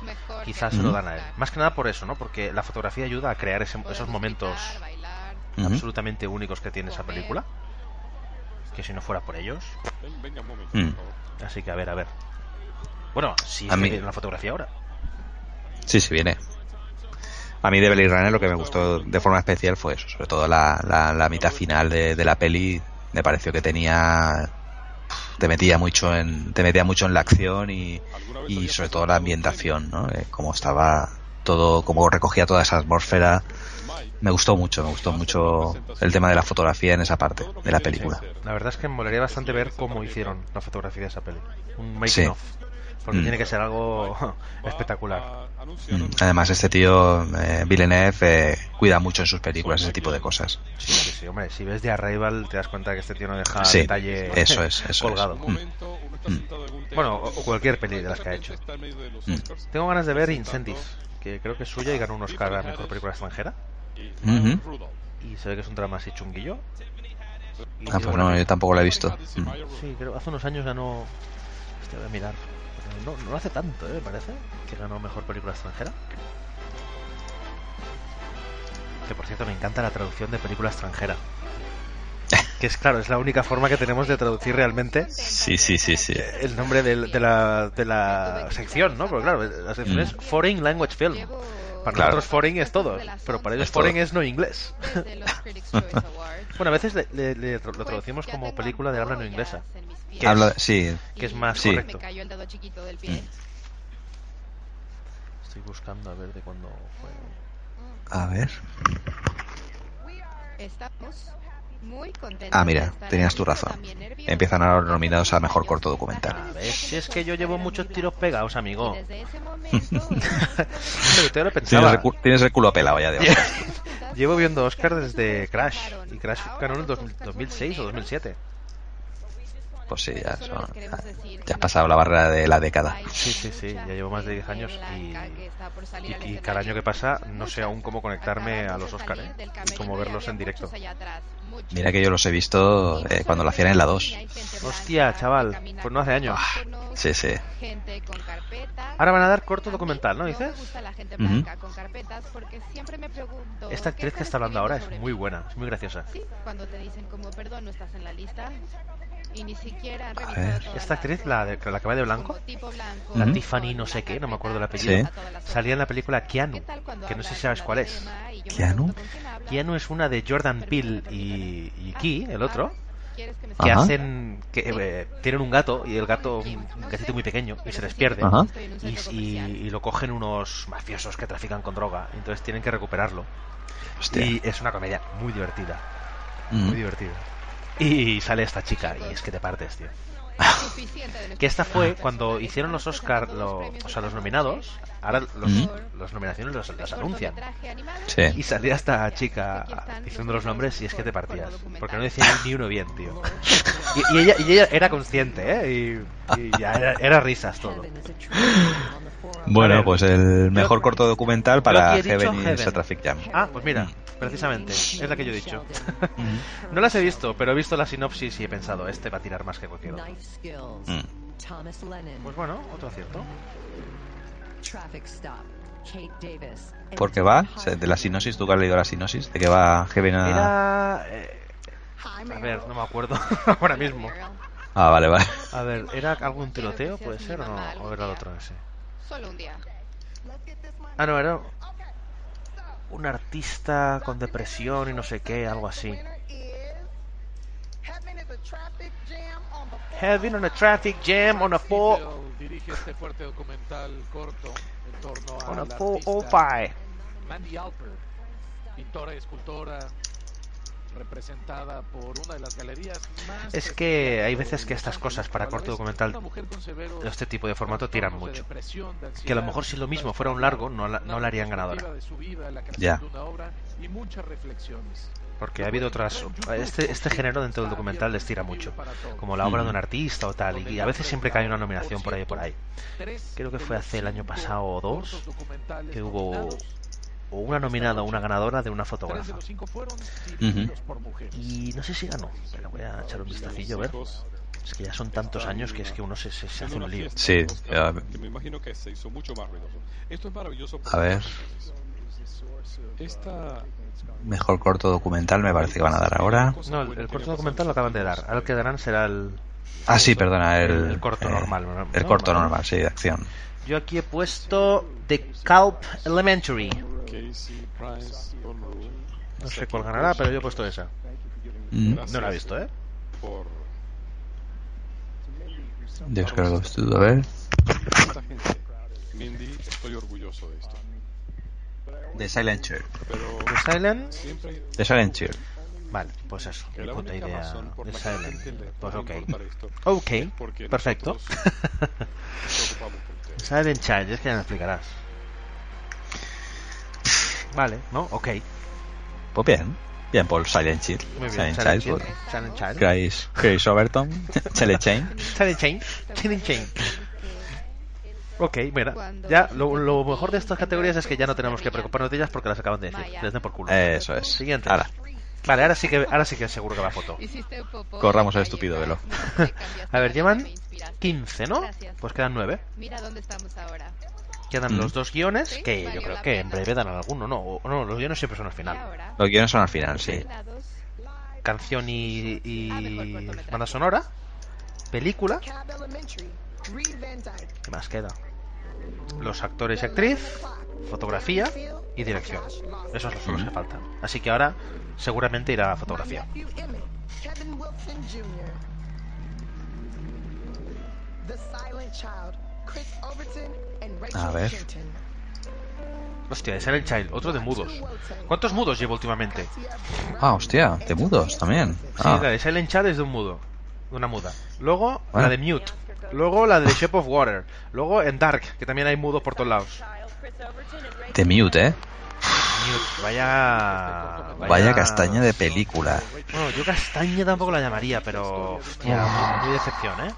quizás se lo dan a él. Más que nada por eso, ¿no? Porque la fotografía ayuda a crear ese- esos momentos absolutamente únicos que tiene esa película. Que si no fuera por ellos. Venga un momento. Mm. Así que a ver, a ver. Bueno, sí, está mí- bien la fotografía ahora. Sí, sí, viene. A mí de Blade Runner lo que me gustó de forma especial fue eso, sobre todo la, la, la mitad final de, de la peli. Me pareció que tenía. Te metía mucho en, te metía mucho en la acción y, y sobre todo la ambientación, ¿no? Eh, Cómo estaba todo, cómo recogía toda esa atmósfera. Me gustó mucho, me gustó mucho el tema de la fotografía en esa parte de la película. La verdad es que me molaría bastante ver cómo hicieron la fotografía de esa peli. Un making Sí. of. Porque Mm. tiene que ser algo espectacular. Mm, Además, este tío, eh, Villeneuve, eh, cuida mucho en sus películas ese tipo de cosas. Sí, sí, sí, hombre, si ves de Arrival te das cuenta que este tío no deja Sí, detalle eso es, eso colgado. es. Mm. Bueno, o, cualquier peli de las que ha hecho. Mm. Tengo ganas de ver Incendies, que creo que es suya y ganó un Oscar a Mejor Película Extranjera. Ujú. Y se ve que es un drama así chunguillo. Y Ah, pues no, yo tampoco lo he visto. Mm. Sí, creo hace unos años ganó... Este voy a mirar. No, no hace tanto, ¿eh? Me parece. Que ganó Mejor Película Extranjera. Que por cierto me encanta la traducción de película extranjera. Que es claro, es la única forma que tenemos de traducir realmente Sí, sí, sí, sí. el nombre de, la, de la sección, ¿no? Porque claro, la sección Mm. es Foreign Language Film. Para Claro. nosotros foreign es todo, pero para ellos Es todo. foreign es no inglés. bueno, a veces le, le- le lo traducimos como película de habla no inglesa. Que Habla, es, sí. que es más Sí. correcto. Me cayó el dedo chiquito del pie. Estoy buscando a ver de cuándo fue. A ver. Estamos muy contentos. Ah, mira, tenías tu pero razón. Empiezan ahora los nominados a mejor corto documental. A ver, si es que yo llevo muchos tiros pegados, amigo. Desde ese momento, Hombre, yo lo Tienes pensaba. el, cu- tienes el culo pelado ya de Oscar. Llevo viendo Oscar desde Crash. Y Crash ganó en el dos- 2006 o 2007. Pues sí, ya, son- ya, ya has pasado la barrera de la década. Sí, sí, sí, ya llevo más de 10 años y, cada año que pasa no sé aún cómo conectarme a los Oscar, ¿eh? Y cómo verlos en directo. Mira que yo los he visto eh, cuando lo hacían en la 2. Hostia, chaval, pues no hace años. Sí, sí. Ahora van a dar corto documental, ¿no? Dices? la. Esta ¿qué actriz que está hablando ahora es muy buena, es muy graciosa. Sí, cuando te dicen como perdón no estás en la lista y ni siquiera han ver. revisado todas Esta actriz, la, de, la que va de blanco, tipo blanco. la. Tiffany no sé qué, no me acuerdo el apellido, Sí. salía en la película Keanu, que no sé si sabes cuál es. ¿Keanu? Keanu es una de Jordan Peele y, y Key, el otro, ¿Quieres que Ajá. hacen que eh, tienen un gato y el gato un gatito muy pequeño y se les pierde y, y- y lo cogen unos mafiosos que trafican con droga entonces tienen que recuperarlo Hostia. y es una comedia muy divertida Mm. muy divertida y sale esta chica y es que te partes tío que esta fue cuando hicieron los Oscar lo- o sea los nominados ahora los, Mm. los nominaciones los, las anuncian Sí. y salía esta chica diciendo los nombres y es que te partías. Porque no decía ni uno bien, tío. Y, y ella, y ella era consciente, ¿eh? Y, y ya era, era risas todo. Bueno, pues el mejor corto documental para Heaven y. Traffic Jam. Ah, pues mira, precisamente, es la que yo he dicho. no las he visto, pero he visto la sinopsis y he pensado, este va a tirar más que cualquier otro. Mm. Pues bueno, otro acierto. ¿Por qué va? De la sinopsis, tú que has leído la sinopsis, ¿de qué va Heaven a...? Era... eh, a ver, no me acuerdo ahora mismo. Ah, vale, vale. A ver, ¿era algún tiroteo? ¿Puede ser o no? O era el otro ese. Solo un día. Ah, no, era un artista con depresión y no sé qué, algo así. Heavy on a traffic jam on a four dirige este fuerte documental corto en torno a on a la four artista oh five. Mandy Alper. pintora y escultora representada por una de las galerías más Es que hay veces que estas cosas para corto documental de este tipo de formato tiran mucho. Que a lo mejor si lo mismo fuera un largo no la, no la harían ganadora. Ya. Porque ha habido otras. Este, este género dentro del documental les tira mucho. Como la obra de un artista o tal. Y a veces siempre cae una nominación por ahí por ahí. Creo que fue hace el año pasado o dos que hubo o una nominada o una ganadora de una fotógrafa. Ujú. Y no sé si ganó, pero voy a echar un vistacillo a ver. Es que ya son tantos años que es que uno se, se, se hace un lío. Sí, ya- Que me imagino que se hizo mucho más ruidoso. Esto es maravilloso. a ver, Esta mejor corto documental me parece que van a dar ahora. No, el, el corto documental lo acaban de dar. Ahora el que darán será el. Ah, sí, perdona, el, El- el corto eh, normal, ¿no? El corto normal, sí, de acción. Yo aquí he puesto The Culp Elementary. No sé cuál ganará, pero yo he puesto esa. Mm. No la he visto, ¿eh? lo estudio, a ver. Mindy, estoy orgulloso de esto. The Silent Chair. The Silent. The Silent Chair. Vale, pues eso. que la puta idea. la Silent. Pues ok. esto Ok, perfecto. Silent Child, es que ya me explicarás. Vale, ¿no? Ok. Pues bien. Bien por Silent Chill. Muy bien. Silent, Silent Child. Child. Silent Child. Chris, Chris Overton. Silent Chain. Silent Chain. Silent Chain. Ok, mira, ya lo, lo mejor de estas categorías es que ya no tenemos que preocuparnos de ellas porque las acaban de decir. Les den por culo. Eso es. Siguiente. Ahora, Vale, ahora sí que ahora sí que seguro que va foto. corramos el estúpido velo. A ver, llevan 15, ¿no? Pues quedan 9. Mira dónde estamos ahora. Quedan Mm. los dos guiones que yo creo que en breve dan alguno, ¿no? O- no, los guiones siempre son al final. Los guiones son al final, sí. Canción y, y banda sonora, película, ¿qué más queda? Los actores y actriz, fotografía y dirección. Esos son los que faltan. Así que ahora seguramente irá a fotografía. A ver. Hostia, ese era el Child, otro de mudos. ¿Cuántos mudos llevo últimamente? Ah, hostia, de mudos también. Sí, Ah, la de Silent Child es de un mudo, de una muda. Luego Bueno. la de Mute. Luego la de Shape of Water. Luego en Dark, que también hay mudos por todos lados. de mute, ¿eh? Mute, vaya... Vaya castaña de película. Bueno, yo castaña tampoco la llamaría, pero... Hostia, muy, decepción, ¿eh?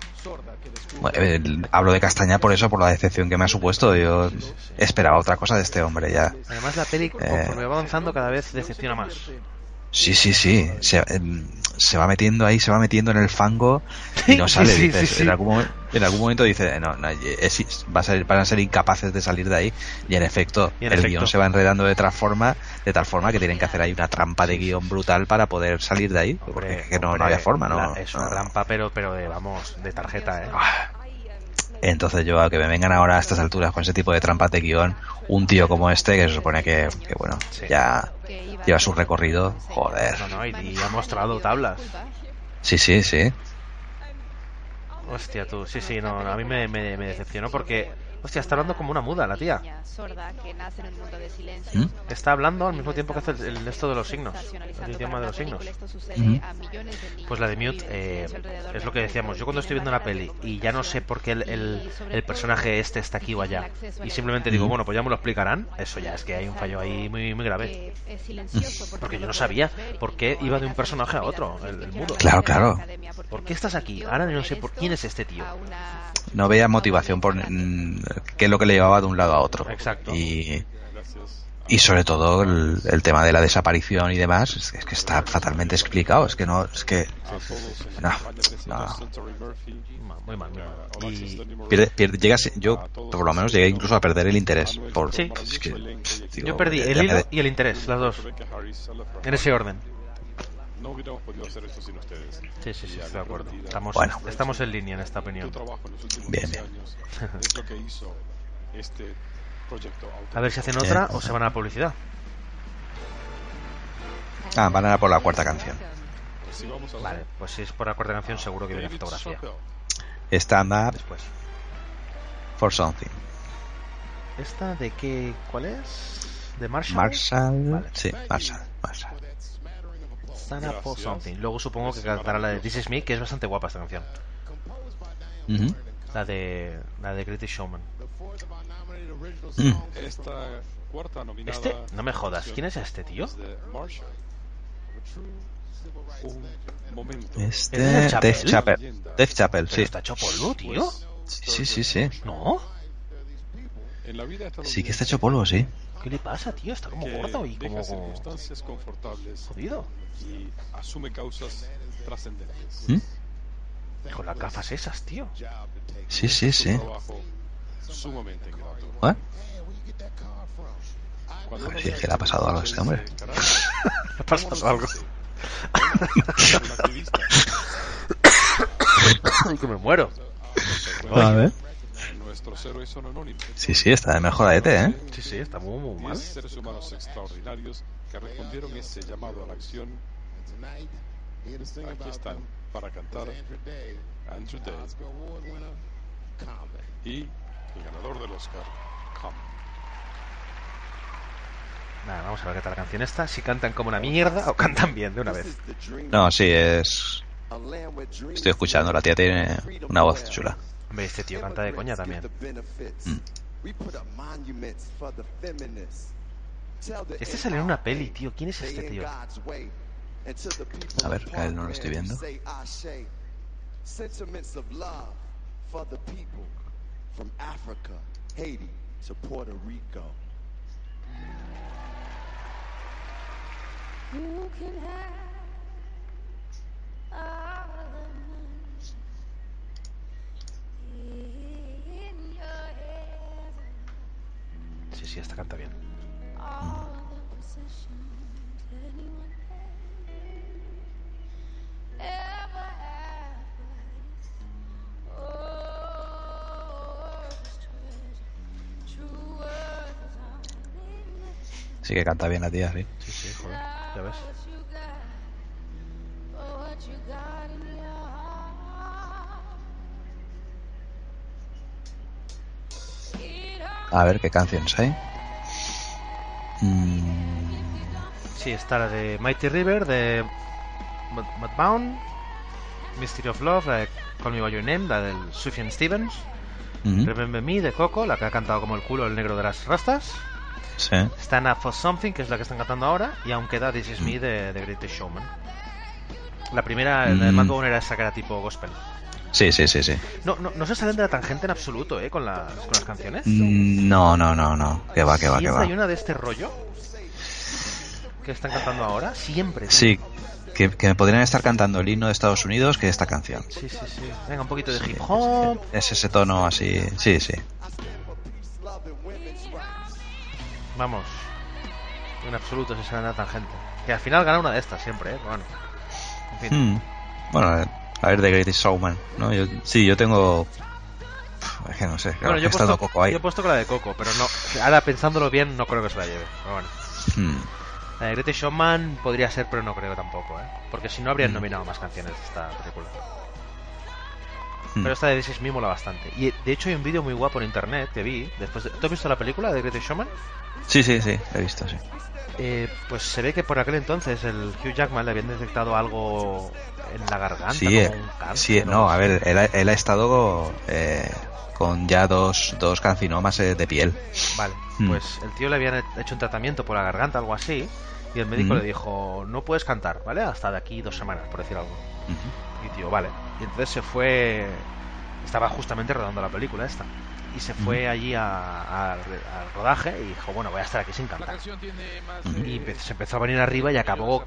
Bueno, eh, hablo de castaña por eso, por la decepción que me ha supuesto. Yo esperaba otra cosa de este hombre ya. Además la peli, conforme va avanzando, cada vez decepciona más. Sí, sí, sí. Se, em, se va metiendo ahí, se va metiendo en el fango y no sale. sí, dices, sí, sí. En, algún, en algún momento dice, no, no, es- va a ser, van a ser incapaces de salir de ahí. Y en efecto, Y en el efecto. guion se va enredando de tal forma, de tal forma que tienen que hacer ahí una trampa de guion brutal para poder salir de ahí. porque es que no, no había forma, ¿no? es una No. trampa, pero, pero de, vamos, de tarjeta, ¿eh? Entonces yo a que me vengan ahora a estas alturas con ese tipo de trampas de guion, un tío como este, que se supone que, que, bueno, ya lleva su recorrido, joder. No, no, y, y ha mostrado tablas. Sí, sí, sí. Hostia, tú, sí, sí, no, no, a mí me, me, me decepcionó porque, hostia, está hablando como una muda la tía. ¿Mm? Está hablando al mismo tiempo que hace el, el esto de los signos, el idioma de los signos. Ujú. Pues la de Mute eh, es lo que decíamos. Yo cuando estoy viendo una peli y ya no sé por qué el, el, el personaje este está aquí o allá y simplemente digo, bueno, pues ya me lo explicarán, eso ya es que hay un fallo ahí muy, muy grave. Porque yo no sabía por qué iba de un personaje a otro, el, el mudo. Claro, claro. ¿Por qué estás aquí? Ahora no sé por quién es este tío. No veía motivación por qué es lo que le llevaba de un lado a otro. Exacto. Y, y sobre todo el, el tema de la desaparición y demás, es que, es que está fatalmente explicado. Es que no, es que. No, no. Muy mal, muy mal. Y Pierde- pierde- llegas, yo por lo menos llegué incluso a perder el interés. Por, Sí. es que, digo, yo perdí el hilo de- y el interés, las dos. En ese orden. No hubiéramos podido hacer esto sin ustedes. Sí, sí, sí, estoy de acuerdo. Estamos, Bueno. estamos en línea en esta opinión. Bien, 12 bien. años es lo que hizo este proyecto A ver si hacen Bien. otra o se van a la publicidad. Ah, van a ir por la cuarta canción. Si vamos a Vale, pues si es por la cuarta canción seguro que viene fotografía. Stand up Después. for something. ¿Esta de qué? ¿Cuál es? ¿De Marshall? Marshall. Sí, Marshall. Marshall. For Gracias. Something. Luego supongo que cantará la de This Is Me, que es bastante guapa esta canción. Ujú. La de la de Greatest Showman. Mm. Esta cuarta nominada. Este, no me jodas, ¿quién es este tío? Un momento. Este. ¿Es de Chapel? Dave Chappelle. Dave Chappelle, Pero sí. está hecho polvo, tío. Sí, sí, sí. ¿No? En la vida Sí que está hecho polvo, sí. ¿Qué le pasa, tío? Está como gordo y como... circunstancias confortables Jodido. y asume causas trascendentes. ¿Mm? Con las gafas esas, tío. Sí, sí, sí. Trabajo sumamente. ¿Eh? Cuando A ver uno si ve es que le ha pasado algo a este hombre. Le ha pasado algo. que me muero. A ver. Nuestros héroes son anónimos. Sí, sí, está de mejorete, ¿eh? Sí, sí, está muy, muy mal. Seres humanos extraordinarios que respondieron ese llamado a la acción. Aquí están para cantar Andrew Day y el ganador del Oscar, Come. Nada, vamos a ver qué tal la canción esta. Si cantan como una mierda o cantan bien de una vez. No, sí, es. Estoy escuchando, la tía tiene una voz chula. Hombre, este tío canta de coña también. Este sale en una peli, tío. ¿Quién es este tío? A ver, a él no lo estoy viendo. Sí, sí, esta canta bien. Sí que canta bien la tía, sí. Sí, sí, joder. Ya ves. A ver qué canciones hay. Mm, Sí, está la de Mighty River, de Mudbound, Mystery of Love, la de Call Me By Your Name, la del Sufjan Stevens, ujú, Remember Me, de Coco, la que ha cantado como el culo el negro de las rastas, Sí. Stand Up For Something, que es la que están cantando ahora, y aún queda This Is Me de, de Greatest Showman. La primera, la de Mm. Mudbound era esa que era tipo gospel. Sí, sí, sí, sí. No, no, no se salen de la tangente en absoluto, ¿eh? Con las, con las canciones. Mm, No, no, no, no. Que va, que va, que va. hay una de este rollo que están cantando ahora, siempre. Sí, que, que podrían estar cantando el himno de Estados Unidos que esta canción. Sí, sí, sí. Venga, un poquito de Sí, hip hop. Es ese tono así. Sí, sí. Vamos. En absoluto se salen de la tangente. Que al final gana una de estas siempre, ¿eh? Bueno. En fin. Mm. Bueno, eh, a ver, The Greatest Showman. ¿no? Yo, sí, yo tengo. Es que no sé. Claro, Bueno, yo he, estado puesto, Coco ahí. yo he puesto con la de Coco, pero no. Ahora pensándolo bien, no creo que se la lleve. Pero bueno. Mm. La de Greatest Showman podría ser, pero no creo tampoco, ¿eh? Porque si no habrían Mm. nominado más canciones de esta película. Mm. Pero esta de This Is Me mola bastante. Y de hecho hay un vídeo muy guapo en internet que vi. Después de... ¿Tú has visto la película de Greatest Showman? Sí, sí, sí. He visto, sí. Eh, pues se ve que por aquel entonces el Hugh Jackman le habían detectado algo en la garganta, Sí, como eh, un cáncer. sí, o no, a ver, él, ha- él ha estado eh, con ya dos, dos cancinomas eh, de piel. Vale, Mm. pues el tío le habían hecho un tratamiento por la garganta, algo así, y el médico Mm. le dijo, no puedes cantar, ¿vale? Hasta de aquí dos semanas, por decir algo. Ujú. Y tío, vale. Y entonces se fue, estaba justamente rodando la película esta, y se fue allí a- a- al rodaje y dijo, bueno, voy a estar aquí sin cantar. Y se empezó a venir arriba y acabó,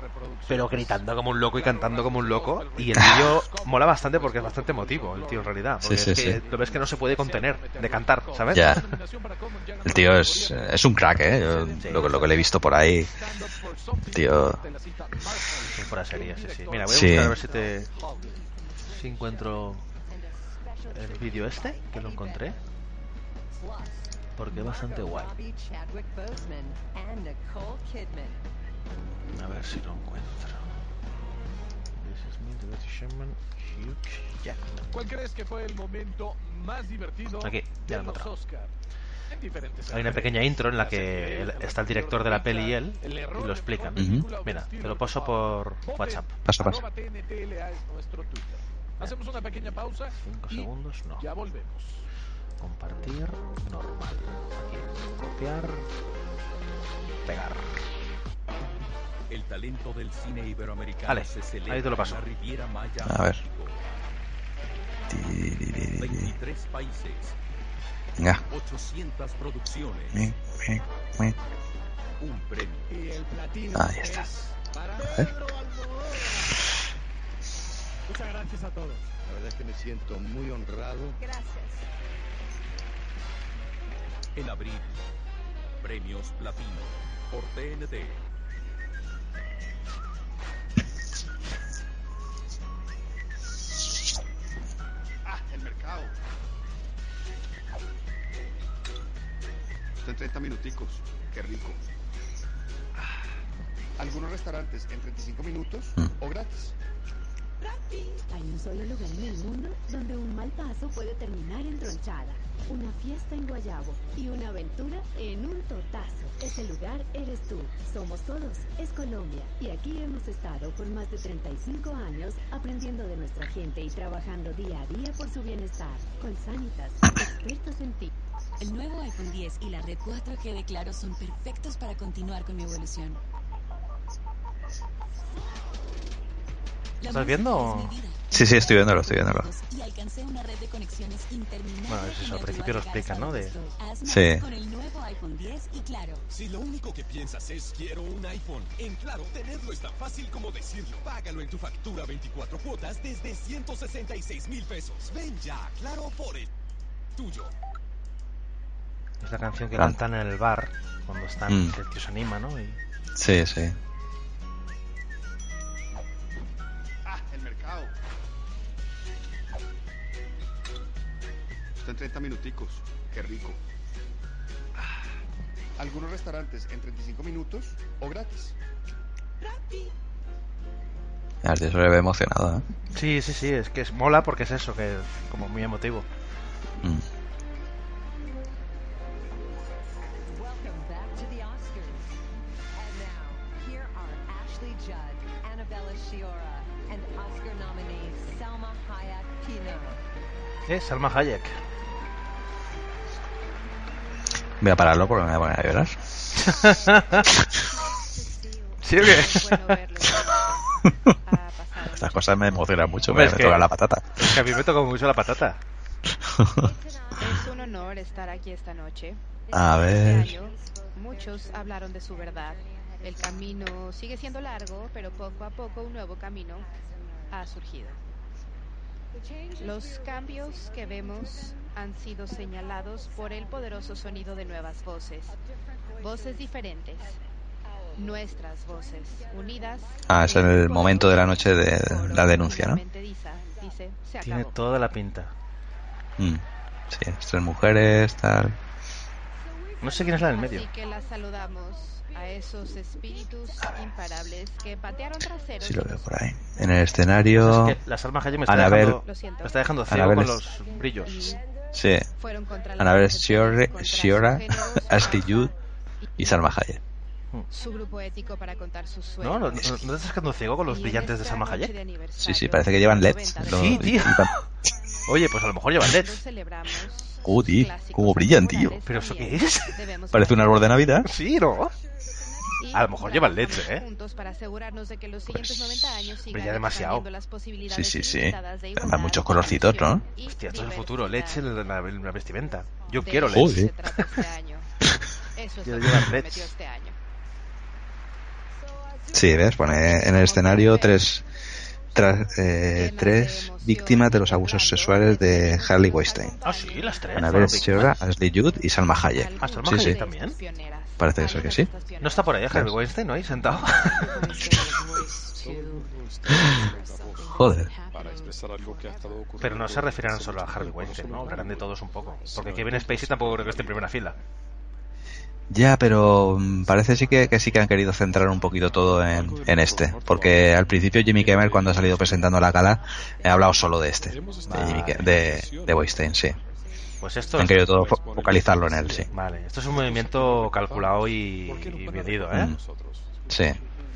pero gritando como un loco y cantando como un loco. Y el vídeo mola bastante porque es bastante emotivo, el tío en realidad. Porque Sí, es sí, que sí. lo ves que no se puede contener de cantar, ¿sabes? Ya. El tío es, es un crack, ¿eh? Yo, lo, que- lo que le he visto por ahí. Tío. Sí, fuera serie, sí, sí. Mira, voy a Sí. buscar a ver si te. Si encuentro. El vídeo este, que lo encontré. Porque es bastante guay. A ver si lo encuentro. This is me, the Betty Sherman, Hugh Jackman. ¿Cuál crees que fue el momento más divertido Aquí, ya de los encontrado. Oscar? en diferentes Hay una pequeña intro en la que el- está el director de la peli y él y lo explican. Mira, te lo paso por WhatsApp. Paso, paso. Hacemos una pequeña pausa. Cinco y segundos, no. Ya volvemos. Compartir, normal. Aquí, copiar, pegar. El talento del cine iberoamericano Vale, se celebra ahí te lo paso. en la Riviera Maya. A ver. México. Tiririri. 23 países, Venga. 800 producciones, Mi, mi, mi. un premio. Y el platino Ahí está. es para A ver. Muchas gracias a todos. La verdad es que me siento muy honrado. Gracias. El abril. Premios Platino por TNT. Ah, el mercado. Está en 30 minuticos. Qué rico. Ah, Algunos restaurantes en 35 minutos o gratis. Hay un solo lugar en el mundo donde un mal paso puede terminar en tronchada, una fiesta en Guayabo y una aventura en un totazo. Ese lugar eres tú, somos todos, es Colombia. Y aquí hemos estado por más de 35 años aprendiendo de nuestra gente y trabajando día a día por su bienestar. Con Sanitas, expertos en ti. El nuevo iPhone 10 y la red 4G de Claro son perfectos para continuar con mi evolución. ¿Estás viendo o-. Sí, sí, estoy viéndolo, estoy viéndolo. Bueno, es eso, al principio lo explican, ¿no? De- Sí. con el nuevo iPhone 10 y Claro. Si lo único que piensas es quiero un iPhone, en Claro tenerlo es tan fácil como decirlo. Págalo en tu factura 24 cuotas desde 166 mil pesos. Ven ya, Claro por el tuyo. Es la canción que Ah. cantan en el bar cuando están, Mm. que, que se anima, ¿no? Y Sí, sí. Mercado. Está en 30 minuticos. Qué rico. Algunos restaurantes en 35 minutos o gratis. Tío se le ve emocionado, ¿eh? Sí, sí, sí, es que es mola porque es eso, que es como muy emotivo. Mm. ¿Eh? Salma Hayek. Voy a pararlo porque me voy a poner a llorar. ¿Sí o qué? Estas cosas me emocionan mucho, me, me tocan la patata. Es que a mí me toca mucho la patata. Es un honor estar aquí esta noche. A ver. Este año, muchos hablaron de su verdad. El camino sigue siendo largo, pero poco a poco un nuevo camino ha surgido. Los cambios que vemos han sido señalados por el poderoso sonido de nuevas voces. Voces diferentes. Nuestras voces, unidas. Ah, es el momento de la noche de la denuncia, ¿no? Tiene toda la pinta. Mm. Sí, tres mujeres, tal. No sé quién es la del medio. Así que la saludamos a esos espíritus imparables que patearon traseros. Sí lo veo por ahí. En el escenario. Es que la Salma Hayek me está, Anabel- dejando, me está dejando ciego Anabel con los brillos. Sí. Anabel género, Ashley Judd y Salma Hayek. su grupo ético para contar sus ¿No? sueños. ¿No, no, no te estás quedando ciego con los brillantes de Salma Hayek? Sí, sí, parece que llevan LEDs. Lo- Sí, tío. y- Oye, pues a lo mejor llevan LEDs. Oh, tío, cómo brillan, tío. ¿Pero eso qué es? Parece un árbol de Navidad. Sí, ¿no? A lo mejor llevan trabajamos ¿eh? para asegurarnos de que los siguientes 90 años sigan brilla demasiado. expandiendo las posibilidades Sí, sí, sí. de Además, muchos colorcitos, ¿no? Hostia, esto es el futuro. LEDs en la, en la vestimenta. Yo De quiero trata este año. Eso es Quiero llevar prometió este. Sí, ves, pone en el escenario tres, tras- eh, tres víctimas de los abusos sexuales de Harley Weinstein. Ah, sí, las tres. Annabelle víctimas. Ashley Judd y Salma Hayek. Ah, Salma Sí, Hayek sí. también. Parece ser que sí. No está por ahí. Harvey Weinstein, ¿no? Ahí sentado. Joder. Pero no se referirán solo a Harvey Weinstein, ¿no? Hablarán de todos un poco. Porque Kevin Spacey tampoco creo que esté en primera fila. Ya, pero mm, parece sí que, que sí que han querido centrar un poquito todo en, en este. Porque al principio Jimmy Kimmel, cuando ha salido presentando la gala, ha hablado solo de este. De, Jimmy de, de Weinstein, sí. Pues esto Han querido todo fo- focalizarlo en él, sí. Vale, esto es un movimiento calculado y, y medido, ¿eh? Mm. Sí.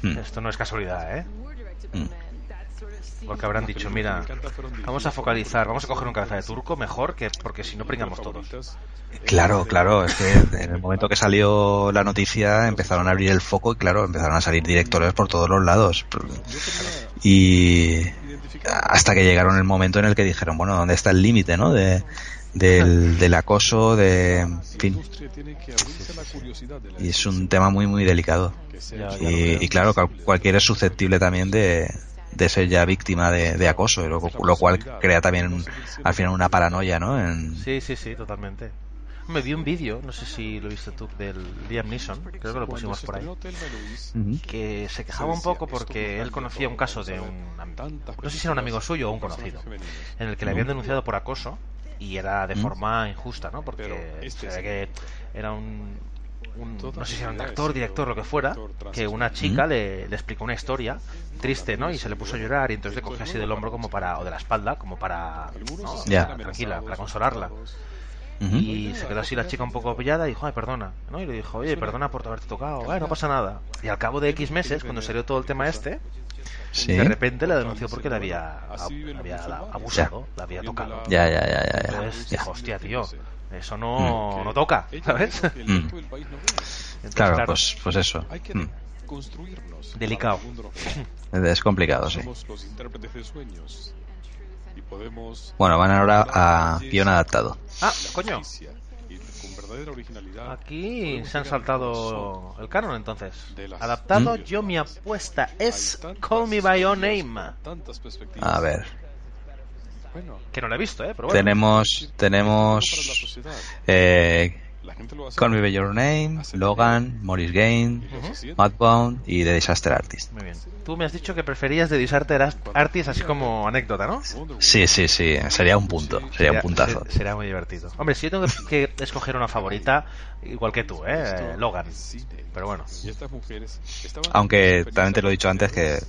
Mm. Esto no es casualidad, ¿eh? Mm. Porque habrán dicho, mira, vamos a focalizar, vamos a coger un cabeza de turco mejor que porque si no pringamos todos. Claro, claro, es que en el momento que salió la noticia empezaron a abrir el foco y claro, empezaron a salir directores por todos los lados. Y hasta que llegaron el momento en el que dijeron, bueno, ¿dónde está el límite, no? De, del, del acoso, de... En fin. Y es un tema muy, muy delicado. Y, y claro, cual- cualquiera es susceptible también de, de ser ya víctima de, de acoso, lo, lo cual crea también al final una paranoia, ¿no? En, Sí, sí, sí, totalmente. Me vi un vídeo, no sé si lo viste tú, del Liam Neeson, creo que lo pusimos por ahí, que se quejaba un poco porque él conocía un caso de un, no sé si era un amigo suyo o un conocido, en el que le habían denunciado por acoso y era de forma injusta, ¿no? Porque se ve que era un, un- no sé si era un actor, director, lo que fuera, que una chica Mm. le, le explicó una historia triste, ¿no? Y se le puso a llorar y entonces le cogió así del hombro como para, o de la espalda, como para, ¿no? Ya. tranquila, para consolarla. Ujú. Y se quedó así la chica un poco pillada y dijo, ay, perdona, ¿no? Y le dijo, oye, perdona por haberte tocado, ay, no pasa nada. Y al cabo de X meses, cuando salió todo el tema este, Sí. de repente la denunció porque le había, ab- había la- abusado, la había tocado. Ya, ya, ya, ya, ya. Entonces Ya. dijo, hostia, tío, eso no, no toca, ¿sabes? Mm. Entonces, Claro, pues, pues eso. Mm. Delicado. Es complicado, sí. Somos los intérpretes de sueños y podemos Bueno, van ahora a guion adaptado. Ah, coño. Aquí se han saltado el canon entonces. Adaptado, Mm. yo mi apuesta es Call Me By Your Name. A ver. Bueno, Que no lo he visto, ¿eh? Pero bueno. Tenemos, tenemos, eh, la. Call Me By Your Name, Logan, Morris Gain, Mudbound y The Disaster Artist. Muy bien. Tú me has dicho que preferías de Disaster Artist así como anécdota, ¿no? Sí, sí, sí, sería un punto, sería un puntazo. se- Será muy divertido. Hombre, si yo tengo que escoger una favorita, igual que tú, ¿eh? Logan. Pero bueno. Aunque también te lo he dicho antes que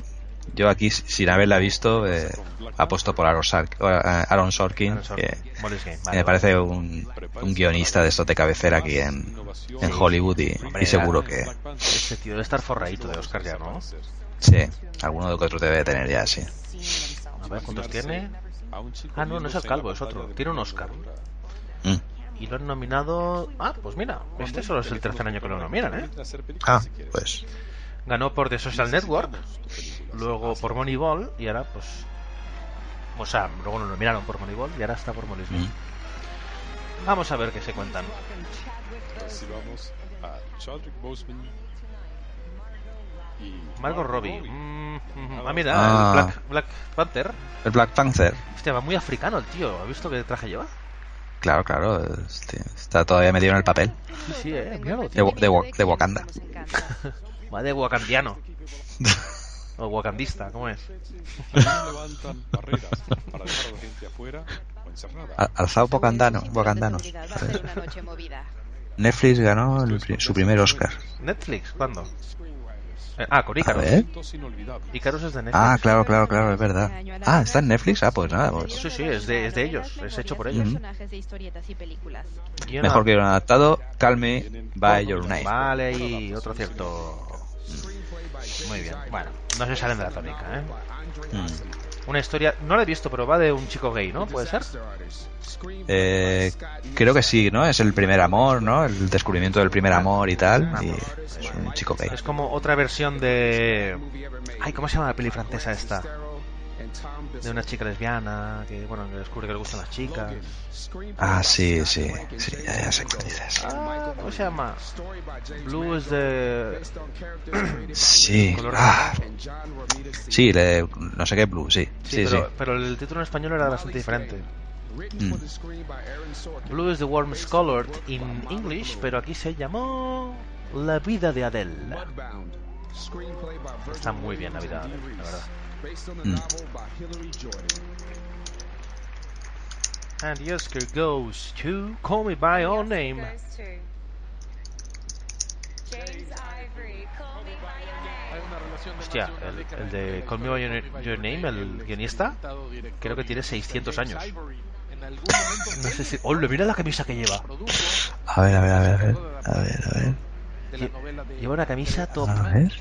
yo aquí, sin haberla visto, eh, apuesto por Aaron, Sark- eh, Aaron Sorkin, Aaron Sorkin, que, Game, vale, me parece un, un guionista de estos de cabecera aquí en, en Hollywood y, Hombre, y seguro ya- que Este tío debe estar forradito de Oscar ya, ¿no? sí, alguno de que otro debe tener ya, sí. A ver, ¿cuántos tiene? Ah, no, no es el calvo, es otro. Tiene un Oscar. Mm. Y lo han nominado... Ah, pues mira, este solo es el tercer año que lo nominan, ¿eh? Ah, pues Ganó por The Social Network, luego por Moneyball y ahora pues... O sea, luego lo nominaron por Moneyball y ahora está por Molly Smith. Vamos a ver qué se cuentan. Recibamos a Chadwick Boseman y Margot Robbie. Mm, mm, ah, mira, Ah. el Black, Black Panther. el Black Panther, Hostia, va muy africano el tío. ¿Has visto qué traje lleva? claro, claro, este, está todavía metido en el papel Sí, sí, eh. Míralo, de, tío. De, Wa- de Wakanda. Va de wakandiano. o wakandista, ¿cómo es? levantan barreras para dejar a la gente afuera o encerrada. Al- Alzado Wakandano, Wakandano. Va a ser una noche movida. Netflix ganó el pri- su primer Oscar. ¿Netflix? ¿Cuándo? Eh, ah, con A Icarus. ver. Icarus es de Netflix. Ah, claro, claro, claro, es verdad. Ah, está en Netflix. Ah, pues nada, pues Sí, sí, es de, es de ellos. Es hecho por ellos. Personajes de historietas y películas. Guion mejor que un adaptado. Call Me by Your Name. Vale, y otro cierto. Muy bien. Bueno, no se salen de la tónica, ¿eh? Mm. Una historia, no la he visto, pero va de un chico gay, ¿no? ¿Puede ser? Eh, creo que sí, ¿no? Es el primer amor, ¿no? El descubrimiento del primer amor y tal. Y es un chico gay. Es como otra versión de. Ay, ¿cómo se llama la peli francesa esta? De una chica lesbiana que, bueno, que descubre que le gustan las chicas. Ah, sí, sí, sí, ya, ya sé cuál dices. Ah, ¿Cómo se llama? Blue es de. Sí, Color- ah, sí, le- no sé qué Blue, sí, Sí, sí, sí. pero, pero el título en español era bastante diferente. Mm. Blue is the warmest colored in English, pero aquí se llamó La vida de Adele. Está muy bien la vida de Adele, la verdad. Mm. And the Oscar goes to Call Me By Your Name. Hostia, el, el de Call Me By Your, Your Name, el guionista, creo que tiene 600 años. No sé si. ¡Oh, mira la camisa que lleva! A ver, a ver, a ver, a ver. A ver, a ver. Lle- Lleva una camisa top. A ver.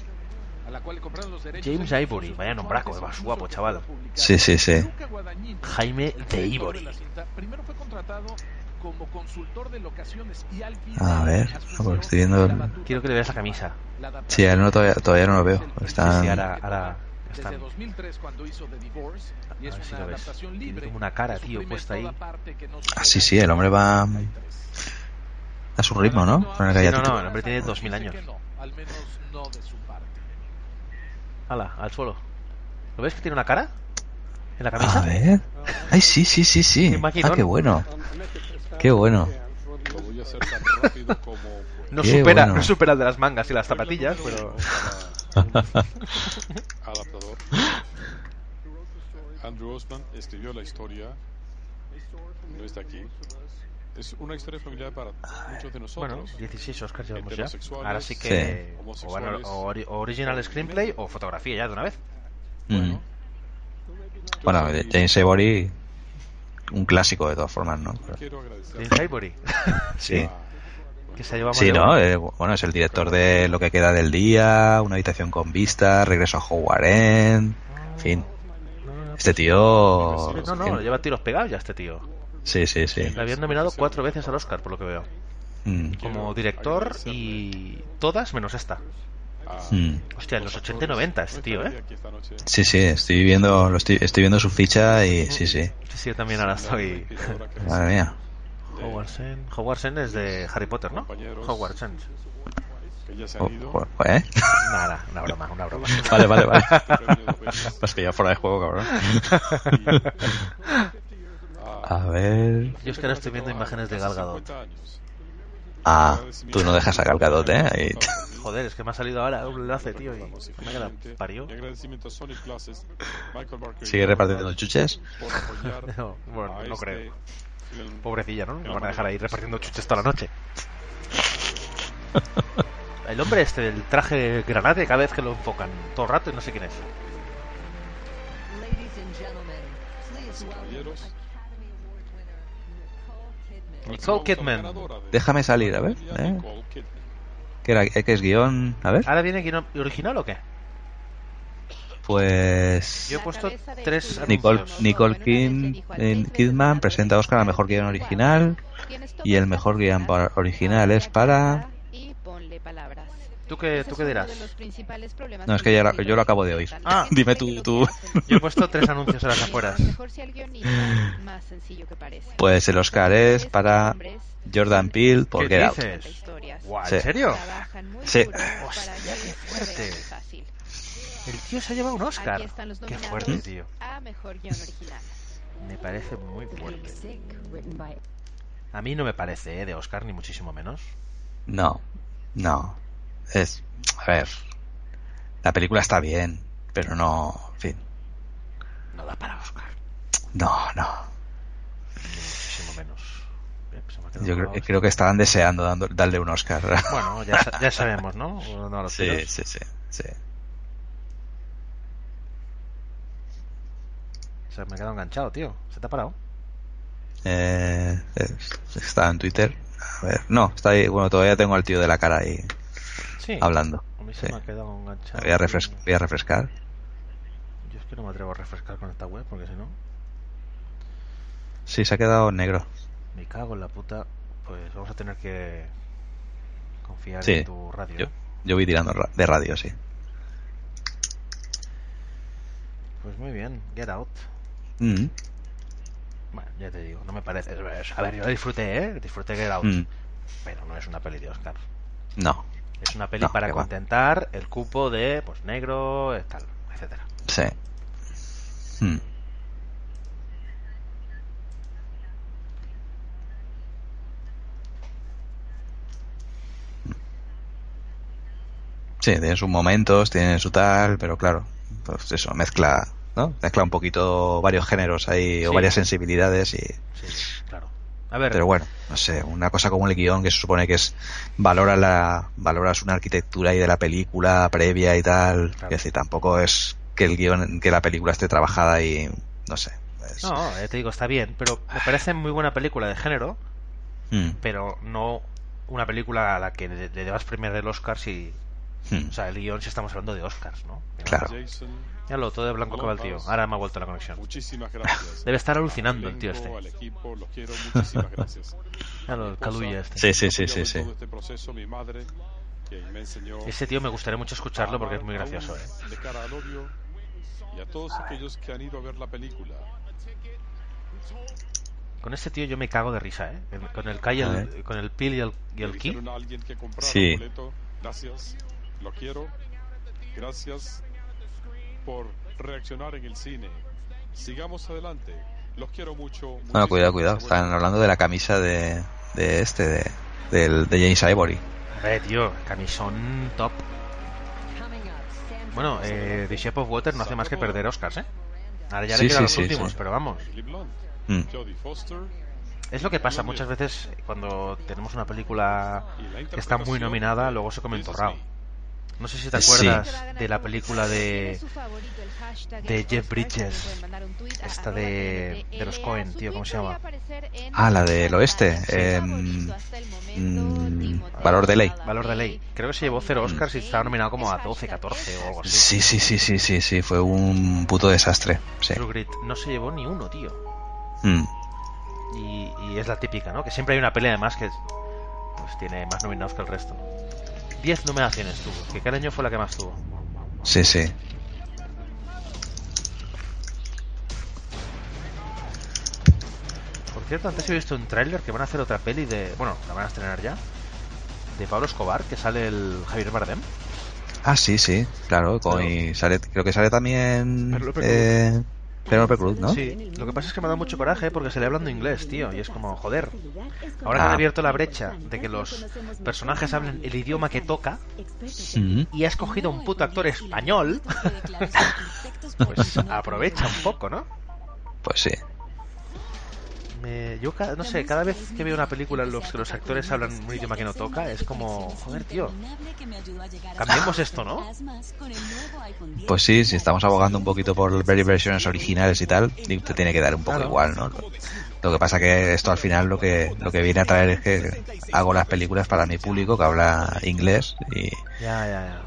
James Ivory. Vaya nombraco, es más guapo, chaval. Sí, sí, sí. Jaime de Ivory. Primero fue contratado como consultor de locaciones y al A ver, no, porque estoy viendo. el- Quiero que le veas la camisa. Sí, a él no, todavía, todavía no lo veo. Sí, Están. sí, ahora, ahora desde están. 2003 cuando hizo The Divorce y A es ver si una lo ves. adaptación Tiene libre como una cara, tío, puesta ahí. Ah, sí, sí, el hombre va. A su ritmo, ¿no? Con el Sí, no, no, el hombre tiene 2000 años. al menos no de su parte. Hala, al suelo. ¿Lo ves que tiene una cara? ¿En la camisa? A ver. Ay, sí, sí, sí, sí. Ah, qué bueno. Qué bueno. No Qué supera, bueno. no supera el de las mangas y las zapatillas, pero. adaptador. Andrew Osman escribió la historia. No está aquí. Es una historia familiar para muchos de nosotros. Bueno, 16 Oscars llevamos ya. Ahora sí que. O, homosexuales. bueno, o ori- o original screenplay o fotografía ya de una vez. Mm. Bueno, de James Ivory, un clásico de todas formas, ¿no? Pero- James Ivory. Sí. Que se Sí, ¿no? Eh, bueno, es el director de Lo que queda del día, Una habitación con vista, Regreso a Howard End, en fin. Este tío... No, no, lleva tiros pegados ya este tío. Sí, sí, sí. Le habían nominado cuatro veces al Oscar, por lo que veo. Mm. Como director y todas menos esta. Mm. Hostia, en los 80 y 90 este tío, ¿eh? Sí, sí, estoy viendo, lo estoy, estoy viendo su ficha y sí, sí. Sí, sí, yo también ahora estoy... Madre mía. Howardsen. Howardsen es de Harry Potter, ¿no? Se Oh, ido. jo- ¿Eh? Nada, una broma, una broma. Vale, vale, vale. Vas que ya fuera de juego, cabrón. A ver... Yo es que ahora estoy viendo imágenes de Gal Gadot. Ah, tú no dejas a Gal Gadot, ¿eh? Ahí. Joder, es que me ha salido ahora un enlace, tío, y me queda parió. ¿Sigue repartiendo chuches? No, bueno, no creo. Pobrecilla, ¿no? Me van a dejar ahí repartiendo chuches toda la noche. El hombre este del traje granate cada vez que lo enfocan todo el rato y no sé quién es. Nicole Kidman. Déjame salir, a ver. ¿eh? ¿Qué, era, ¿Qué es guion? A ver. ¿Ahora viene guion original o qué? Pues... Yo he puesto tres Nicole. Nicole Kid- eh, Kidman presenta a Oscar al mejor guion original y el mejor guion original es para... ¿Tú qué, ¿Tú qué dirás? No, es que ya lo- yo lo acabo de oír. Ah. Dime tú, tú. Yo he puesto tres anuncios a las afueras. Pues el Oscar es para Jordan Peele por ¿Qué Get Out. dices? Guau, Sí. ¿En serio? Sí. duro para Hostia, qué fuerte. El tío se ha llevado un Oscar. Qué fuerte, tío. Me parece muy fuerte. A mí no me parece, ¿eh? De Oscar, ni muchísimo menos. No, no. Es... A ver. La película está bien, pero no... En fin. No da para Oscar. No, no. Muchísimo menos. Pues me Yo creo, creo que estaban deseando dando- darle un Oscar. Bueno, ya, ya sabemos, ¿no? No Sí, sí, sí, sí. Se me ha quedado enganchado, tío. ¿Se te ha parado? Eh, eh, está en Twitter. A ver, no, está ahí. Bueno, todavía tengo al tío de la cara ahí Sí. hablando. A mí se Sí. me ha quedado enganchado. Voy a, voy a refrescar. Yo es que no me atrevo a refrescar con esta web porque si no, Sí, se ha quedado negro. me cago en la puta. Pues vamos a tener que confiar Sí, en tu radio. yo, yo voy tirando ra- de radio, sí. Pues muy bien, Get Out. Mm, Bueno, ya te digo, no me parece. A ver, yo disfruté, ¿eh? Disfruté Get Out. mm, Pero no es una peli de Oscar. no, Es una peli No, para va. contentar el cupo de, pues, negro, tal, etcétera. sí. Mm. Sí, tiene sus momentos, tiene su tal, pero claro, pues eso, mezcla, ¿no? Mezcla un poquito varios géneros ahí, o varias sensibilidades y... Sí, claro. A ver, Pero bueno, no sé, una cosa como el guion que se supone que es valora la valoras una arquitectura ahí de la película previa y tal, que decir, tampoco es que el guion, que la película esté trabajada y no sé, Es- No, eh, te digo, está bien, pero me parece muy buena película de género, Mm, pero no una película a la que le, le debas premiar el Oscar si... mm, O sea, el guion si estamos hablando de Oscars, ¿no? Claro. Ya lo, todo de blanco que va el tío. Ahora me ha vuelto la conexión. muchísimas gracias. Debe estar alucinando el tío este. Al equipo, los quiero, muchísimas gracias. Ya lo- Caluya este. Sí, sí, sí, sí, sí. este proceso, mi madre, me enseñó Ese tío me gustaría mucho escucharlo porque es muy gracioso, ¿eh? De cara al odio y a todos aquellos que han ido a ver la película. Con este tío yo me cago de risa, ¿eh? Con el Kai, el, con el Pil y el, y el Ki. Sí. gracias, lo quiero, gracias por reaccionar en el cine. Sigamos adelante, los quiero mucho. No, cuidado, cuidado. Están hablando de la camisa de, de este, de, del- de James Ivory. Hombre, tío, camisón top. Bueno, eh, The Shape of Water no hace más que perder Oscars, ¿eh? Ahora ya Sí, le quedan sí, los sí, últimos, sí. pero vamos. Mm. Jodie Foster, Es lo que pasa muchas veces cuando tenemos una película que está muy nominada, luego se come entorrado. No sé si te Sí. acuerdas de la película de de Jeff Bridges, esta de, de los Cohen, tío, ¿cómo se llama? Ah, la del oeste. em, mm, valor de ley. Valor de ley. Creo que se llevó cero Oscars y estaba nominado como a 12, 14 o algo así. Sí, sí, sí, sí, sí, sí. Fue un puto desastre. Sí. True Grit no se llevó ni uno, tío. Mm, Y, y es la típica, ¿no? Que siempre hay una pelea además que pues tiene más nominados que el resto. 10 nominaciones tuvo, que cada año fue la que más tuvo. Sí, sí. Por cierto, antes he visto un tráiler que van a hacer otra peli de... Bueno, la van a estrenar ya. De Pablo Escobar, que sale el Javier Bardem. Ah, sí, sí, claro. con- y sale, creo que sale también. Eh, Cruz, ¿no? Sí, lo que pasa es que me da mucho coraje porque se le hablando inglés, tío, y es como, joder. Ahora que Ah. han abierto la brecha de que los personajes hablen el idioma que toca y ha escogido un puto actor español, pues aprovecha un poco, ¿no? Pues sí. Me- yo, ca- no sé, cada vez que veo una película en los que los actores hablan un idioma que no toca, es como, joder, tío, cambiemos esto, ¿no? Pues sí, si estamos abogando un poquito por ver versiones originales y tal, y te tiene que dar un poco Claro. igual, ¿no? Lo que pasa que esto al final lo que lo que viene a traer es que hago las películas para mi público que habla inglés y Ya, ya,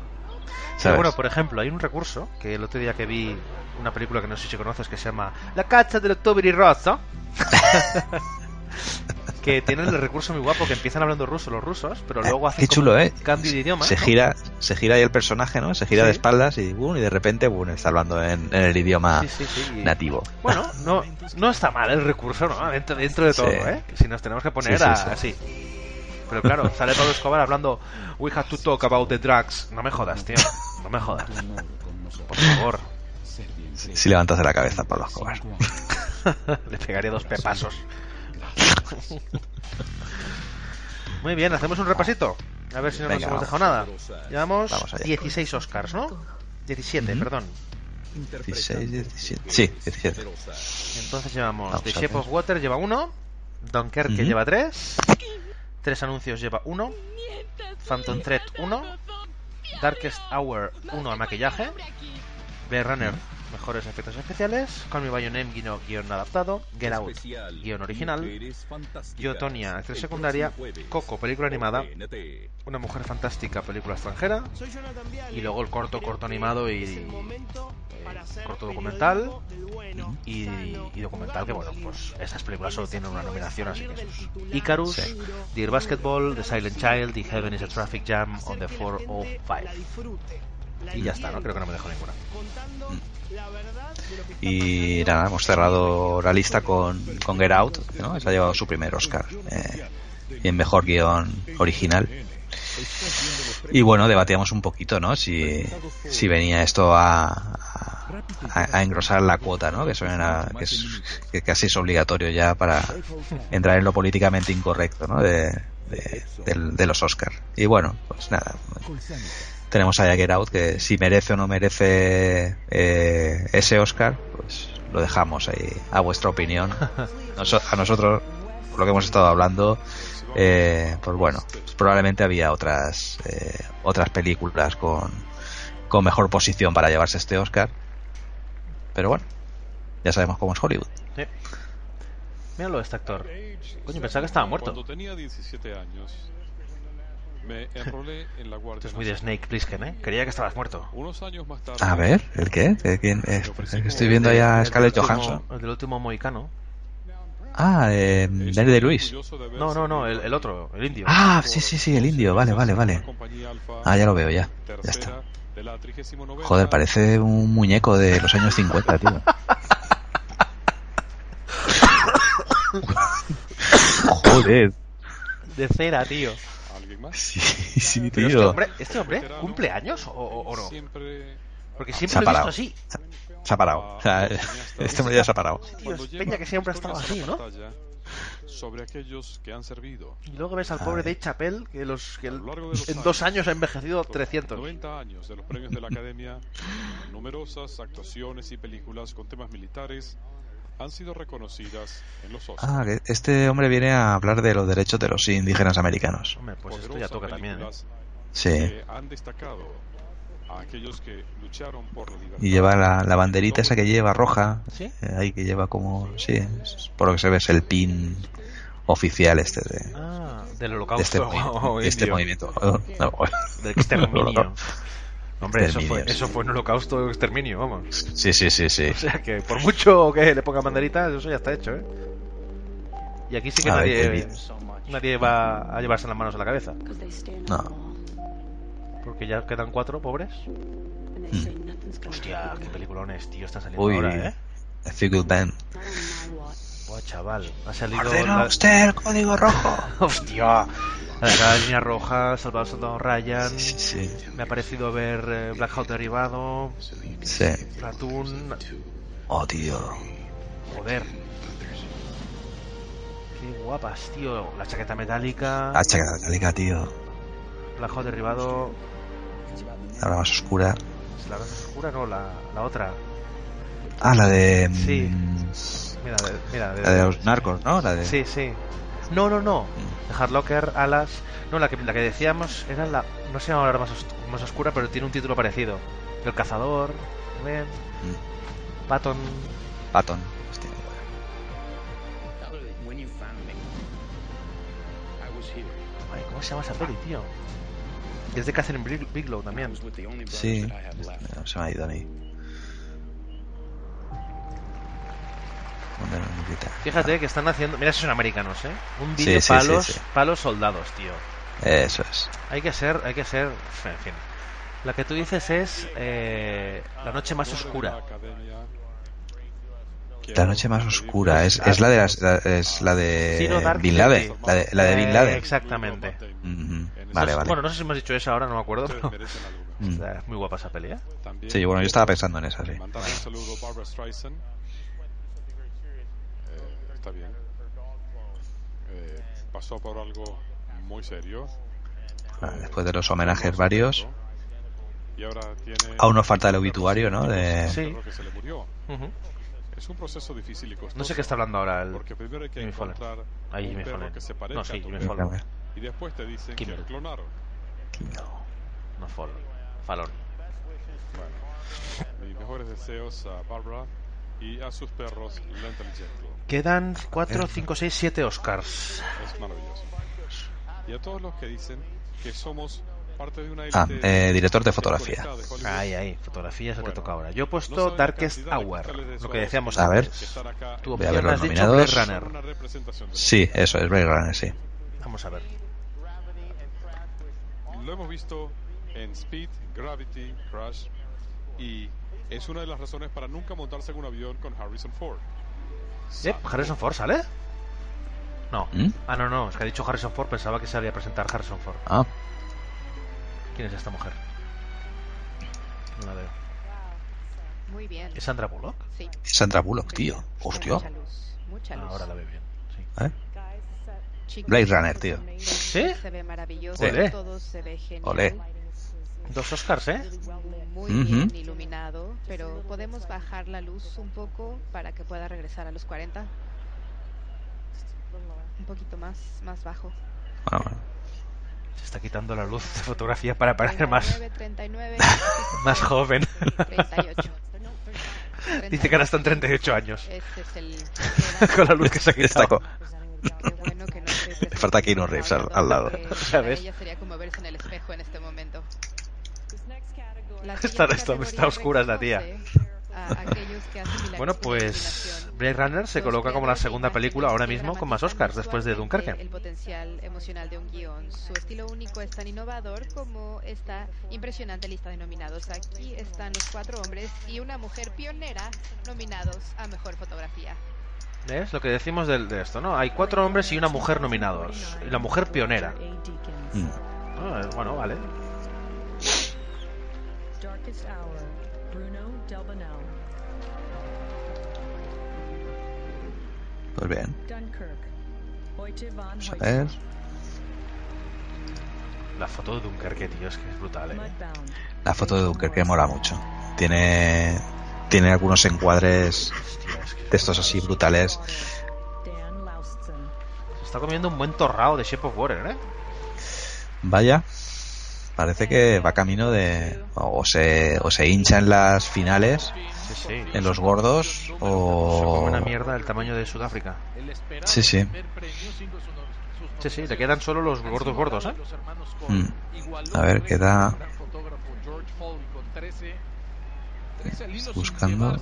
ya. Bueno, por ejemplo, hay un recurso que el otro día que vi una película que no sé si conoces que se llama La caccia del octubre y rosa. que tienen el recurso muy guapo que empiezan hablando ruso los rusos, pero luego hacen qué como chulo, un ¿eh? cambio de idioma. se ¿no? gira se gira ahí el personaje, ¿no? Se gira Sí. de espaldas y boom, y de repente boom, está hablando en, en el idioma Sí, sí, sí, y- nativo. Bueno, no, no está mal el recurso, ¿no? Dentro, dentro de todo, Sí. ¿eh? Si nos tenemos que poner Sí, sí, a- sí. así. Pero claro, sale Pablo Escobar hablando We have to talk about the drugs. No me jodas, tío. No me jodas. Por favor. Si levantas de la cabeza, Pablo Escobar. Le pegaría dos pepasos. Muy bien, hacemos un repasito. A ver si no Venga, nos hemos dejado nada. Llevamos Vamos allá. 16 Oscars, ¿no? 17, Ujú. perdón. 16, 17. Sí, 17. Entonces llevamos Vamos The a Shape of Water lleva uno, Dunkerque Ujú. lleva tres, tres anuncios lleva uno, Phantom Thread uno, Darkest Hour uno al maquillaje, Blade Runner mejores efectos especiales, Call Me By Your Name guion, guion adaptado, Get Out guion original, Yo Tonya actriz secundaria, Coco película animada, Una mujer fantástica película extranjera y luego el corto corto animado y eh, corto documental y, y documental que bueno pues estas películas solo tienen una nominación así que esos. Icarus, Sí. Dear Basketball, The Silent Child, The Heaven is a Traffic Jam on the 405 y ya está, no creo que no me dejo ninguna. Y nada, hemos cerrado la lista con, con Get Out, ¿no? Se ha llevado su primer Oscar. eh, y en mejor guion original. Y bueno, debatíamos un poquito, ¿no? Si, si venía esto a, a, a engrosar la cuota, ¿no? Que, suena, que, es, que casi es obligatorio ya para entrar en lo políticamente incorrecto, ¿no? De, de, de los Oscars. Y bueno, pues nada. Tenemos a Get Out que si merece o no merece eh, ese Oscar, pues lo dejamos ahí a vuestra opinión. A nosotros, por lo que hemos estado hablando, eh, pues bueno, probablemente había otras eh, otras películas con, con mejor posición para llevarse este Oscar. Pero bueno, ya sabemos cómo es Hollywood. Sí. Míralo este actor. Coño, pensaba que estaba muerto. Cuando tenía 17 años, me enrolé en la Guardia Esto es muy de Snake Plissken, ¿eh? Creía que estabas muerto. Unos años más tarde, A ver, ¿el qué? ¿De quién? Es que estoy viendo allá a El Scarlett del último- Johansson. El del último mohicano. Ah, eh, Dani de Luis. No, no, no, el, el otro, el indio. Ah, sí, sí, sí, el indio. Vale, vale, vale. Ah, ya lo veo, ya. Ya está. de la 39 Joder, parece un muñeco de los años 50, tío. Joder. De cera, tío. ¿Alguien más? Sí, sí, Pero tío. este hombre, ¿este hombre cumple años o, o- no? Porque Se siempre ha lo he visto parado. así. Se ha parado. O sea, este hombre ya se ha parado. Tío, es peña que siempre ha estado así, ¿no? Sobre aquellos que han servido. Y luego ves al pobre Dave Chappelle que, los, que el- los en dos años ha envejecido 300. 90 años de los premios de la Academia, numerosas actuaciones y películas con temas militares han sido reconocidas en los Oscars. Ah, que este hombre viene a hablar de los derechos de los indígenas americanos. Hombre, pues esto ya toca también, ¿eh? Sí. han destacado a aquellos que lucharon por la libertad. Y lleva la, la banderita esa que lleva roja. ¿Sí? eh, ahí que lleva como. Sí, por lo que se ve es el pin oficial este de, Ah, del de holocausto. este, movi- oh, de este movimiento. Oh, no, bueno. Del exterminio. Hombre, eso fue, eso fue un holocausto exterminio, vamos. Sí, sí, sí, sí. O sea que por mucho que le pongan banderitas, eso ya está hecho, ¿eh? Y aquí sí que A nadie, nadie va a llevarse las manos a la cabeza. No. Porque ya quedan cuatro pobres. Hostia, qué peliculones, tío, está saliendo Uy, ahora, ¿eh? A Good Men. Buah, chaval, ha salido... Ordena la- usted el código rojo. Hostia, la línea roja, Salvador Soldado Ryan. Sí, sí. Me ha parecido ver eh, Black Hawk derivado. Sí. Platoon. Oh, tío. Joder. Qué guapas, tío. La chaqueta metálica. La chaqueta metálica, tío. Black Hawk derribado. La más oscura. ¿La más oscura? No, la, la otra. Ah, la de. Sí. mm, Mira, de, mira, de, La de los narcos, ¿no? La de. Sí, sí. No, no, no. De Hardlocker, Alas. No, la que, la que decíamos era la. No sé ahora más, os- más oscura, pero tiene un título parecido. El cazador. ¿ven? Patton. Patton. Hostia. Ay, ¿Cómo se llama esa peli, tío? Es de Catherine Big- Bigelow también. Sí. No, se me ha ido a mí. Fíjate que están haciendo. Mira, esos son americanos, ¿eh? Un vídeo sí, palos, sí, sí. palos soldados, tío. Eso es. Hay que ser, hay que ser. En fin. La que tú dices es eh, la noche más oscura. La noche más oscura. Es, es la de las, la- es la de Bin Laden. La de, la de Bin Eh, Laden. exactamente. Ujú. Vale, vale. Bueno, no sé si hemos dicho eso ahora, no me acuerdo. Pero... Mm. O sea, es muy guapa esa peli, ¿eh? Sí, bueno, yo estaba pensando en esa, sí. Mandar un saludo a Barbara Streisand. Eh, está bien. Eh, pasó por algo muy serio. Después de los homenajes varios. Y ahora tiene. Aún nos falta el obituario, ¿no? De... Sí. que se le murió. Ujú. Es un proceso difícil y costoso. No sé qué está hablando ahora el Porque primero hay que Jimmy encontrar Ahí un perro que se No, sí, Jimmy. Fallon. Y después te dicen que lo clonaron. No, Fallon. Fallon. Bueno, mis mejores deseos a Barbara y a sus perros. Quedan 4, 5, 6, 7 Oscars. Es maravilloso. Y a todos los que dicen que somos parte de una Ah, eh, director de fotografía. Ahí, ahí. Fotografía es lo que Bueno, toca ahora. Yo he no puesto la Darkest Hour. Lo que decíamos A ver. que Tu Voy a ver los nominados. Blade Runner. Sí, eso es, Blade Runner, sí. Vamos a ver. Lo hemos visto en Speed, Gravity, Crash y es una de las razones para nunca montarse en un avión con Harrison Ford. ¿Eh? ¿Harrison Ford sale? No. ¿Mm? Ah, no, no. Es que ha dicho Harrison Ford. Pensaba que salía a presentar Harrison Ford. Ah, ¿Quién es esta mujer? No la veo. Muy bien. ¿Es Sandra Bullock? Sí. Sandra Bullock, tío. Hostia. Mucha luz. Mucha luz. Ahora la veo bien. Sí. ¿Eh? Blade Runner, tío. ¿Sí? Se ve maravilloso. Olé. Todo se ve genial. Olé. Dos Oscars, ¿eh? Muy bien iluminado, pero podemos bajar la luz un poco para que pueda regresar a los 40. Un poquito más, más bajo. Bueno, bueno. Se está quitando la luz de fotografía para parecer más, 39, 39, más joven. 38. Dice que ahora están 38 años. Este es el... Con la luz que se ha Está quitado. co- Qué bueno que no se Le falta Keanu Reeves al, al lado. ¿Sabes? Ella sería como verse en el espejo en este momento. La Está, está, está oscura la tía. a que hacen Bueno, pues. Blade Runner se coloca como la de segunda película ahora mismo con más Oscars después de Dunkerque. El potencial emocional de un guion. Su estilo único es tan innovador como esta impresionante lista de nominados. Aquí están los cuatro hombres y una mujer pionera nominados a mejor fotografía. ¿Ves? Lo que decimos del- de, esto, ¿no? Hay cuatro hombres y una mujer nominados. Y la mujer pionera. Mm. Ah, bueno, vale. Darkest Hour, Bruno Delbanel. Pues bien. Dunkirk, Hoyte van Vamos a ver. La foto de Dunkerque, tío, es que es brutal, ¿eh? La foto de Dunkerque mola mucho. Tiene, tiene algunos encuadres de estos así brutales. Se está comiendo un buen torrao de Shape of Water, ¿eh? Vaya, parece que va camino de. O se, o se hincha en las finales, Sí, sí. en los gordos, Se o. come una mierda del tamaño de Sudáfrica. Sí, sí. Sí, sí, le quedan solo los gordos gordos, ¿eh? Mm. A ver, queda. Buscando. El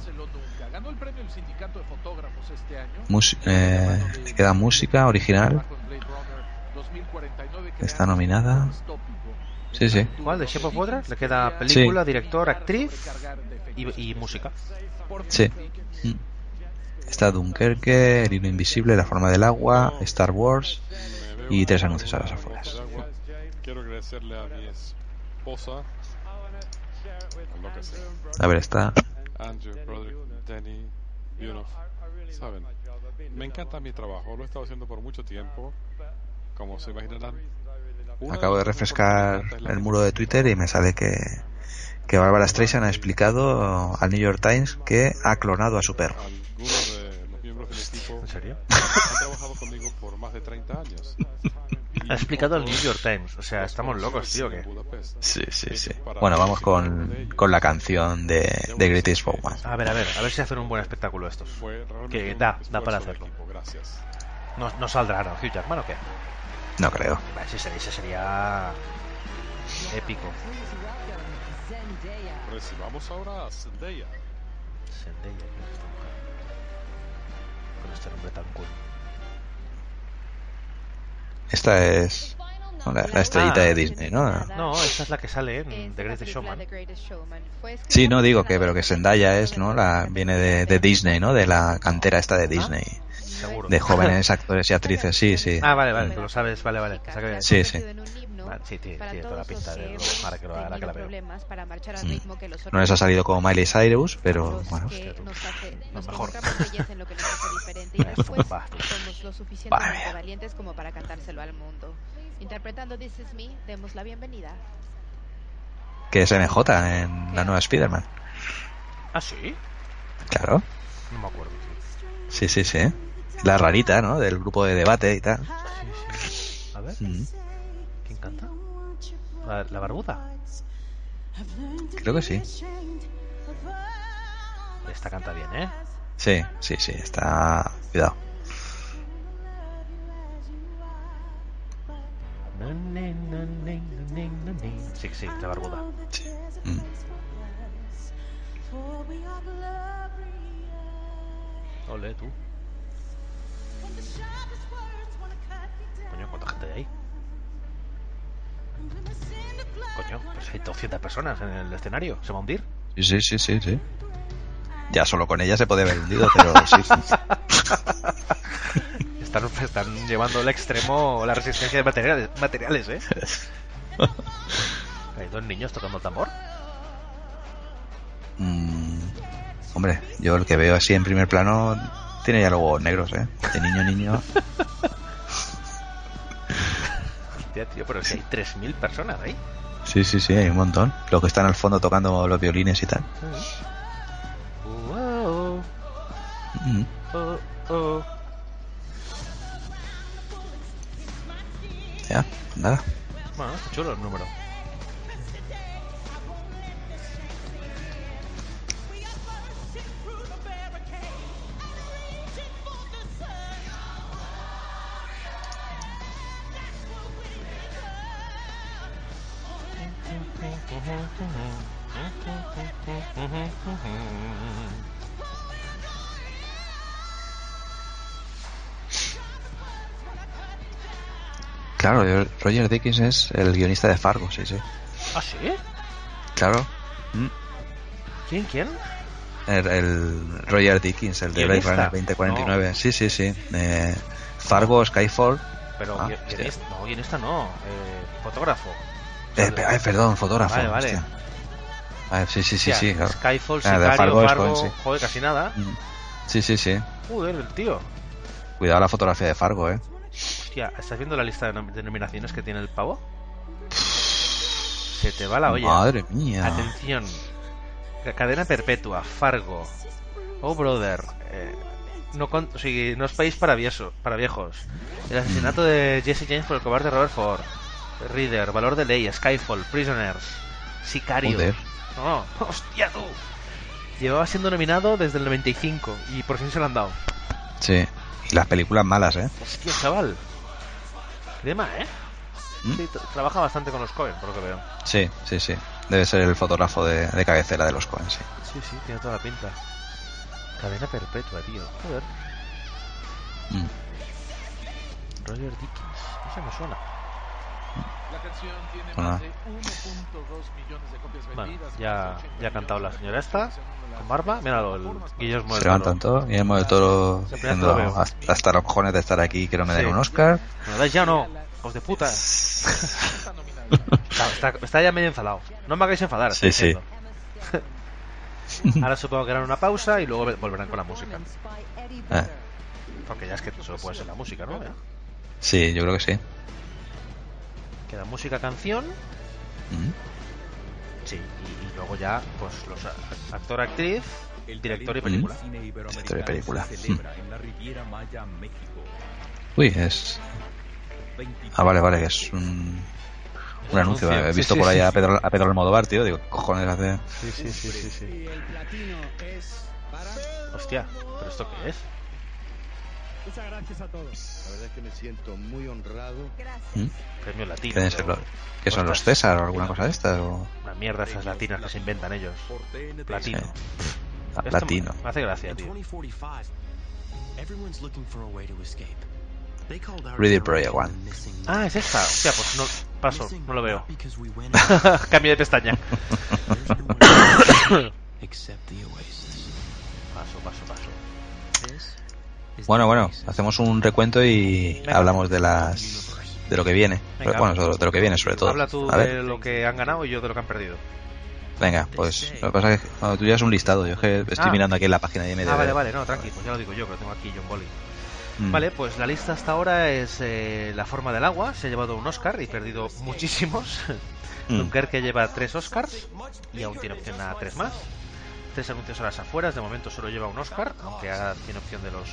mus- eh, queda música original. Está nominada. Sí, sí. ¿Cuál? ¿De Shape of Water? Le queda película, director, actriz y, y música. Sí. Está Dunkerque, El hilo invisible, La forma del agua, Star Wars y tres anuncios a las afueras. Quiero agradecerle a mi esposa, a lo que sea. A ver, está. Andrew, Broderick, Danny, Bunoff. Saben, me encanta mi trabajo, lo he estado haciendo por mucho tiempo. Como se imaginarán, Acabo de refrescar el muro de Twitter y me sale que, que Barbara Streisand ha explicado al New York Times que ha clonado a su perro. Algunos de los miembros del equipo ¿En serio? han trabajado conmigo por más de 30 años. Ha explicado el New York Times. O sea, estamos locos, tío, que Sí, sí, sí. Bueno, vamos con, con la canción de, de Greatest Showman. A ver, a ver, a ver si hacen un buen espectáculo estos. Que da, da para hacerlo. No, no saldrá, ¿no? Hugh Jackman o qué? No creo. Sería, ese sería épico. Recibamos ahora a Zendaya. Zendaya. Con este nombre tan cool. Esta es la, la estrellita Ah. de Disney, ¿no? No, esta es la que sale en The Greatest Showman. Sí, no digo que, pero que Zendaya es, ¿no? La, viene de, de Disney, ¿no? De la cantera esta de Disney. Seguro. De jóvenes actores y actrices, sí, sí. Ah, vale, vale, tú lo sabes, vale, vale. O sea que- Sí, sí. Vale, sí, tiene, toda la pinta de ahora que, lo, ahora que la veo. Mm. ritmo que los No les ha salido como Miley Cyrus, pero bueno. hace, nos mejor. somos valientes como para cantárselo al mundo. Interpretando This Is Me, demos la bienvenida. Que es MJ en la nueva Spider-Man. Ah, sí. Claro. No me acuerdo. Sí, sí, sí. La rarita, ¿no? Del grupo de debate y tal. A ver, Mm, ¿quién canta? La, la barbuda. Creo que sí. Esta canta bien, ¿eh? Sí, sí, sí. Está. Cuidado. Sí, sí, la barbuda. Mm. Ole, tú. Coño, ¿cuánta gente hay ahí? Coño, pues hay 200 personas en el escenario. ¿Se va a hundir? Sí, sí, sí, sí. Ya solo con ella se puede haber hundido, pero sí, sí. Están, están llevando al extremo la resistencia de materiales, materiales ¿eh? Hay dos niños tocando tambor. Mm, hombre, yo el que veo así en primer plano tiene ya los huevos negros, ¿eh? De niño a niño. Hostia, tío, pero si hay 3.000 personas ahí. Sí, sí, sí, hay un montón. Los que están al fondo tocando los violines y tal. Wow. Mm. Oh, oh. Ya, nada. Bueno, chulo el número. Claro, Roger Dickens es el guionista de Fargo, sí, sí. ¿Ah, sí? Claro. Mm. ¿Quién, quién? El, el Roger Dickens, el de Blade. Runner 2049. Sí, sí, sí. Eh, Fargo, Skyfall. Pero Ah, guionista, no, guionista no, eh, fotógrafo. Eh, ay, perdón, fotógrafo. Vale, vale. hostia. Ah, sí, sí, sí, Hostia, sí. claro. Skyfall, Ah, Sicario, Fargo Fargo, sí. joder, casi nada. Mm. Sí, sí, sí. Joder, el tío. Cuidado la fotografía de Fargo, eh. Hostia, ¿estás viendo la lista de, nom- de nominaciones que tiene el pavo? Se te va la olla. Madre mía. Atención. Ca- Cadena perpetua, Fargo. Oh, brother. eh, no, con, o no es país para, vieso- para viejos. El asesinato de Jesse James por el cobarde Robert Ford. Reader, Valor de Ley, Skyfall, Prisoners, Sicario. Joder. No, hostia tú. Llevaba siendo nominado desde el 95 y por fin se lo han dado. Sí. Y las películas malas, eh. Hostia, chaval. Crema, ¿eh? ¿Mm? Sí, tra- trabaja bastante con los Cohen, por lo que veo. Sí, sí, sí. Debe ser el fotógrafo de, de cabecera de los Cohen, sí. Sí, sí, tiene toda la pinta. Cadena perpetua, tío. Joder. Mm. Roger Dickens. Ese me suena. La canción tiene Bueno. más de 1.2 millones de copias Bueno, vendidas. ya, ya ha cantado la señora esta. Con barba. Míralo, el Guillermo del Se levantan Toro. todos. Guillermo del Toro diciendo lo hasta, hasta los cojones de estar aquí, quiero me den Sí. un Oscar. ¿Me lo dais ya o no? ¡Hijos de puta! está, está- está ya medio enfadado. No me hagáis enfadar. Sí, estoy sí. diciendo. Ahora supongo que harán una pausa y luego volverán con la música. Eh, Porque ya es que solo puede ser la música, ¿no? Sí, yo creo que sí. Queda música, canción. Mm. Sí, y, y luego ya, pues los actor, actriz, director y película. Director y película. Se celebra en la Riviera Maya, México. Uy, es. Ah, vale, vale, que es un. Un anuncio. anuncio. He visto sí, por ahí sí. a Pedro, a Pedro Almodóvar, tío. Digo, ¿qué cojones hace. Sí, sí, sí, sí, sí. Hostia, ¿pero esto qué es? Muchas gracias a todos. La verdad es que me siento muy honrado. ¿Mm? Premio latino. ¿Quieren ser pero- los- ¿Qué son los César o alguna cosa de estas? O... Una mierda esas latinas que se inventan ellos. Platino. Sí. Ah, Esto Latino. Me hace gracia, tío. 2045, everyone's looking for a way to escape. They called our Ready Project One. Ah, es esta. Hostia, pues no. Paso, no lo veo. Cambio de pestaña. paso, paso. Is Bueno, bueno, hacemos un recuento y Venga. hablamos de las. de lo que viene. Venga. bueno, de lo- de lo que viene, sobre todo. Habla tú A de lo que han ganado y yo de lo que han perdido. venga, pues. Lo que pasa es que tú ya es un listado. Yo es que estoy Ah. mirando aquí en la página de IMDb. Ah, vale, vale, no, tranqui, pues ya lo digo yo, que lo tengo aquí, John Bolly. Mm. Vale, pues la lista hasta ahora es eh, La forma del agua, se ha llevado un Oscar y perdido muchísimos. Mm. Dunkerque lleva tres Oscars y aún tiene opción a tres más. Tres anuncios a las afueras, de momento solo lleva un Oscar, aunque tiene opción de los,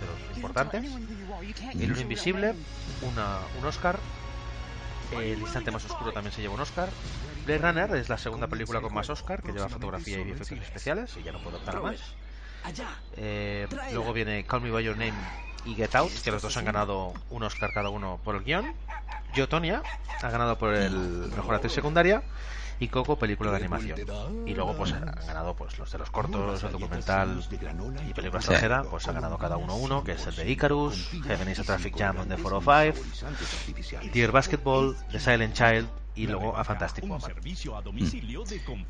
de los importantes. El Uno Invisible, una, un Oscar. El Instante Más Oscuro también se lleva un Oscar. Blade Runner es la segunda película con más Oscar, que lleva fotografía y efectos especiales, y ya no puedo optar a más. Eh, luego viene Call Me By Your Name y Get Out, que los dos han ganado un Oscar cada uno por el guion. Yo, Tonya, ha ganado por el mejor actriz secundaria. Y Coco, película de animación. Y luego, pues, han ganado pues los de los cortos, el documental y película Sí. extranjera. Pues ha ganado cada uno uno, que es el de Icarus, Heaven is a Traffic Jam on the 405, Dear Basketball, The Silent Child y luego a Fantastic Woman.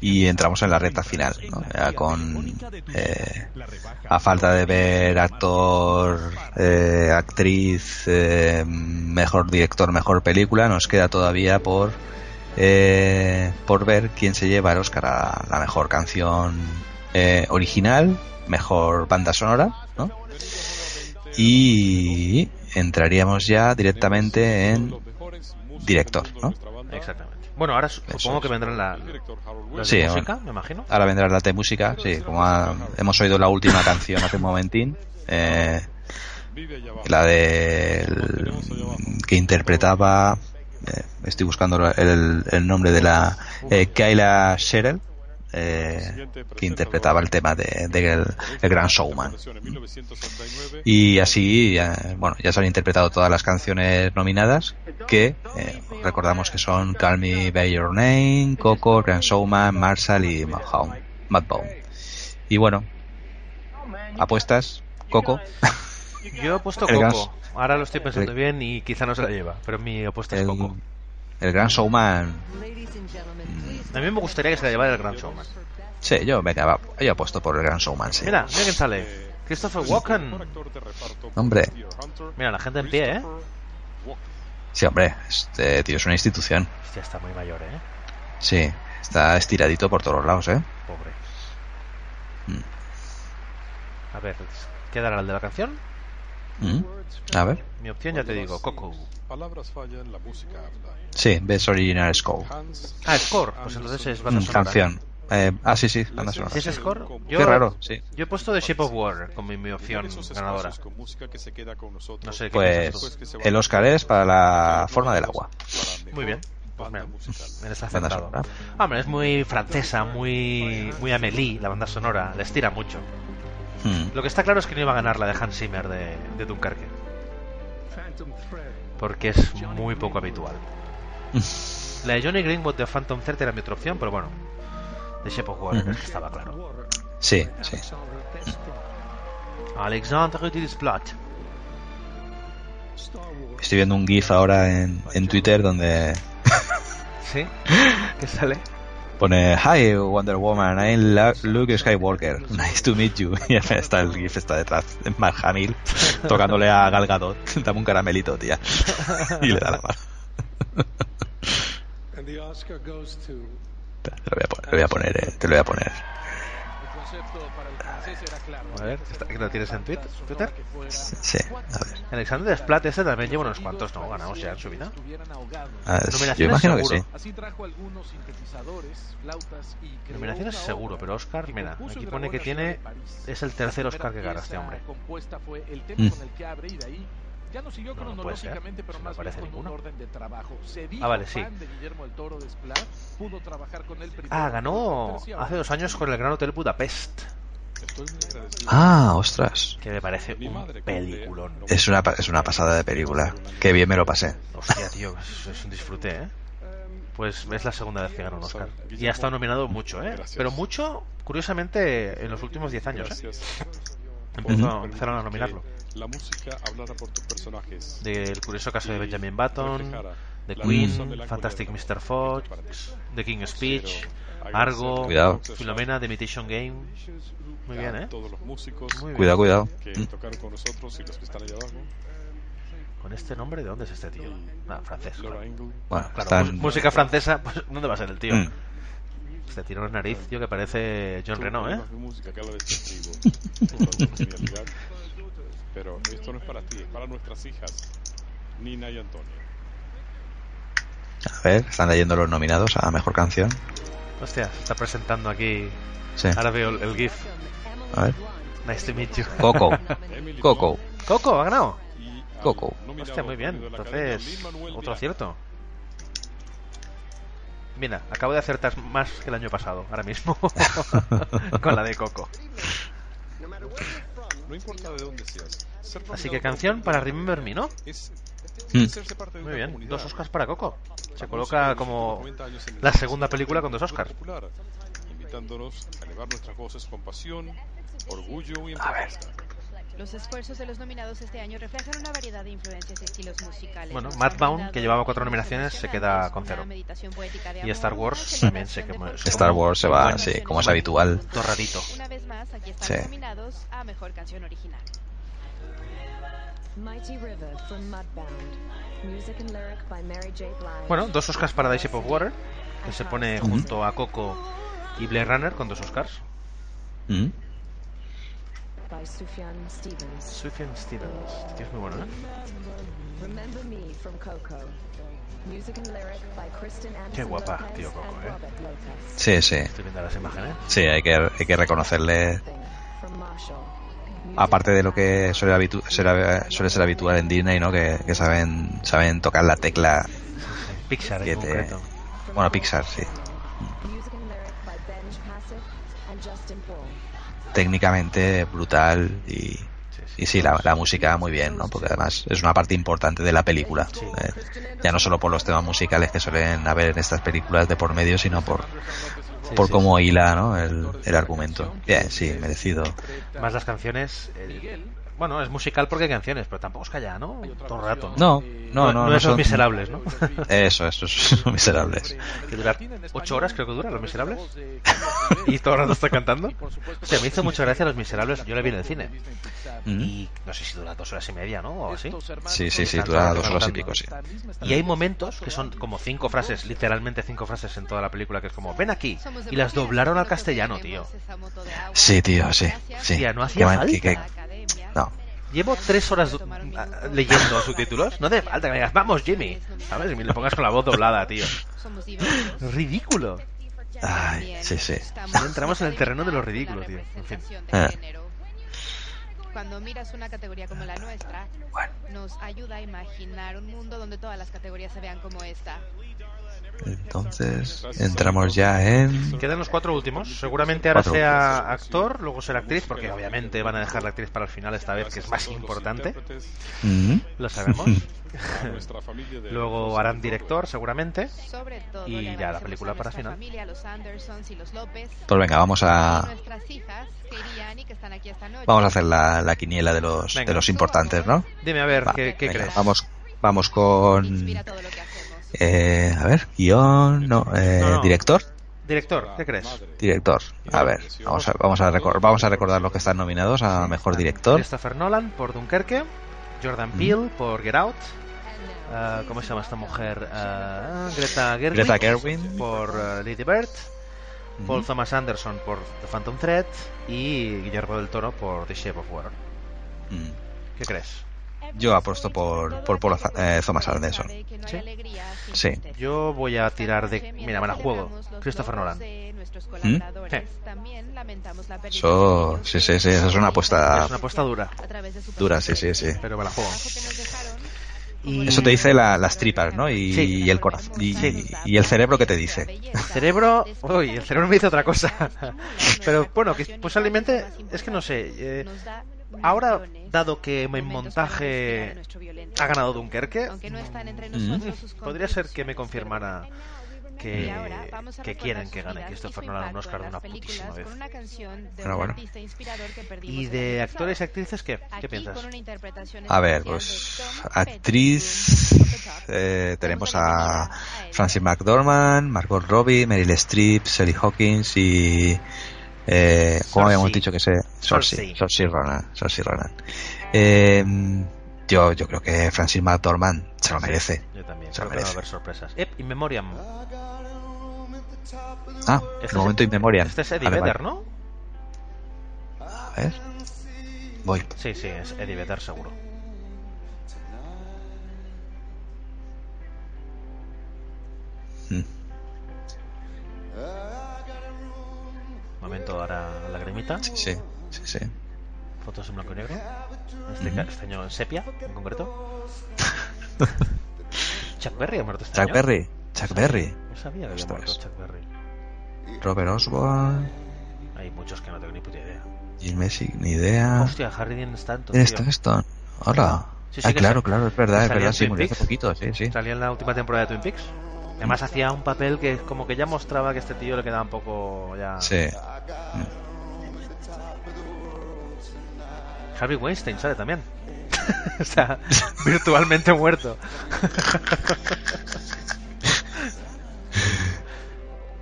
Y entramos en la recta final, ¿no? Ya con. eh, a falta de ver actor, eh, actriz, eh, mejor director, mejor película, nos queda todavía por. Eh, por ver quién se lleva el Oscar a la mejor canción eh, original, mejor banda sonora, ¿no? Y entraríamos ya directamente en director, ¿no? Exactamente. Bueno, ahora supongo que vendrán la, las Sí, de bueno. música, me imagino. Ahora vendrá la de música, sí, como ha- hemos oído la última canción hace un momentín, eh, la de el- que interpretaba, eh, estoy buscando el, el nombre de la eh, Kayla Sherrill, eh, que interpretaba el tema de, de el, el Gran Showman. Y así, bueno, ya se han interpretado todas las canciones nominadas, que eh, recordamos que son Call Me By Your Name, Coco, Grand Showman, Marshall y Madbone. Y bueno, apuestas, Coco. Yo he puesto Coco. Ahora lo estoy pensando el- bien y quizá no se la lleva, pero mi apuesta es El, Coco. el Gran Showman. A mí me gustaría que se la llevara el Gran Showman. Sí, yo, venga, va, yo apuesto por el Gran Showman, sí. Mira, mira quién sale. Christopher Walken. Hombre, Mira, la gente en pie, ¿eh? sí, hombre, este tío es una institución. Hostia, está muy mayor, ¿eh? Sí, está estiradito por todos lados, ¿eh? Pobre. Mm. A ver, ¿qué dará el de la canción? Mm. A ver. Mi opción ya te digo, Coco. Palabras fallan, la música habla. Sí, Best Original Score. Ah, score. Pues entonces es banda Mm, sonora. canción. Eh, ah, sí, sí, banda sonora. ¿Si es score? Qué raro, sí. Yo he puesto The Shape of Water como mi opción ganadora. No sé Pues el Oscar es para la forma del agua. Muy bien. Pues mira, me sonora. Hombre, es muy francesa, muy muy Amélie, la banda sonora. Le estira mucho. Mm. Lo que está claro es que no iba a ganar la de Hans Zimmer de, de Dunkerque. Porque es muy poco habitual. La de Johnny Greenwood de Phantom Thread era mi otra opción, pero bueno. De Shape of Water Ujú. es que estaba claro. Sí, sí. Alexandre Desplat. Estoy viendo un GIF ahora en, en Twitter donde ¿Sí? ¿Qué sale? Pone Hi Wonder Woman, I'm Luke Skywalker. Nice to meet you. Y está el GIF está detrás de Mark Hamill tocándole a Gal Gadot. Dame un caramelito, tía. Y le da la mano. And the Oscar goes to Te lo voy a poner, te lo voy a poner, eh, te lo voy a poner. A ver, ¿está- ¿que lo tienes en Twitter? Sí, a ver. Alexander Desplat este también lleva unos cuantos, ¿no? Ganamos ya en su vida. Ah, es- yo imagino que sí. Así trajo algunos sintetizadores, flautas y creó Nominaciones seguro, pero Oscar, mira, aquí pone que tiene. Es el tercer Oscar que gana este hombre. Mm. ya no siguió No, no puede ser. cronológicamente, pero No más bien aparece con ninguno. un orden de trabajo. Se dijo Ah, vale, sí. de Guillermo el Toro de pudo trabajar con él primero Ah, ganó hace dos años con el Gran Hotel Budapest. Ah, ostras. Que me parece un peliculón. Es una, pa- es una pasada de película. Qué bien me lo pasé. Hostia, tío, es, es un disfrute, ¿eh? Pues es la segunda vez que gana un Oscar. Y ha estado nominado mucho, ¿eh? Pero mucho, curiosamente, en los últimos 10 años, ¿eh? Empezó- empezaron a nominarlo. La música hablara por tus personajes. Del curioso caso de Benjamin Button, la Queen, Fantastic de Mr. Fox, The King's Speech, Argo, Cuidado. Filomena, The Imitation Game. Muy bien, ¿eh? todos los músicos Muy bien. Cuidado, cuidado. que Mm. tocaron con nosotros y los que están allá abajo. Con este nombre, ¿de dónde es este tío? Ah, francés. Claro. Bueno, Claro, están- música francesa, pues ¿dónde va a ser el tío? Mm. Este tiro en nariz, tío, que parece John Reno, ¿eh? genialidad. Pero esto no es para ti, es para nuestras hijas, Nina y Antonio. A ver, están leyendo los nominados a mejor canción. Hostia, se está presentando aquí. Sí. Ahora veo el, el GIF. A ver. Nice to meet you. Coco. Coco. Coco, ha ganado. Coco. Hostia, muy bien. Entonces, otro acierto. Mira, acabo de acertar más que el año pasado, ahora mismo. Con la de Coco. No importa de dónde seas. ser Así que canción para Remember Me, ¿no? Mm. hacerse parte de Muy una bien, comunidad. dos Oscars para Coco. Se coloca como los 90 años en el la segunda se película con dos Oscars. popular, invitándonos a elevar nuestras voces con pasión, orgullo y protesta. Los esfuerzos de los nominados este año reflejan una variedad de influencias y estilos musicales. Bueno, Matt que llevaba cuatro nominaciones, se queda con cero. Y Star Wars también se se Star Wars se va, sí, como es habitual. Torradito. Una vez más, aquí están Sí. los nominados a mejor canción original. Bueno, dos Oscars para The Shape of Water, que se pone junto a Coco y Blade Runner con dos Oscars. Mm. by Sufjan Stevens. Sufjan Stevens, que es muy bueno, ¿eh? Qué guapa, tío, Coco, ¿eh? Sí, sí. Estoy viendo las imágenes. Sí, hay que, hay que reconocerle. Aparte de lo que suele, habitu- suele, suele ser habitual en Disney, ¿no? Que, que saben, saben tocar la tecla. Pixar en te- concreto. Bueno, Pixar, sí. técnicamente brutal y, y sí, la, la música muy bien, ¿no? Porque además es una parte importante de la película. Eh, ya no solo por los temas musicales que suelen haber en estas películas de por medio, sino por, por sí. cómo hila, ¿no? El, el argumento. Bien, sí, merecido. Más las canciones. eh, bueno, es musical porque hay canciones, pero tampoco es callada, ¿no? Todo el rato. No, no, no. No, esos son- miserables, ¿no? Eso, esos son miserables. que dura ocho horas, creo que dura, Los Miserables. y todo el rato está cantando. O sea, me hizo mucha gracia Los Miserables. Yo la vi en el cine. Mm. Y no sé si dura dos horas y media, ¿no? O así. Sí, sí, sí, dura dos horas y pico, sí. Y hay momentos que son como cinco frases, literalmente cinco frases en toda la película, que es como, ven aquí. Y las doblaron al castellano, tío. Sí, tío, sí. sí. Tía, no hacía falta. que- que- No. Llevo tres horas do- a- leyendo subtítulos. No hace falta que me digas, vamos, Jimmy. ¿Sabes? Y me le pongas con la voz doblada, tío. Ridículo. Ay, sí, sí. Ya entramos en el terreno de los ridículos, tío. En fin. Ah. Cuando miras una categoría como la nuestra, nos ayuda a imaginar un mundo donde todas las categorías se vean como esta. Entonces, entramos ya en. Quedan los cuatro últimos. Seguramente ahora Cuatro sea actor, luego será actriz, porque obviamente van a dejar la actriz para el final esta vez, que es más importante. Mm. Lo sabemos. luego harán director, seguramente. Y ya la película para final. Pues venga, vamos a. nuestras hijas, Kirian y que están aquí esta noche. Vamos a hacer la, la quiniela de los, Venga. de los importantes, ¿no? Dime a ver, Va, ¿qué, qué venga, crees? Vamos, vamos con. Eh, a ver, guion, no, eh, No, no. director. Director, ¿qué crees? Director. A ver, vamos a, vamos a, recor- vamos a recordar los que están nominados a mejor director. Christopher Nolan por Dunkerque, Jordan Peele por Get Out, ah, ¿cómo se llama esta mujer? Ah, Greta Gerwig, Greta Gerwig. por ah, Lady Bird, Paul Thomas Anderson por The Phantom Thread y Guillermo del Toro por The Shape of Water. Mm. ¿Qué crees? Yo apuesto por, por Paul eh, Thomas Anderson. ¿Sí? Sí. Yo voy a tirar de... Mira, me la juego. Christopher Nolan. ¿Mm? Eh, Eso, sí, sí, sí, esa es una apuesta Es una apuesta dura. dura, sí, sí, sí. Pero me la juego. Y... Eso te dice la- las tripas, ¿no? Y, Sí. y el corazón. Y, Sí. y el cerebro que te dice. El cerebro, uy, el cerebro me dice otra cosa. Pero bueno, que posiblemente, es que no sé. eh, ahora, dado que en montaje ha ganado Dunkerque, mm, podría ser que me confirmara que, que quieren que gane Christopher Nolan un Oscar de una putísima vez. Pero bueno. ¿Y de actores y actrices qué? ¿Qué piensas? A ver, pues actriz eh, tenemos a Francis McDormand, Margot Robbie, Meryl Streep, Sally Hawkins y eh, ¿cómo habíamos dicho que se Saoirse Ronan, Saoirse Ronan. Eh, yo yo creo que Francis McDormand se lo merece. Yo también, Se lo creo que va a merece. haber sorpresas. Ep, In Memoriam. Ah, Este el momento es- inmemorial. Este es Eddie Vale, vale. Vedder, ¿no? A ver. Voy. Sí, sí, es Eddie Vedder seguro. Mm. Sí, sí, sí, sí. Fotos en blanco y negro. Este, ca- este año en sepia, en concreto. Chuck Berry ha muerto este Chuck año. Berry, Chuck Berry. No sabía que había muerto Chuck Berry. Robert Osborne, Hay muchos que no tengo ni puta idea. Jim Messi, ni idea. Hostia, Harry Dean Stanton. Stone. Hola. Sí, sí, ah, claro, claro, es verdad, es verdad, sí, murió hace poquito, sí, sí. Salía en la última temporada de Twin Peaks. Además hacía un papel que como que ya mostraba que este tío le quedaba un poco ya... Sí. Harvey Weinstein sale también. Está virtualmente muerto.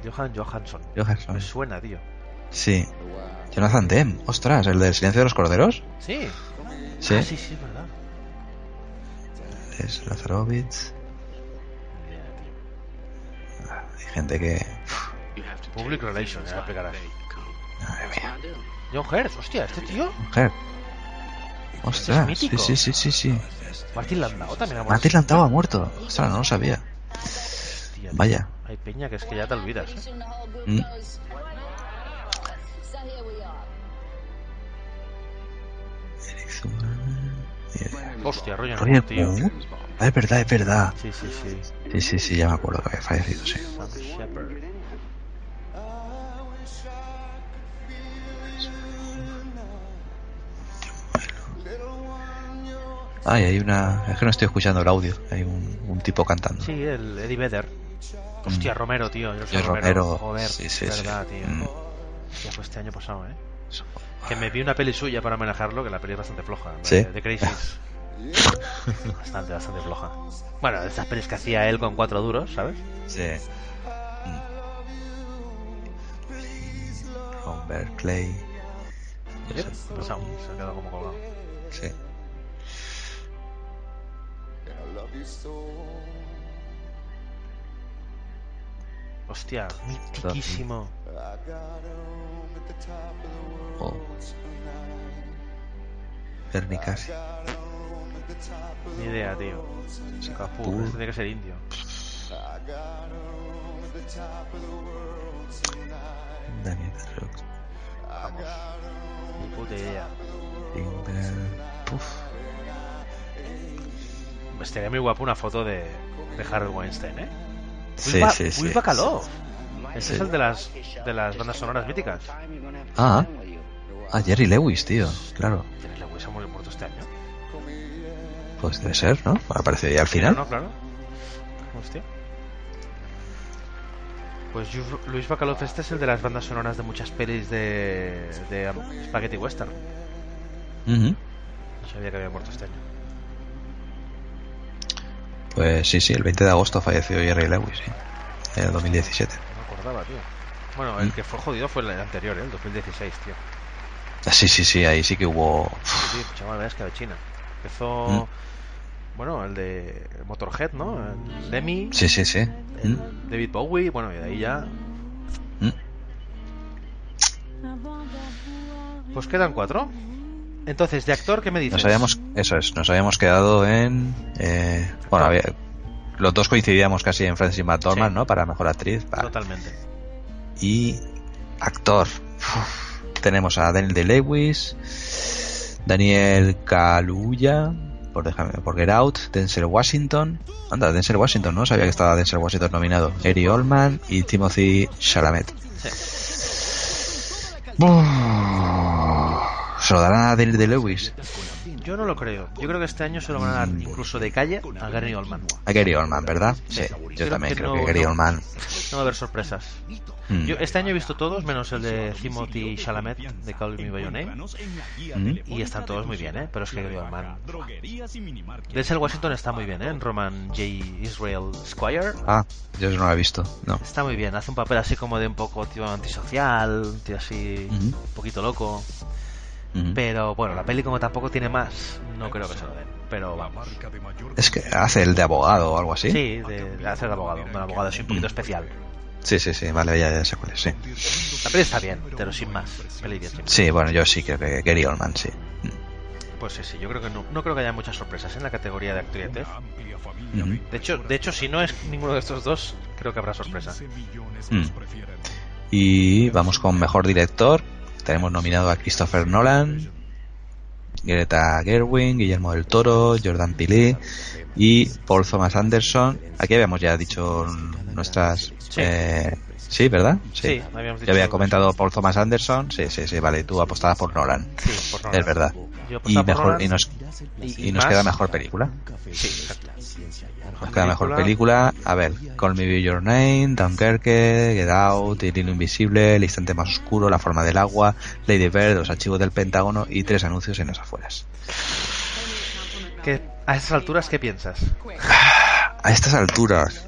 Johan Johansson. Johansson. Me suena, tío. Sí. Jonathan Demme, ostras, el del silencio de los corderos. Sí. Sí. Ah, sí, sí, es verdad. Es Lazarovitz. Hay gente que. Public Relations, ya explicarás. John Hertz, hostia, este tío. Mujer. Ostras, sí, mítico. sí, sí, sí, sí. Martin Landau también ha muerto. Martin Landau ha muerto. Ostras, no lo sabía. Hostia. Vaya. Hay peña que es que ya te olvidas. ¿eh? Mm. Hostia, Roger Roger tío. Ah, es verdad, es verdad. Sí, sí, sí. Sí, sí, sí, ya me acuerdo que había fallecido, sí. Sam Shepard. Ay, hay una. Es que no estoy escuchando el audio. Hay un, un tipo cantando. Sí, el Eddie Vedder. Hostia, Romero, tío. Yo soy Romero, Joder, sí, verdad, sí. tío. Mm. Fue este año pasado, ¿eh? Que me vi una peli suya para homenajearlo, que la peli es bastante floja. ¿Sí? De, Crisis. bastante, bastante floja. Bueno, de esas pelis que hacía él con cuatro duros, ¿sabes? Sí. No Yep, sé. pasado, se ha quedado como colgado. Sí. Hostia, mitiquísimo. Oh. Pernicas. Ni idea, tío. Pur- ese tiene que ser indio. Daniel Rock. Ni puta idea. Timber. Puf. Estaría muy guapo una foto de, de Harvey Weinstein, ¿eh? Sí, Ba- sí, sí. Will Bacalov. Ese es el de las, de las bandas sonoras míticas. Ah. Ah, Jerry Lewis, tío. Claro. ¿Tienes la huesa muy muerto este año? Pues debe ser, ¿no? Aparece ya al final. No, claro. Hostia. Pues Luis Bacalov este es el de las bandas sonoras de muchas pelis de, de Spaghetti Western. Ujú. No sabía que había muerto este año. Pues sí, sí, el 20 de agosto falleció Jerry Lewis, sí. En el 2017. No me acordaba, tío. Bueno, Mm. el que fue jodido fue el anterior, ¿eh? el 2016, tío. Ah, Sí, sí, sí, ahí sí que hubo. Sí, tío, chaval, es que de China. Empezó. Mm. Bueno, el de Motorhead, ¿no? El Demi, Sí, sí, sí. Mm. David Bowie, bueno, y de ahí ya. Mm. Pues quedan cuatro. Entonces, de actor, ¿qué me dices? Nos habíamos, eso es, nos habíamos quedado en. eh, bueno, había- los dos coincidíamos casi en Francis McDormand, Sí. ¿no? Para mejor actriz. Totalmente. Y actor. Uf, tenemos a Daniel de Lewis, Daniel Kaluuya, por, déjame, por Get Out, Denzel Washington. Anda, Denzel Washington, ¿no? Sabía que estaba Denzel Washington nominado. Gary Oldman y Timothy Chalamet. Uf, ¿Se lo darán a Daniel de Lewis? Yo no lo creo. Yo creo que este año se lo van a dar incluso de calle a Gary Oldman. A Gary Oldman, ¿verdad? Sí, yo también creo que Gary no, Oldman. No va a haber sorpresas. Mm. Yo este año he visto todos, menos el de Timothy Chalamet, de Call Me By Your Name. Mm. Y están todos muy bien, ¿eh? Pero es que Gary Oldman... Denzel Washington está muy bien, ¿eh? En Roman J. Israel Squire. Ah, yo eso no lo he visto. No. Está muy bien. Hace un papel así como de un poco tío antisocial, tío así un poquito loco. Pero bueno, la peli como tampoco tiene más, no creo que se lo den. Pero vamos. Es que hace el de abogado o algo así. Sí, de, de hacer de abogado. Un abogado así un poquito especial. Sí, sí, sí, vale, ya, ya sé cuál es, sí. La peli está bien, pero sin más. Peli bien, sin más. Sí, bueno, yo sí creo que Gary Oldman, sí. Pues sí, sí, yo creo que no, no creo que haya muchas sorpresas en la categoría de actriz. Ujú. De hecho, de hecho, si no es ninguno de estos dos, creo que habrá sorpresa. Mm. Y vamos con mejor director. Tenemos nominado a Christopher Nolan, Greta Gerwig, Guillermo del Toro, Jordan Peele y Paul Thomas Anderson. Aquí habíamos ya dicho nuestras. Sí. eh, sí, ¿verdad? Sí, habíamos dicho Yo había comentado Paul Thomas Anderson. Sí, sí, sí, vale. Tú apostabas por Nolan. Sí, por Nolan. Es verdad. Yo Y, por mejor, Nolan. y nos, Y- nos queda mejor película. Sí, exacto. Nos queda mejor película. A ver, Call Me By Your Name, Dunkerque, Get Out, El Hilo Invisible, El Instante Más Oscuro, La Forma del Agua, Lady Bird, Los Archivos del Pentágono y tres anuncios en las afueras. ¿Qué- a estas alturas, ¿qué piensas? A estas alturas,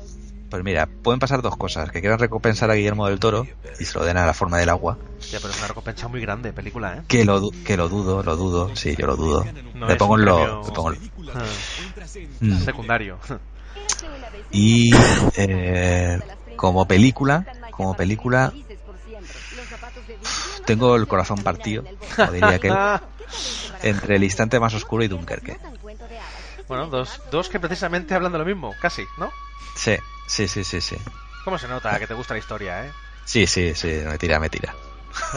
pues mira, pueden pasar dos cosas. Que quieran recompensar a Guillermo del Toro y se lo den a La Forma del Agua. Ya, pero es una recompensa muy grande, película, ¿eh? Que lo, que lo dudo, lo dudo. Sí, yo lo dudo. No le pongo lo... le pongo en- Ah. Mm. Secundario. Y eh, como película, como película, tengo el corazón partido, como diría aquel, entre el instante más oscuro y Dunkerque. Bueno, dos, dos que precisamente hablan de lo mismo, casi, ¿no? Sí, sí, sí, sí, sí. ¿Cómo se nota que te gusta la historia, eh? Sí, sí, sí, me tira, me tira.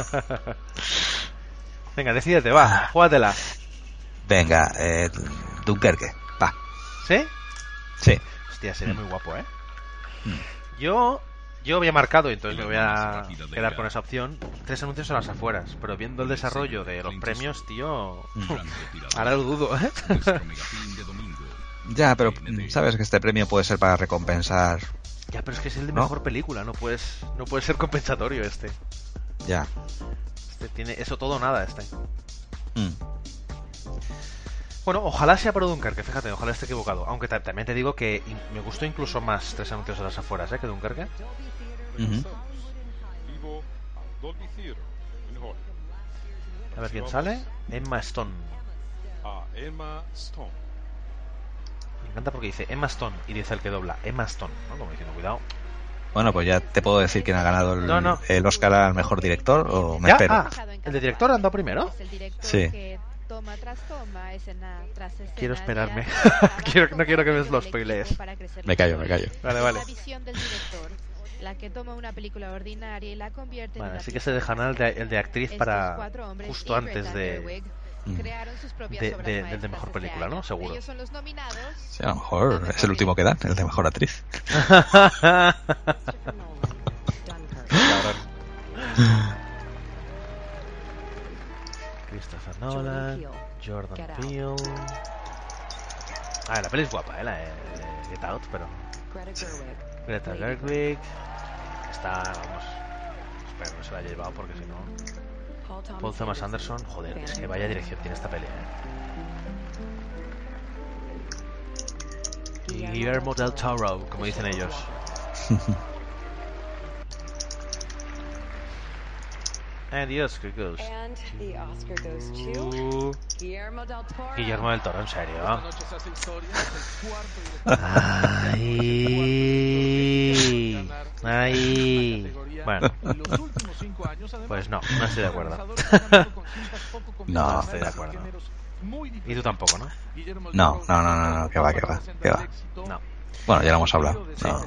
Venga, decídete, va, júgatela. Venga, eh, Dunkerque, va. ¿Sí? Sí. Hostia, sería Mm. muy guapo, ¿eh? Mm. Yo Yo había marcado, y entonces me voy a quedar con esa opción, tres anuncios a las afueras. Pero viendo el desarrollo de los premios, tío, ahora lo dudo, ¿eh? Ya, pero sabes que este premio puede ser para recompensar. Ya, pero es que es el de ¿No? mejor película, no puedes, no puede ser compensatorio este. Ya. Este tiene eso todo o nada este. Mm. Bueno, ojalá sea por Dunkerque, fíjate, ojalá esté equivocado. Aunque ta- también te digo que me gustó incluso más tres anuncios a las afueras, ¿eh? Que Dunkerque. A ver quién sale. Emma Stone. Emma Stone. Me encanta porque dice Emma Stone y dice el que dobla Emma Stone, ¿no? Como diciendo, cuidado. Bueno, pues ya te puedo decir quién ha ganado el, No, no. el Oscar al mejor director o me ¿Ya? espero. Ah, ¿el de director andó primero? Sí. Toma tras toma, escena tras escena. Quiero esperarme. Quiero- no quiero que me lo spoilees. Me callo, me callo. Vale, vale. La visión del director, la que toma una película ordinaria y la convierte en Vale, así que se dejará el de, el de actriz para justo antes de, Mm. crearon sus propias de, obras de- del de maestras mejor este película, ¿no? Seguro. Ellos son los nominados. Sí, a lo mejor es el último que dan, el de mejor actriz. Nolan, Jordan Peele. Ah, la peli es guapa, ¿eh? La de Get Out, pero. Greta Gerwig. Está, vamos. Espero que no se la haya llevado porque si no. Paul Thomas Anderson, joder, es que vaya dirección tiene esta peli, ¿eh? Y Guillermo del Toro, como dicen ellos. And the Oscar goes And the Oscar goes to to Guillermo del Toro. Guillermo del Toro, en serio. Ay, ay. Bueno, pues no, no estoy de acuerdo. No. No estoy de acuerdo. Y tú tampoco, ¿no? No, no, no, no, no, que va, que va, que va. No. Bueno, ya lo hemos hablado. No.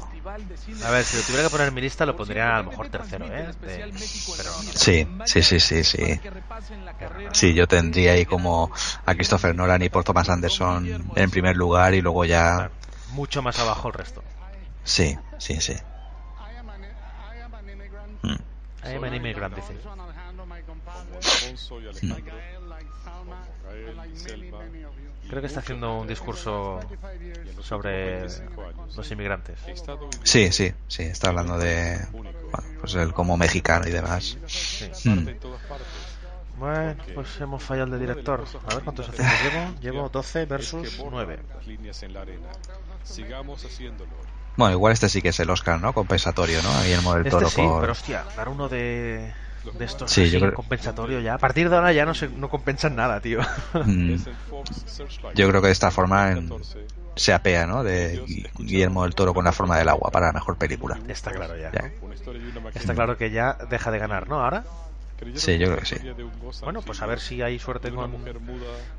A ver, si lo tuviera que poner en mi lista, lo pondría a lo mejor tercero, ¿eh? De- Pero Sí, sí, sí, sí, sí. Sí, yo tendría ahí como a Christopher Nolan y Paul Thomas Anderson en primer lugar y luego ya... mucho más abajo el resto. Sí, sí, sí. Mm. Ahí me anime grande, dice. Alfonso Creo que está haciendo un discurso sobre los inmigrantes. Sí, sí, sí, está hablando de... Bueno, pues él como mexicano y demás. Mm. Bueno, pues hemos fallado el de director. A ver cuántos aciertos llevo. Llevo 12 versus 9. Las líneas en la arena. Sigamos haciéndolo. Bueno, igual este sí que es el Oscar, ¿no? Compensatorio, ¿no? Guillermo del Este Toro sí, por... pero hostia, dar uno de, de estos Sí, yo creo- compensatorio ya. A partir de ahora ya no se no compensan nada, tío. Mm. Yo creo que de esta forma en- se apea, ¿no? De Gui- Guillermo del Toro con la forma del agua para mejor película. Está claro ya. Ya. Está claro que ya deja de ganar, ¿no? Ahora. Sí, yo creo que sí. Bueno, pues a ver si hay suerte con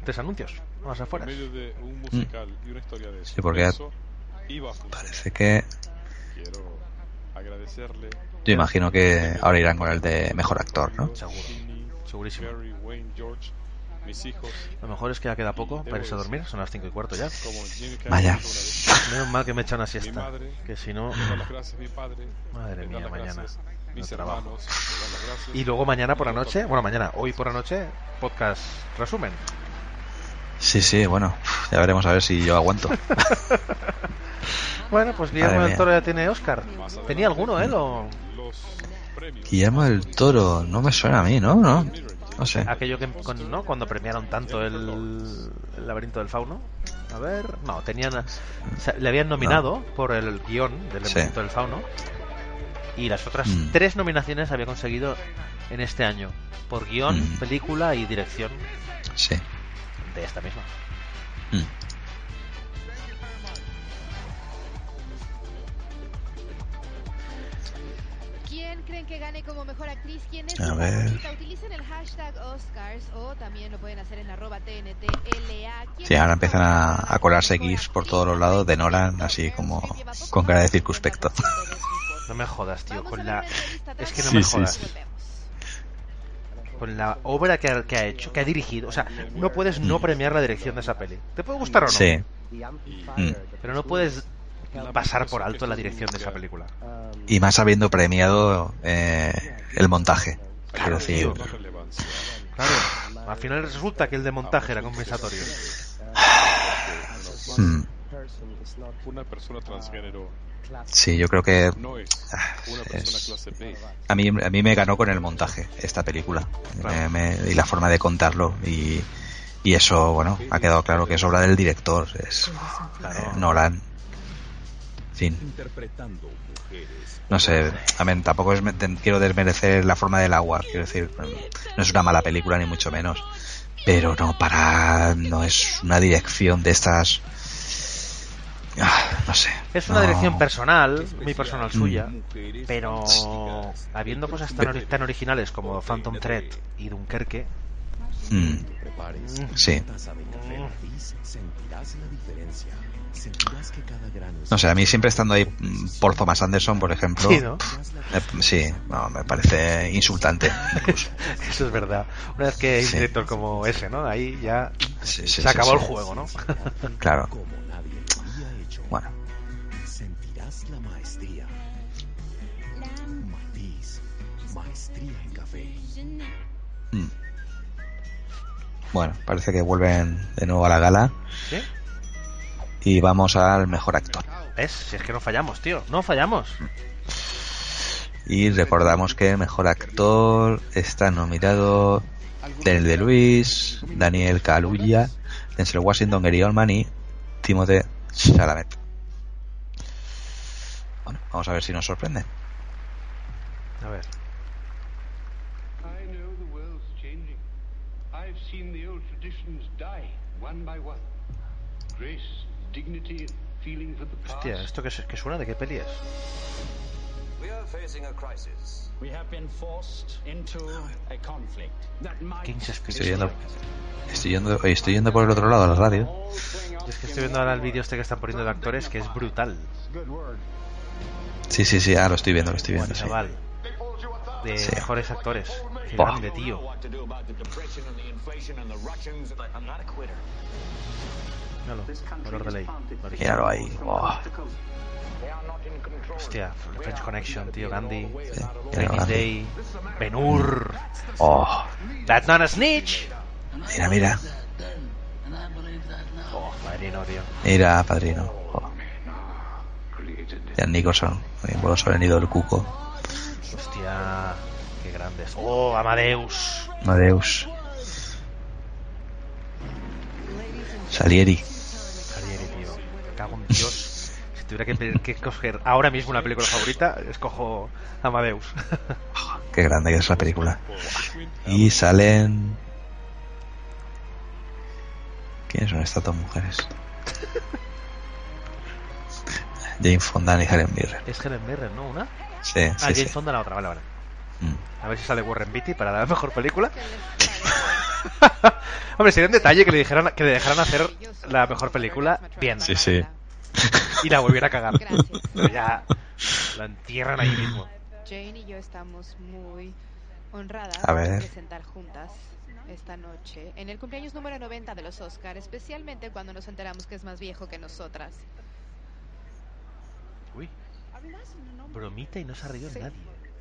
tres anuncios. Más afuera. de Sí, porque. Parece que... Agradecerle Yo imagino que ahora irán con el de mejor actor, ¿no? Seguro. Segurísimo. Lo mejor es que ya queda poco para irse a dormir. Son las 5 y cuarto ya. Vaya. Menos mal que me echan una siesta. Que si no. le da las gracias a mi padre, Madre mía, mañana. No trabajo. Y luego mañana por la noche, bueno, mañana, hoy por la noche, podcast resumen. Sí, sí, bueno, ya veremos a ver si yo aguanto. Bueno, pues Guillermo del. Toro ya tiene Oscar. ¿Tenía alguno él o...? Guillermo del Toro, no me suena a mí, ¿no? No, no sé. Aquello que, con- ¿no? Cuando premiaron tanto el, el laberinto del fauno. A ver, no, tenían... o sea, le habían nominado por el guion del Sí. laberinto del fauno. Y las otras Mm. tres nominaciones había conseguido en este año. Por guion, Mm. película y dirección Sí. de esta misma. Mm. Creen que gane como mejor actriz? ¿Quién es A ver. Utilicen el hashtag Oscars o también lo pueden hacer en arroba TNTLA. ¿Quién Sí, ahora empiezan a, a colarse GIFs por todos los lados de Nolan, así como con cara de circunspecto. No me jodas, tío, con la... Es que no Sí, me sí, jodas. sí. Con la obra que ha, que ha hecho, que ha dirigido. O sea, no puedes no premiar la dirección de esa peli. ¿Te puede gustar o no? Sí. Mm. Pero no puedes pasar por alto la dirección de esa película. Y más habiendo premiado eh, el montaje. Quiero decir, Claro, al final resulta que el de montaje era compensatorio. mm, Una persona transgénero sí, yo creo que no es una persona es- clase B. a mí a mí me ganó con el montaje esta película Me- me- y la forma de contarlo y y eso bueno ha quedado claro que es obra del director es eh, Nolan fin Interpretando mujeres. no sé, a ver, tampoco es, quiero desmerecer la forma del agua, quiero decir, no es una mala película ni mucho menos, pero no para, no es una dirección de estas, ah, no sé. Es una no. dirección personal, muy personal Mm. suya, pero habiendo cosas tan, ori- tan originales como Phantom Thread y Dunkerque, Mm, sí, Sentirás no sé, a mí siempre estando ahí mm, por Thomas Anderson, por ejemplo, Sí, ¿no? me- sí, no, me parece insultante. incluso. eso es verdad. Una vez que hay un Sí. director como ese, ¿no? Ahí ya Sí, sí, se sí, acabó sí. el juego, ¿no? Claro, bueno, Sentirás la maestría. Matiz. Maestría en café. mm. bueno, parece que vuelven de nuevo a la gala ¿Sí? Y vamos al mejor actor. ¿Ves? Si es que no fallamos, tío. No fallamos. Y recordamos que mejor actor está nominado Daniel de Luis, Daniel Kaluuya, Denzel Washington, Gary Oldman y Timothée Chalamet. Bueno, vamos a ver si nos sorprende. A ver. Grace, Hostia, ¿esto qué, es- qué suena? ¿De qué peli es? We are facing a crisis. We have been forced into a conflict that might King's Speech. Estoy yendo, estoy yendo, estoy yendo por el otro lado a la radio. Yo es que estoy viendo ahora el vídeo este que están poniendo de actores que es brutal. Sí, sí, sí, ah, lo estoy viendo, lo estoy viendo, sí. Chaval. De Sí. mejores actores. Qué Buah. grande, tío. Míralo, color de ley. Míralo ahí. oh, Hostia, French Connection, tío, Gandhi. Gandhi. Day. Ben Hur. Oh, That's not a snitch. mira, mira, Oh, padrino, tío. mira, padrino. Oh. Jan Nicholson, el vuelo sobrevenido del cuco. Hostia, qué grandes. Oh, Amadeus. Amadeus. Salieri, Dios. Si tuviera que, pedir- que coger ahora mismo una película favorita, escojo Amadeus. Qué grande que es la película. Y salen. ¿Quiénes son estas dos mujeres? Jane Fonda y Helen Mirren. es Helen Mirren, ¿no? ¿Una? Sí, ah, sí, Jane sí. Fonda la otra, vale, vale. Mm. A ver si sale Warren Beatty para la mejor película. Hombre, sería un detalle que le dijeran que le dejaran hacer la mejor película bien. Sí, sí. Y la volviera a cagar. Pero ya la entierran ahí mismo. Jane y yo estamos muy honradas A ver. de presentar juntas esta noche en el cumpleaños número 90 de los Oscar, especialmente cuando nos enteramos que es más viejo que nosotras. Uy. Bromita y no se ha reído Sí. nadie.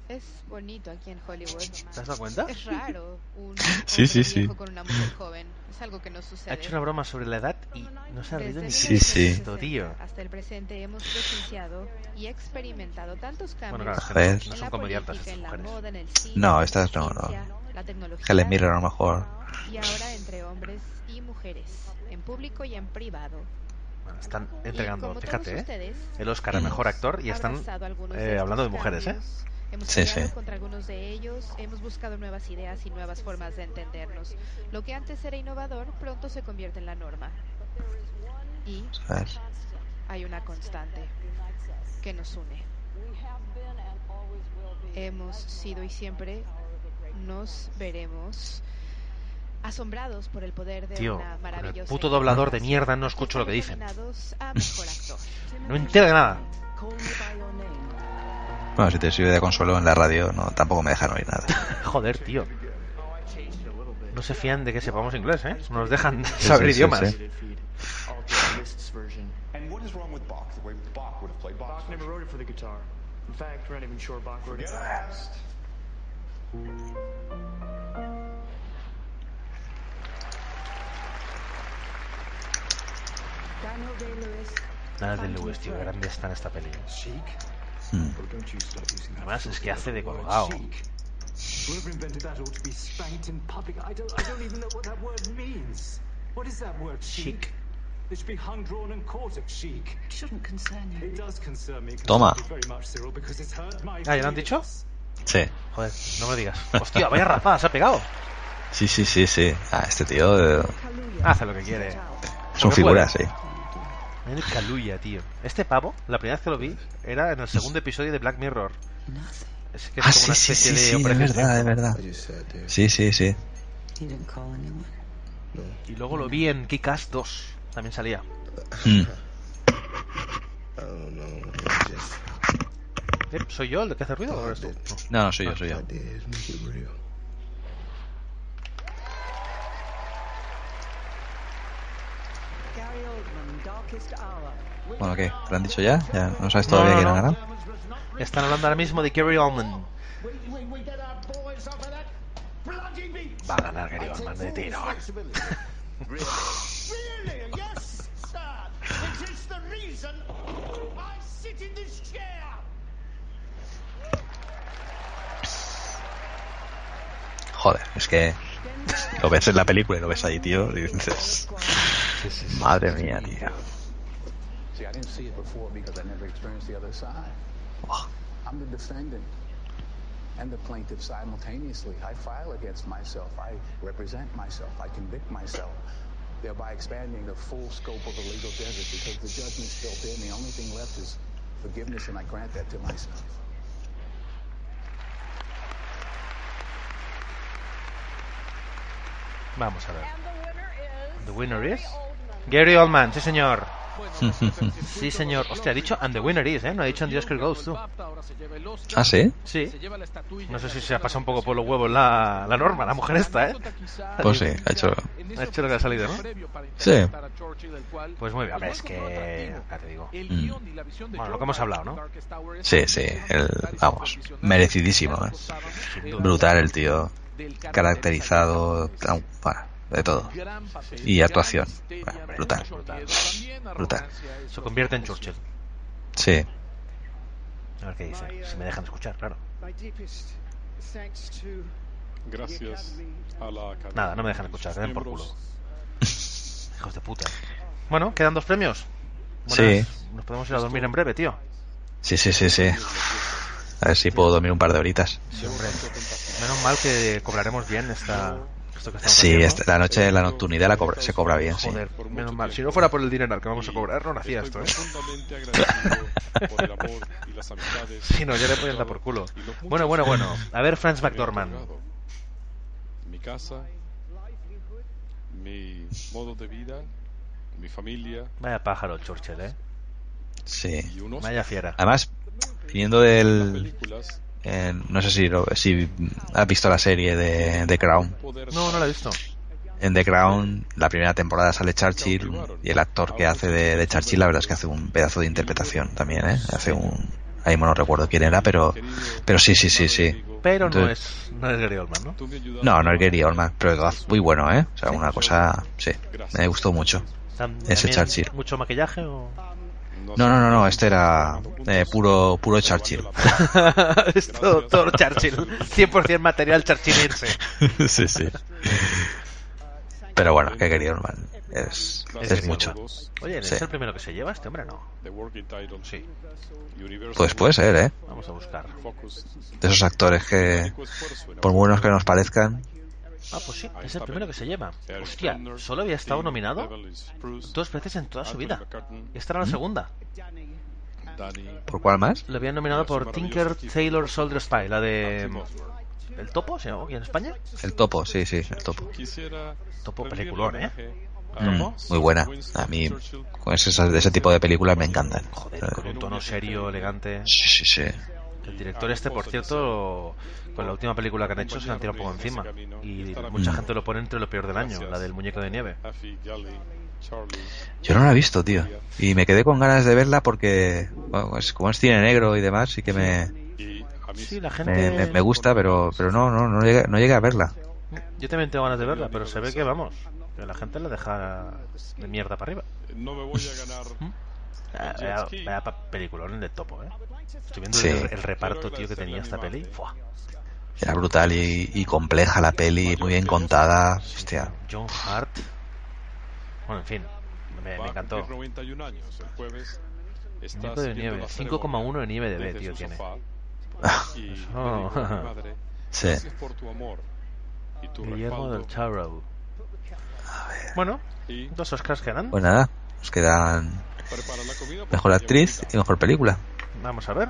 Es bonito aquí en Hollywood. ¿Te has dado cuenta? Es raro un Sí, sí, sí. viejo con una mujer joven. Es algo que no sucede. Ha hecho una broma sobre la edad y no se ha reído ni Sí, sí. 1960 tío. Hasta el presente hemos presenciado y experimentado tantos cambios Bueno, no, son política, estas mujeres. No, estas no, no. ciencia, la tecnología, Helen Mirren a lo mejor. y ahora entre hombres y mujeres, en público y en privado. Bueno, están entregando, fíjate, ¿eh? el Oscar a mejor actor y están eh, hablando de mujeres, ¿eh? Hemos Sí, peleado sí. contra algunos de ellos, hemos buscado nuevas ideas y nuevas formas de entendernos. Lo que antes era innovador pronto se convierte en la norma. Y hay una constante que nos une. Hemos sido y siempre nos veremos asombrados por el poder de Tío, una con el maravillosa puto doblador de mierda no escucho lo que dicen. No entero de nada. Bueno, si te sirve de consuelo en la radio, no, tampoco me dejan oír nada. Joder, tío. No se fían de que sepamos inglés, ¿eh? Nos dejan Sí, saber sí, idiomas. sí. Nada de Lewis, tío, grande está en esta peli. Hmm. Además, es que hace de colgado. Whoever invented that ought to be spanked in public. I don't, I don't even know what that word means. What is that word, chic? It should be hung, drawn, and quartered, chic. It shouldn't concern you. It does concern me. Toma. Very much, Cyril, because it's hurt my Ah, ¿ya lo han dicho? Sí. Joder, no me digas. Hostia, vaya rapada, se ha pegado. Sí, sí, sí, sí. Ah, este tío eh, Hace lo que quiere. son figuras, puede. Sí. El Kaluuya, tío. Este pavo, la primera vez que lo vi, era en el segundo episodio de Black Mirror. Es que es Ah, como sí, una sí, especie sí, de sí, Operación verdad, Triunfo. verdad. Sí, sí, sí. Y luego lo vi en Kick-Ass 2. También salía. Eh, ¿Soy yo el de que hace ruido o eres tú? No, no, soy yo, soy yo. Gary Oldman, Darkest Hour. Bueno, ¿qué? ¿Te lo han dicho ya? ¿Ya no sabes todavía No, no, quién ganado? Están hablando ahora mismo de Gary Oldman. Va a ganar Gary Oldman de tirón. Chair. Joder, es que lo ves en la película y lo ves ahí, tío, y dices... Madre mía, tío. See, I didn't see it before because I never experienced the other side. I'm the defendant and the plaintiff simultaneously. I file against myself. I represent myself. I convict myself, thereby expanding the full scope of the legal desert because the judgment's built in. The only thing left is forgiveness, and I grant that to myself. Vamos a ver. The winner is Gary Oldman, sí señor. Sí señor. Hostia, ha dicho and the winner is, ¿eh? No ha dicho and the Oscar goes tú. ¿Ah, sí? Sí. No sé si se ha pasado un poco por los huevos la, la norma, la mujer esta, ¿eh? Pues sí, ha hecho... Ha hecho lo que ha salido, ¿no? Sí. Pues muy bien, a ver, es que... Ya te digo. Mm. Bueno, lo que hemos hablado, ¿no? Sí, sí, el, vamos, merecidísimo. ¿eh? Brutal el tío, caracterizado, bueno, de todo. Y actuación, bueno, brutal, brutal. Se convierte en Churchill. Sí, A ver qué dice. Si me dejan escuchar, claro. Gracias a la academia. Nada, no me dejan escuchar, den por culo. Hijos de puta. Bueno, quedan dos premios. Sí. Nos podemos ir a dormir en breve, tío. sí, sí, sí, sí. A ver si puedo dormir un par de horitas. Sí, hombre. Menos mal que cobraremos bien esta, esto que estamos Sí, haciendo. esta- la noche de la nocturnidad la cobra- se cobra bien, sí. Menos mal. Si no fuera por el dinero que vamos a cobrar, no hacía esto, ¿eh? Si no, ya le podían dar por culo. Bueno, bueno, bueno. A ver, Franz McDormand. Mi casa, mi modo de vida, mi familia. Vaya pájaro, Churchill, ¿eh? Sí. Vaya fiera. Además, viniendo del... eh, no sé si, lo- si has visto la serie de The Crown. No, no la he visto. En The Crown, la primera temporada sale Churchill y el actor que hace de, de Churchill, la verdad es que hace un pedazo de interpretación también, ¿eh? Hace un... Ahí no recuerdo quién era, pero, pero sí, sí, sí, sí. Pero no es, no es Gary Oldman, ¿no? No, no es Gary Oldman, pero es muy bueno, ¿eh? O sea, una cosa... Sí, me gustó mucho. Ese Churchill. ¿Mucho maquillaje o...? No, no, no, no, este era eh, puro, puro Churchill. es todo, todo Churchill. 100% material churchillense. sí, sí. Pero bueno, que Gary Oldman es, es mucho. Oye, ¿es Sí. el primero que se lleva este hombre? No. Sí. Pues puede ser, ¿eh? Vamos a buscar. De esos actores que, por buenos que nos parezcan, Ah, pues sí, es el primero que se lleva. Hostia, solo había estado nominado dos veces en toda su vida. Y esta era la ¿Mm? segunda. ¿por cuál más? Lo habían nominado por Tinker Taylor Soldier Spy, la de... ¿El Topo? ¿Se llamó aquí en España? El topo, sí, sí, el topo. Topo peliculón, ¿eh? Mm, muy buena. A mí, con ese, de ese tipo de películas me encantan. Con un tono serio, elegante. Sí, sí, sí. El director este, por cierto, con la última película que han hecho se le han tirado un poco encima. Y mucha gente lo pone entre lo peor del año, la del muñeco de nieve. Yo no la he visto, tío. Y me quedé con ganas de verla porque, bueno, es, como es cine negro y demás, sí que me, Sí, la gente... me, me- me gusta, pero pero no, no, no llegué, no llegué a verla. Yo también tengo ganas de verla, pero se ve que vamos, que la gente la deja de mierda para arriba. No me voy a ganar. Vaya, vaya peliculón de topo, ¿eh? Estoy viendo Sí. el, el reparto, tío, que tenía esta peli. Fua. Era brutal y, y compleja la peli, muy bien contada. Hostia. John Hart. Bueno, en fin, me, me encantó. cumplir 91 años. El jueves estás Muñeco de viendo nieve, la 5,1 de nieve de B, tío, tiene. madre, Sí. gracias por tu amor y tu Guillermo del. Toro. Bueno, dos Oscars quedan. Pues nada, nos quedan mejor actriz y mejor película. Vamos a ver.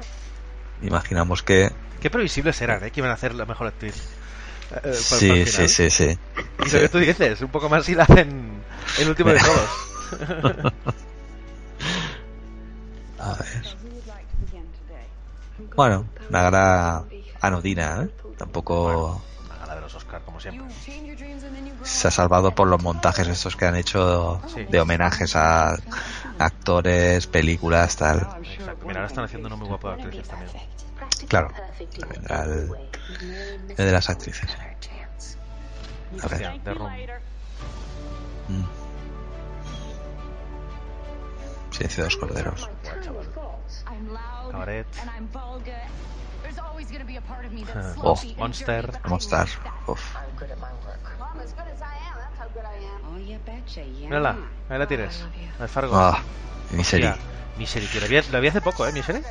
Imaginamos que Qué previsibles eran, ¿eh? Que iban a hacer la mejor actriz. eh, para- sí, sí, sí, sí. Y lo que tú dices, un poco más si la hacen el último de todos. A ver. Bueno, una gala anodina, ¿eh? Tampoco La gala de los Oscars, como siempre. se ha salvado por los montajes estos que han hecho Sí. de homenajes a actores, películas, tal. Exacto. Mira, ahora están haciendo uno muy guapo de actrices también. Claro, vendrá el, el de las actrices. A ver. Mm. Silencio de los corderos. Cabaret. Oh, Monster. Monster. Uf. Mírala, ahí la tienes. La de Fargo. Ah, Misery. Misery, tío. La vi, la vi hace poco, ¿eh? Misery.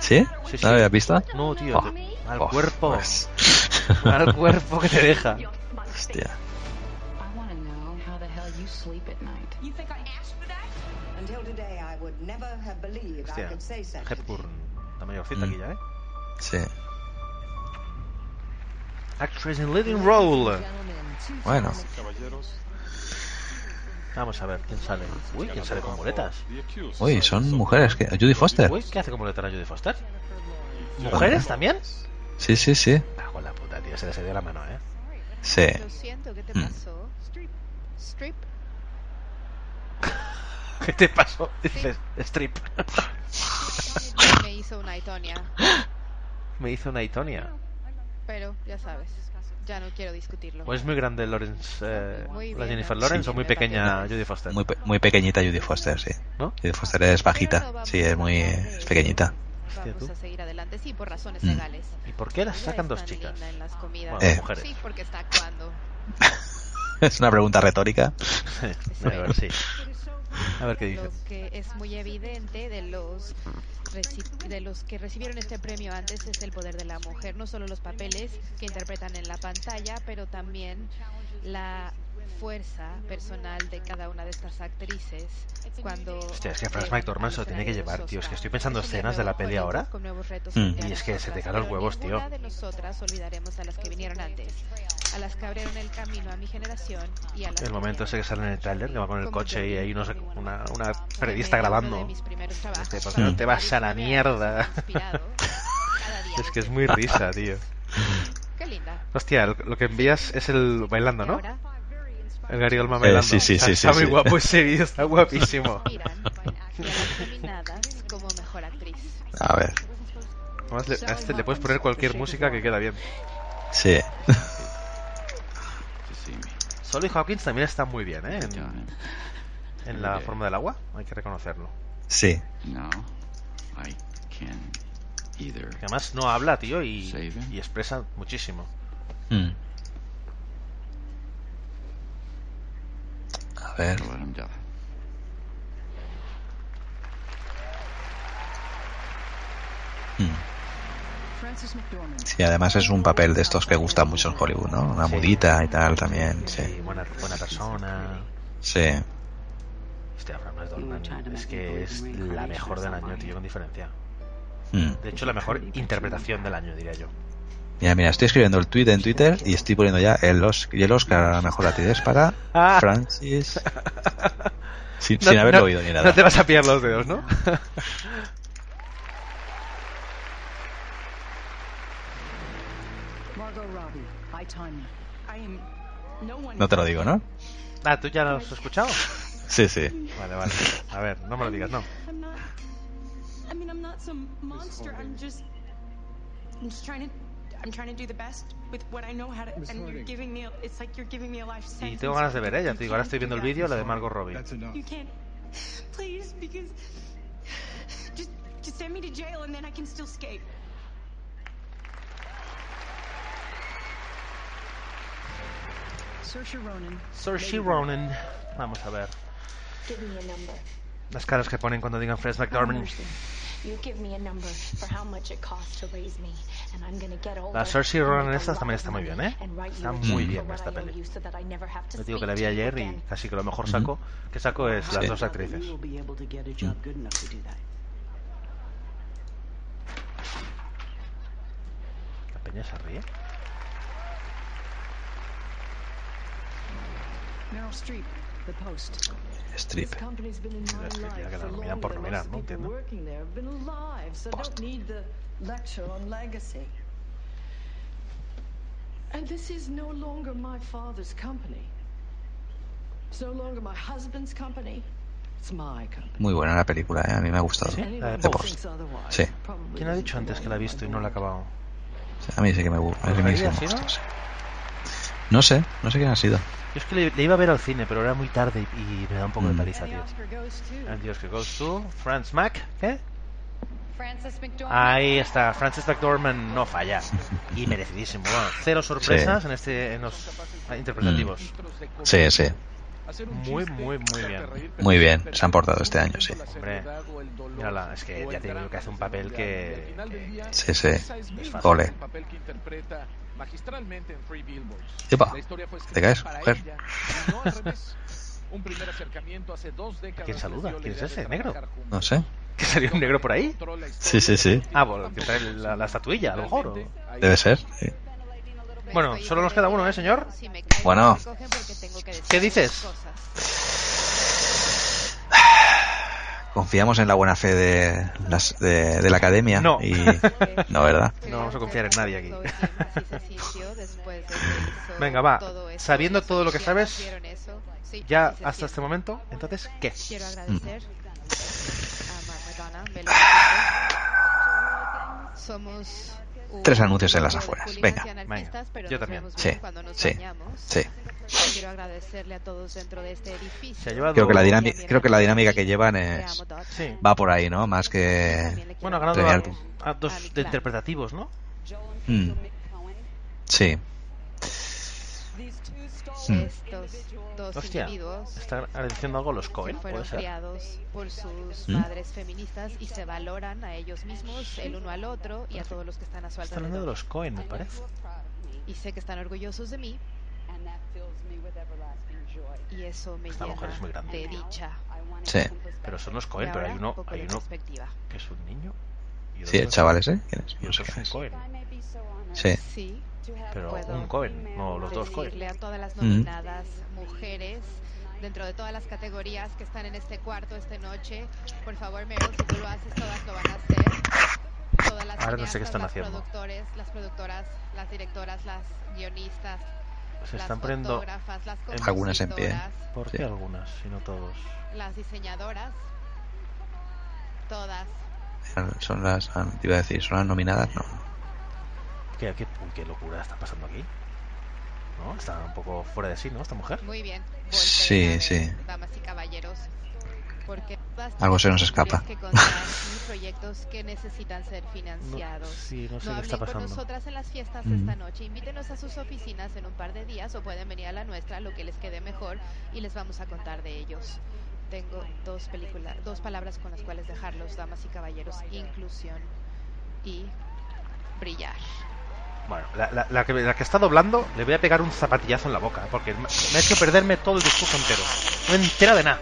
¿Sí? Sí, sí. ¿No la habías visto? No, tío. Oh, te- Al oh, cuerpo. pues. Al cuerpo que te deja. Hostia. I want to know how the hell you sleep at night. You think I asked for that? Until today, I would never have believed I Hostia. Hepburn. La mayorcita Mm. aquí ya, ¿eh? Sí. Actress in leading role. Bueno. Caballeros, Vamos a ver quién sale. Uy, quién sale con muletas. Uy, son mujeres. que Judy Foster. Uy, ¿qué hace con muletas la Judy Foster? ¿Mujeres también? Sí, sí, sí. Ah, con la puta, tío. Se les dio la mano, ¿eh? Sí. Lo siento, ¿qué te Mm. pasó? Strip. ¿Qué te pasó? Dices, strip. Me hizo una itonia, Me hizo una Itonia. pero ya sabes, ya no quiero discutirlo. ¿O es muy grande Lawrence, eh, Muy la bien, Jennifer. Lawrence Sí. o muy pequeña Judy Foster? Muy, pe- muy pequeñita Judy Foster, sí. ¿No? Judy Foster es bajita. Sí, es muy es pequeñita. Hostia, Vamos tú. a seguir adelante, sí, por razones Mm. legales. ¿Y por qué las sacan dos chicas? linda en las comidas. Bueno, Eh. mujeres. Sí, porque está actuando. Es una pregunta retórica. a ver, sí. A ver qué dice. Lo que es muy evidente de los de los que recibieron este premio antes es el poder de la mujer, no solo los papeles que interpretan en la pantalla, pero también la fuerza personal de cada una de estas actrices cuando Hostia, es que Franz llegan McDormand se lo tiene que llevar, tío. Es que estoy pensando escenas de la peli ahora. Mm. Y es que se te caen los huevos, tío. de nosotras olvidaremos a las que vinieron antes, a las que abrieron el camino a mi generación y a las El momento ese que sale en el tráiler, que va con el coche y hay unos, una, una periodista grabando. Este, ¿Por qué no te vas a la mierda? Es que es muy risa, tío. Qué linda. Hostia, lo que envías es el bailando, ¿no? El Gary Oldman Eh, bailando. sí, sí, Está- sí, Está sí, muy sí. guapo ese vídeo, está guapísimo. y a ver. Además, le- a este le puedes poner cualquier música que queda bien. Sí. Solly Hawkins también está muy bien, ¿eh? En, en la forma del agua, hay que reconocerlo. Sí. No, I can además no habla, tío, y, y expresa muchísimo. Mm. Ver. Mm. McDormand. Sí, además es un papel de estos que gustan mucho en Hollywood, ¿no? Una Sí. mudita y tal también, Sí, sí. buena, buena persona. Sí. Hostia, es que es la mejor del año, tío, con diferencia. Mm. De hecho, la mejor interpretación del año, diría yo. Mira, mira, estoy escribiendo el tweet en Twitter y estoy poniendo ya el, Os- y el Oscar a la mejor actriz para Ah. Francis. Sin, No- sin haberlo no- oído ni nada. No te vas a pillar los dedos, ¿no? No te lo digo, ¿no? ah, ¿tú ya lo has escuchado? Sí, sí. Vale, vale. A ver, no me lo digas, no. I'm not. I mean, I'm not some monster. I'm just. I'm just trying to. I'm trying to do the best with what I know how to. And you're giving me. It's like you're giving me a life Y tengo ganas de ver ella, te digo, ahora estoy viendo el vídeo, la de Margot Robbie. You can't. Please, because. Just, just send me to jail and then I can still escape. Saoirse Ronan. Saoirse Ronan. Vamos a ver. Give me a number. Las caras que ponen cuando digan Fred McDormand. You give me a number for how much it costs to raise me, and I'm gonna get over La and Ronan make a esta lot también está muy bien, ¿eh? Está muy bien esta peli. Te digo que la vi ayer y casi que lo mejor saco que saco es las Sí. dos actrices. That. La peña se ríe. Meryl Streep, The Post. Strip. Que que la nominan por nominar, ¿no? Entiendo. And this is no longer my father's company. It's no longer my husband's company. It's my company. Muy buena la película, ¿eh? a mí me ha gustado. ¿Sí? La de The Post. Post. Sí, ¿Quién ha dicho antes que la ha visto y no la ha acabado? a mí sí que me, gu- a mí sí ¿Alguien me sí. No sé, no sé quién ha sido. Yo es que le, le iba a ver al cine, pero era muy tarde y, y me da un poco de Mm. paliza, tío. And the Oscar goes to Franz Mac. ¿Qué? McDormand. Ahí está, Francis McDormand no falla. Y merecidísimo. Bueno, cero sorpresas Sí. en este en los interpretativos. Sí, sí. Muy, muy, muy bien. Muy bien, se han portado este año, sí. Hombre, mírala, es que ya te digo que hace un papel que... Sí, sí. Es fácil. Ole. El papel que interpreta magistralmente en Three Billboards. Epa, ¿te caes, para mujer? Un primer acercamiento hace dos décadas. ¿Quién saluda? ¿Quién es ese? ¿Negro? No sé. ¿Que salió un negro por ahí? Sí, sí, sí. Ah, bueno, que trae la, la estatuilla, a lo mejor. o- Debe ser. sí. Bueno, solo nos queda uno, ¿eh, señor? Bueno, ¿Qué dices? confiamos en la buena fe de, las, de, de la academia. No. Y... No, ¿verdad? No vamos a confiar en nadie aquí. Venga, va. todo eso. Sabiendo todo lo que sabes, ya hasta este momento, entonces, ¿qué? Quiero Mm. Somos Tres anuncios en las afueras. Venga. Venga. Yo también. Sí, bien cuando nos sí, sí. Quiero agradecerle a todos dentro de este edificio. Se ha llevado- Creo que la dinámica, creo que la dinámica que llevan es Sí. va por ahí, ¿no? Más que Bueno, ha ganado premiar- a, a dos de interpretativos, ¿no? Mm. Sí. Mm. Estos dos Hostia, individuos ¿están diciendo algo los Cohen? que Puede fueron ser. criados por sus ¿Mm? padres feministas y se valoran a ellos mismos, el uno al otro y a todos los que están a su Está hablando de alrededor. los Cohen, me parece. Y sé que están orgullosos de mí y eso me Esta mujer llena es muy grande. de dicha. Sí. Pero son los Cohen, pero hay uno, hay uno perspectiva. que es un niño. y Sí, otro- chavales, ¿eh? ¿Quién es? Y No sé otro quién es es. un Cohen. Sí. Sí, Pero un Cohen, no los dos Cohen. decirle a todas las Mm. nominadas mujeres dentro de todas las categorías que están en este cuarto esta noche, por favor, Meryl, si tú lo haces, todas lo van a hacer. Todas las Ahora no sé qué están las haciendo. productores, las productoras, las directoras, las guionistas, Se las están poniendo en- Algunas en pie. ¿Por Sí. qué algunas, si no todos? las diseñadoras, todas. Son las, ah, te iba a decir, son las nominadas, no. ¿Qué, qué, qué locura está pasando aquí? ¿No? Está un poco fuera de sí, ¿no? Esta mujer. Muy bien. Sí, a sí. ver, Damas y caballeros. Porque Algo se nos escapa. que proyectos que necesitan ser financiados. sí, no sé qué hablen está con pasando. nosotras en las fiestas Mm. esta noche. Invítenos a sus oficinas en un par de días o pueden venir a la nuestra, lo que les quede mejor, y les vamos a contar de ellos. Tengo dos películas, dos palabras con las cuales dejarlos, damas y caballeros: inclusión y brillar. Bueno, la, la- la que, la que está doblando le voy a pegar un zapatillazo en la boca, porque me, me ha hecho perderme todo el discurso entero. No entera de nada.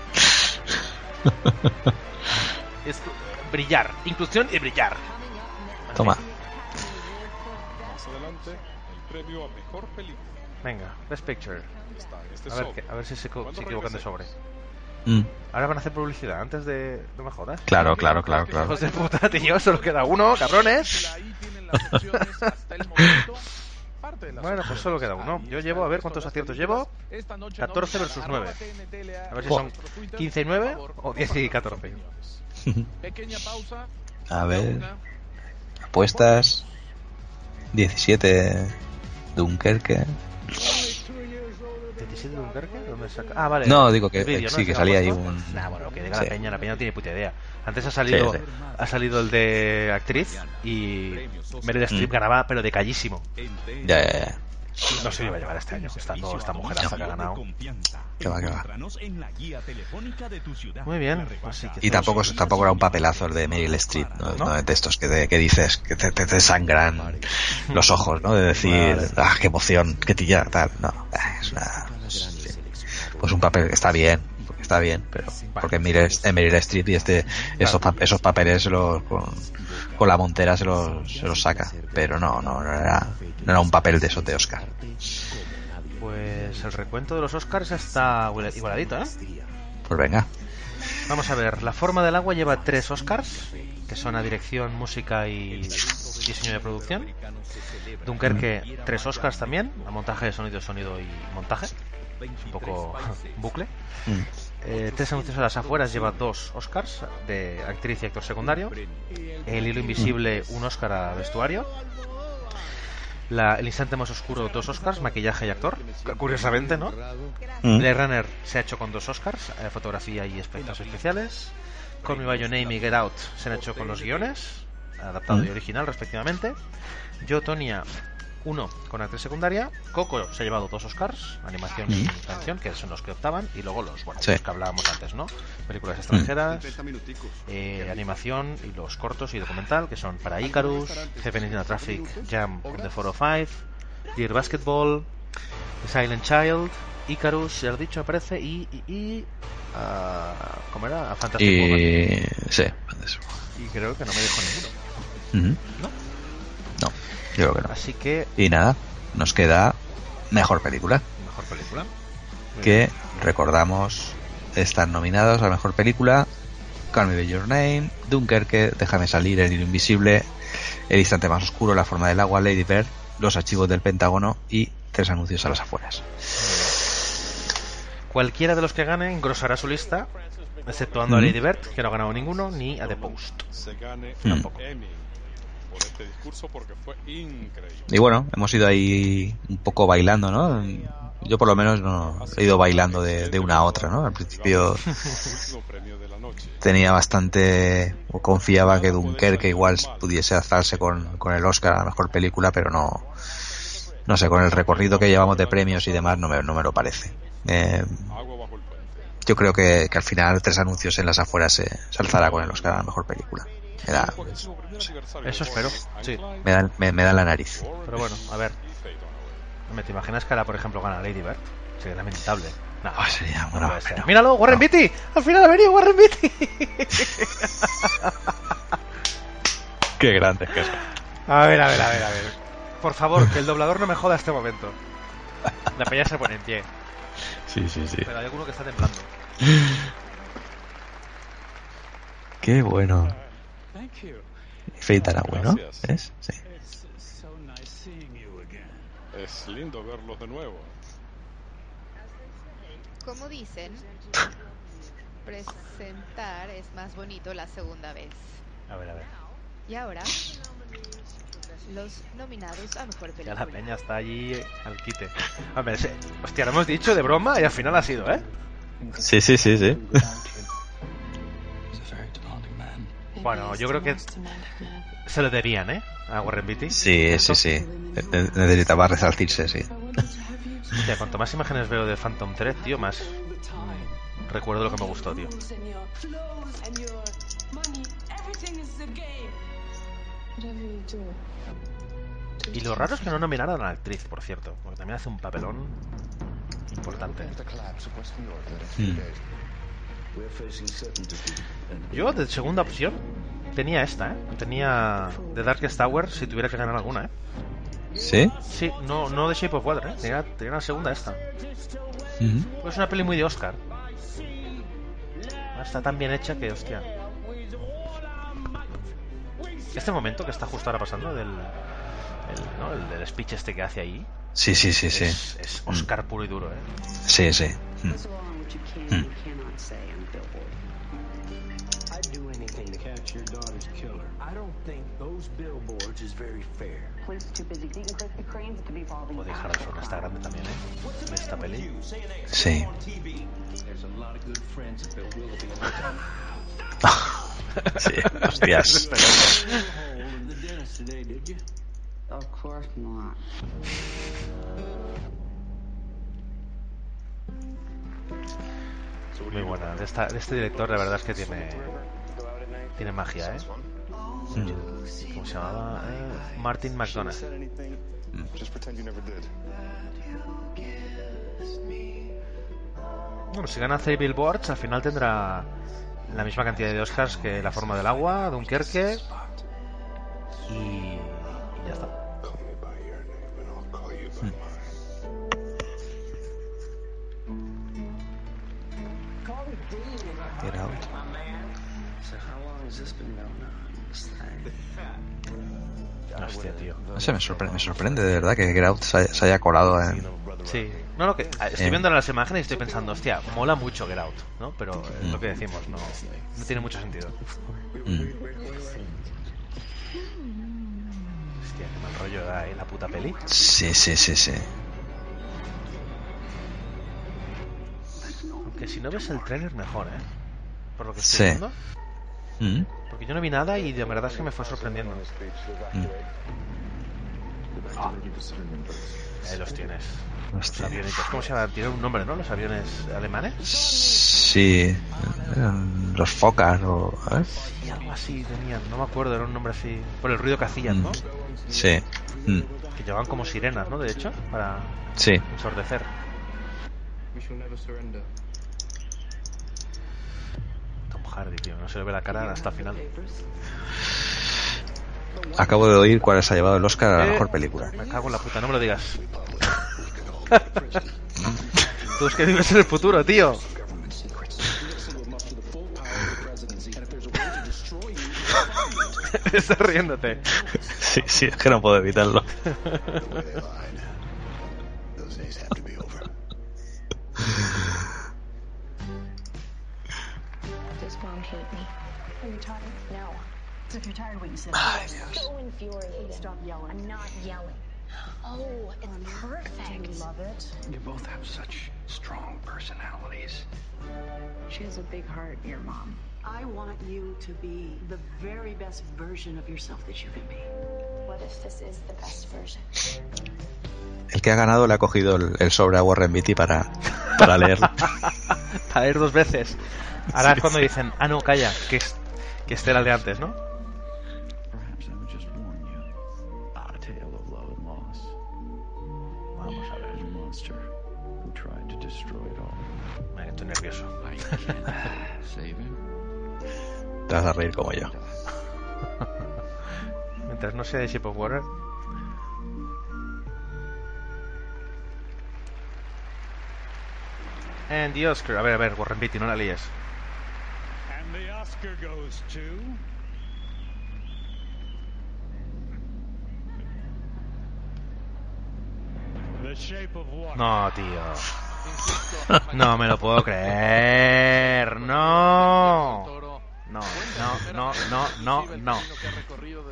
es brillar, inclusión y brillar. Toma. Más adelante, el premio a mejor película. Venga, Best Picture. Está este A ver, sobre. que- a ver si se, se equivocan de sobre. Mm. Ahora van a hacer publicidad antes de, de mejoras. Claro, claro, claro, claro. Hijos de puta, tío, solo queda uno, cabrones. Bueno, pues solo queda uno. Yo llevo, a ver cuántos aciertos llevo. 14 versus 9. A ver si son 15 y 9 o 10 y 14. Pequeña pausa. A ver. Apuestas. 17. Dunkerque. 17 de Dunkerque, ¿dónde saca? Ah, vale. No, digo que- vídeo, sí, ¿no? que salía ahí un- Nah, bueno, que diga Sí. la peña, la peña no tiene puta idea. Antes ha salido, Sí, sí. ha salido el de actriz y Meryl Streep Mm. ganaba, pero de callísimo. Ya, ya, ya. No se lo iba a llevar este año, estando esta mujeraza que ha ganado. Que va, que va. Muy bien, así que Y tampoco, tampoco era un papelazo el de Meryl Streep, ¿no? No de estos que, te- que dices, que te, te, te sangran los ojos, ¿no? De decir, ah, qué emoción, qué tilla, tal. No, es una. Sí. Pues un papel que está bien, está bien, pero. Porque Meryl, eh, Meryl Streep y este, esos, pa- esos papeles los, con, con la montera se los, se los saca. Pero no, no, no era, no era un papel de esos de Oscar. Pues el recuento de los Oscars está igualadito, ¿eh? Pues venga. Vamos a ver, La forma del agua lleva tres Oscars, que son a dirección, música y diseño de producción. Dunkerque, tres Oscars también, a montaje de sonido, sonido y montaje. Un poco bucle. Mm. Eh, tres anuncios a las afueras lleva dos Oscars de actriz y actor secundario. El hilo invisible, un Oscar a vestuario. La- el instante más oscuro, dos Oscars, maquillaje y actor. Curiosamente, ¿no? Mm. Blade Runner se ha hecho con dos Oscars, eh, fotografía y efectos especiales. Call Me By Your Name y Get Out se han hecho con los guiones, adaptado y original respectivamente. Yo, Tonia, uno con actriz secundaria. Coco se ha llevado dos Oscars, animación y Mm. canción, que son los que optaban. Y luego los, bueno, Sí. los que hablábamos antes, ¿no? Películas Mm. extranjeras, eh, animación y los cortos y documental, que son para Icarus, Seven in a Traffic Jam on the 405, Dear Basketball, The Silent Child, Icarus, ya lo he dicho, me parece, y. y, y ah, ¿Cómo era? Fantastic Woman. Y. Sí. Y creo que no me dejo ninguno. No, yo creo que no. Así que, Y nada, nos queda mejor película. mejor película. Muy Que bien. recordamos están nominados a mejor película: Call Me By Your Name, Dunkerque, Déjame salir, El hilo invisible, El instante más oscuro, La forma del agua, Lady Bird, Los archivos del Pentágono y Tres anuncios a las afueras. Cualquiera de los que gane engrosará su lista, exceptuando a Ujú. Lady Bird, que no ha ganado ninguno, ni a The Post. Se gane Mm. tampoco Este discurso porque fue increíble. Y bueno, hemos ido ahí un poco bailando, ¿no? Yo por lo menos no he ido bailando de, de una a otra, ¿no? Al principio tenía bastante o confiaba que Dunkerque igual pudiese alzarse con, con el Oscar a la mejor película pero no no sé con el recorrido que llevamos de premios y demás no me, no me lo parece Eh, yo creo que, que al final tres anuncios en las afueras se, se alzará con el Oscar a la mejor película me da, Eso espero, sí. me da, me, me da la nariz Pero bueno, a ver. Hombre, ¿Te imaginas que ahora, por ejemplo, gana Lady Bird? Sería lamentable. No, sería no bueno, ser. ¡Míralo! ¡Warren Beatty! ¡Al final ha venido Warren Beatty! qué grande que es A ver, a ver, a ver, a ver. Por favor, que el doblador no me joda este momento. La peña se pone en pie. sí, sí, sí Pero hay alguno que está temblando. qué bueno Thank you. Faye Dunaway, ¿no? ¿Es? Sí. Es lindo verlos de nuevo. Como dicen, presentar es más bonito la segunda vez. A ver, a ver. Y ahora, los nominados a mejor Ya película. la peña está allí al quite. A ver, hostia, lo hemos dicho de broma y al final ha sido, ¿eh? sí, sí, sí, sí Bueno, yo creo que se lo debían, ¿eh? A Warren Beatty. Sí, sí, sí. Ne- Necesitaba resaltarse, sí. Hostia, cuanto más imágenes veo de Phantom Thread, tío, más mm, recuerdo lo que me gustó, tío. Y lo raro es que no nominaran a la actriz, por cierto, porque también hace un papelón importante. Hmm. Yo, de segunda opción, tenía esta, ¿eh? Tenía The Darkest Tower si tuviera que ganar alguna, ¿eh? ¿Sí? Sí, no, no de Shape of Water, ¿eh? Tenía, tenía una segunda esta. Ujú. Pues es una peli muy de Oscar. Está tan bien hecha que, hostia. Este momento que está justo ahora pasando del, El, ¿no? el del speech este que hace ahí. Sí, sí, sí, sí. Es, es Oscar puro y duro, ¿eh? Sí, sí. Mm. There's killer. I don't think those billboards is very fair. Police too busy eating Krispy Kremes to be involving Woody Harrelson está grande también, ¿eh? Esta peli. Sí. There's a lot of good friends at Bill Willoughby. sí, hostias. hole in the dentist today, did you? Of course not. Muy buena. De, esta, de este director, la verdad es que tiene tiene magia, ¿eh? ¿Cómo se llamaba? Eh, Martin McDonagh. Did. Bueno, si gana 6 Billboards, al final tendrá la misma cantidad de Oscars que La forma del agua, Dunkerque y, y ya está. Get out. Hostia, tío. No sé, me sorprende, me sorprende de verdad que Get Out se haya, se haya colado en... Sí. No, no, que estoy Eh. viendo las imágenes y estoy pensando, hostia, mola mucho Get Out, ¿no? Pero es lo que decimos, no, no tiene mucho sentido. Mm. Hostia, qué mal rollo da ahí la puta peli. Sí, sí, sí, sí. Aunque si no ves el tráiler mejor, ¿eh? Por lo que estoy Sí. viendo. Mm. Porque yo no vi nada y de verdad es que me fue sorprendiendo. Mm. Ahí los tienes. Los avionitos. ¿Cómo se llama? Tiene un nombre, ¿no? Los aviones alemanes. Sí. eran Los focas o... ¿eh? Sí, algo así tenían. No me acuerdo, era un nombre así. Por el ruido que hacían, ¿no? Sí. Mm. Que llevaban como sirenas, ¿no? De hecho, para Sí. ensordecer. Hardy, tío. No se le ve la cara hasta el final. Acabo de oír cuál se ha llevado el Oscar a la Eh, mejor película. Me cago en la puta, no me lo digas. Tú es que vives en el futuro, tío. Estás riéndote. Sí, sí, es que no puedo evitarlo. Does mom hate me? Are you tired? No. So if you're tired, what you said. Ah, Ay, I'm Dios. so infuriated. Stop yelling. I'm not yelling. Oh, it's perfect. You love it. You both have such strong personalities. She has a big heart, your mom. I want you to be the very best version of yourself that you can be. El que ha ganado le ha cogido el, el sobre a Warren Beatty para, para leerlo. A ver dos veces. Ahora es cuando dicen, ah, no, calla, que, es, que este era el de antes, ¿no? Vamos a ver. Venga, estoy nervioso. Te vas a reír como yo. Mientras no sea de Shape of Water. And the Oscar. A ver, a ver, Warren Beatty, no la líes. And the Oscar goes to. The Shape of Water. No, tío. No me lo puedo creer. No. No, no, no, no, no, no.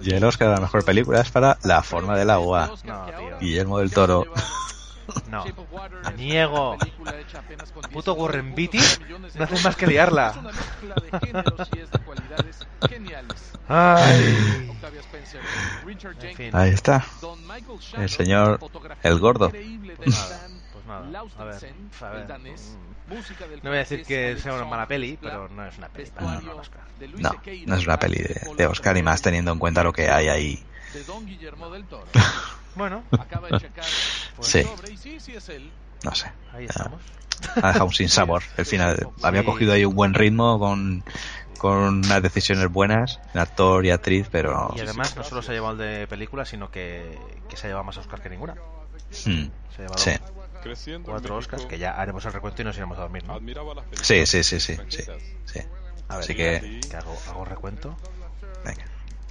Y el Oscar a la mejor película es para La forma del agua. No, tío. Guillermo del Toro. No. Me niego. Puto Warren Beatty no hace más que liarla. Ay. En fin. Ahí está. El señor El Gordo. Pues nada, a ver, a ver. mm, No voy a decir que sea una mala peli, pero no es una peli para Oscar. No, no es una peli de, de Oscar y más teniendo en cuenta lo que hay ahí. Bueno, Pues Sí. No sé. ahí estamos. Ha dejado un sin sabor. El final había cogido ahí un buen ritmo con, con unas decisiones buenas, en actor y actriz, pero Y además no solo se ha llevado el de película, sino que, que se ha llevado más Oscar que ninguna. Hmm. Se ha llevado Sí. Creciendo cuatro México, Oscars, que ya haremos el recuento y nos iremos a dormir, ¿no? Admiraba las películas Sí, sí, sí, sí, sí, sí. A ver, Así que, que hago, hago recuento. venga.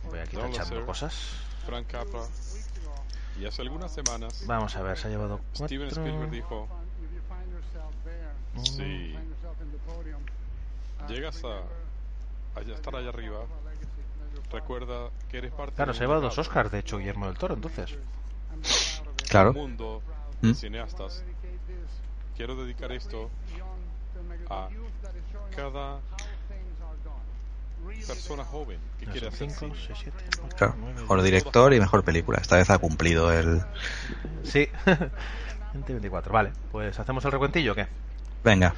Voy aquí tachando cosas. Frank Capra, Y hace algunas semanas. Vamos a ver, se ha llevado cuatro. Steven Spielberg dijo: Si llegas a, a estar allá arriba, recuerda que eres parte Claro, de se ha llevado dos Oscars, de hecho, Guillermo del Toro, entonces. Claro. mundo ¿Mm? cineastas. Quiero dedicar esto a cada persona joven que quiere hacer Cinco, cine. seis, siete, ocho, Claro, nueve, mejor director y mejor película. Esta vez ha cumplido el. Sí. 2024. Vale, pues hacemos el recuentillo o qué? Venga,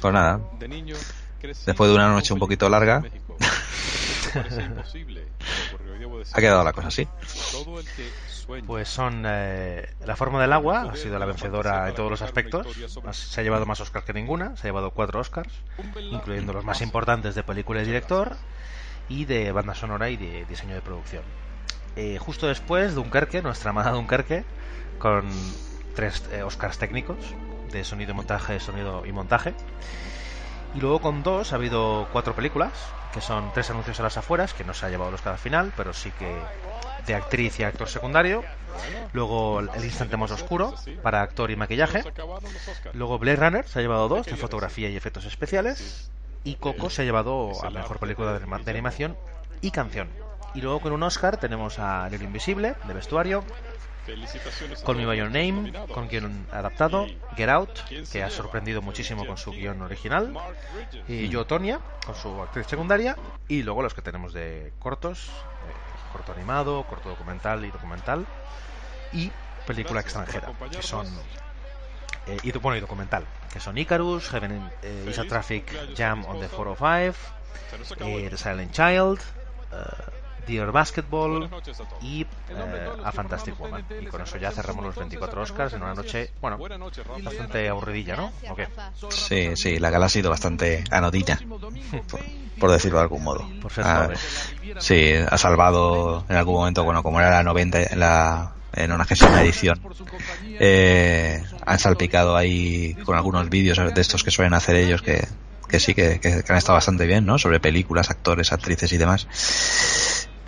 pues nada. De niño crecí Después de una noche un poquito larga, ha quedado la cosa así. todo el que sueña Pues son eh, La forma del agua, ha sido la vencedora en todos los aspectos. Se ha llevado más Oscars que ninguna, se ha llevado cuatro Oscars, incluyendo los más importantes de película y director, y de banda sonora y de diseño de producción. Eh, justo después, Dunkerque, nuestra amada Dunkerque, con tres eh, Oscars técnicos de sonido y montaje, sonido y montaje. Y luego con dos ha habido cuatro películas, que son tres anuncios a las afueras, que no se ha llevado los cada final, pero sí que de actriz y actor secundario. Luego El instante más oscuro, para actor y maquillaje. Luego Blade Runner se ha llevado dos, de fotografía y efectos especiales. Y Coco se ha llevado a mejor película de anima- de animación y canción. Y luego con un Oscar tenemos a El Invisible, de vestuario, Call Me By Your Name, con guion adaptado, Get Out, ¿Quién se que ha sorprendido muchísimo con su guion original, y Yo Tonya, con su actriz secundaria, y luego los que tenemos de cortos, eh, corto animado, corto documental y documental, y película Gracias extranjera, que son... eh, y, bueno, y documental, que son Icarus, Heaven eh, is a Traffic Jam on the esposa. 405, Se nos acabó eh, The Silent Child, eh, Dear Basketball y eh, A Fantastic Woman. Y con eso ya cerramos los 24 Oscars en una noche, bueno, bastante aburridilla, ¿no? ¿O qué? Sí, sí, la gala ha sido bastante anodina, por, por decirlo de algún modo. Por ser Ah, sí, ha salvado en algún momento, bueno, como era la 90, la en una edición, eh, han salpicado ahí con algunos vídeos de estos que suelen hacer ellos que, que sí, que- que han estado bastante bien, ¿no? Sobre películas, actores, actrices y demás.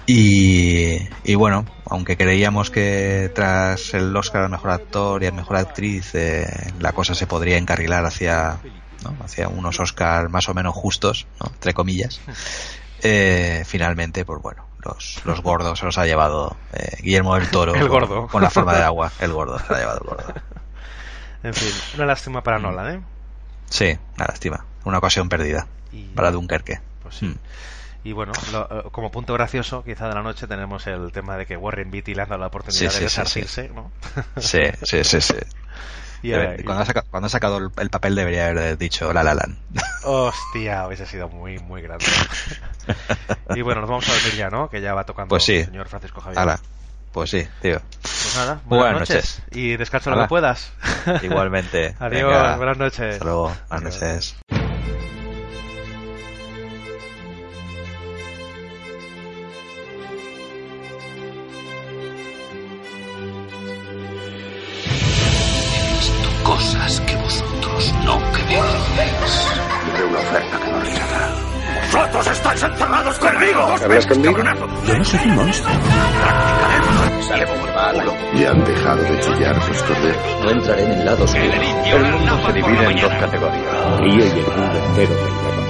Y, y bueno, aunque creíamos que tras el Oscar al mejor actor y al mejor actriz eh, la cosa se podría encarrilar hacia, ¿no? hacia unos Oscars más o menos justos, ¿no? entre comillas, eh, finalmente, pues bueno, los, los gordos se los ha llevado eh, Guillermo del Toro El gordo. Con, con la forma del agua, el gordo, se lo ha llevado el gordo. En fin, una lástima para Nolan, ¿eh? Sí, una lástima, una ocasión perdida Y- para Dunkerque. Pues sí. Mm. Y bueno, lo- eh, como punto gracioso, quizá de la noche tenemos el tema de que Warren Beatty le han dado la oportunidad Sí, de sí, sí, ¿no? Sí, sí, sí, sí. Y, Debe- eh, cuando, ha saca- cuando ha sacado el, el papel debería haber dicho La La Land. Hostia, hubiese sido muy, muy grande. y bueno, nos vamos a dormir ya, ¿no? Que ya va tocando Pues el señor Francisco Javier. Hala. Pues sí, tío. Pues nada, buenas, Buenas noches. noches. Y descansa lo que puedas. Igualmente. Adiós, Venga. buenas noches. Hasta luego. Buenas Adiós. noches. Creéis. Tendré una oferta que no rechazará. ¡Vosotros estáis encerrados conmigo! ¿Hablas conmigo? Yo no soy un monstruo. Sale como el malo. ¿Y han dejado de chillar tus corderos? No entraré en el lado oscuro. El mundo se divide en dos categorías. Río y el mundo entero reirá.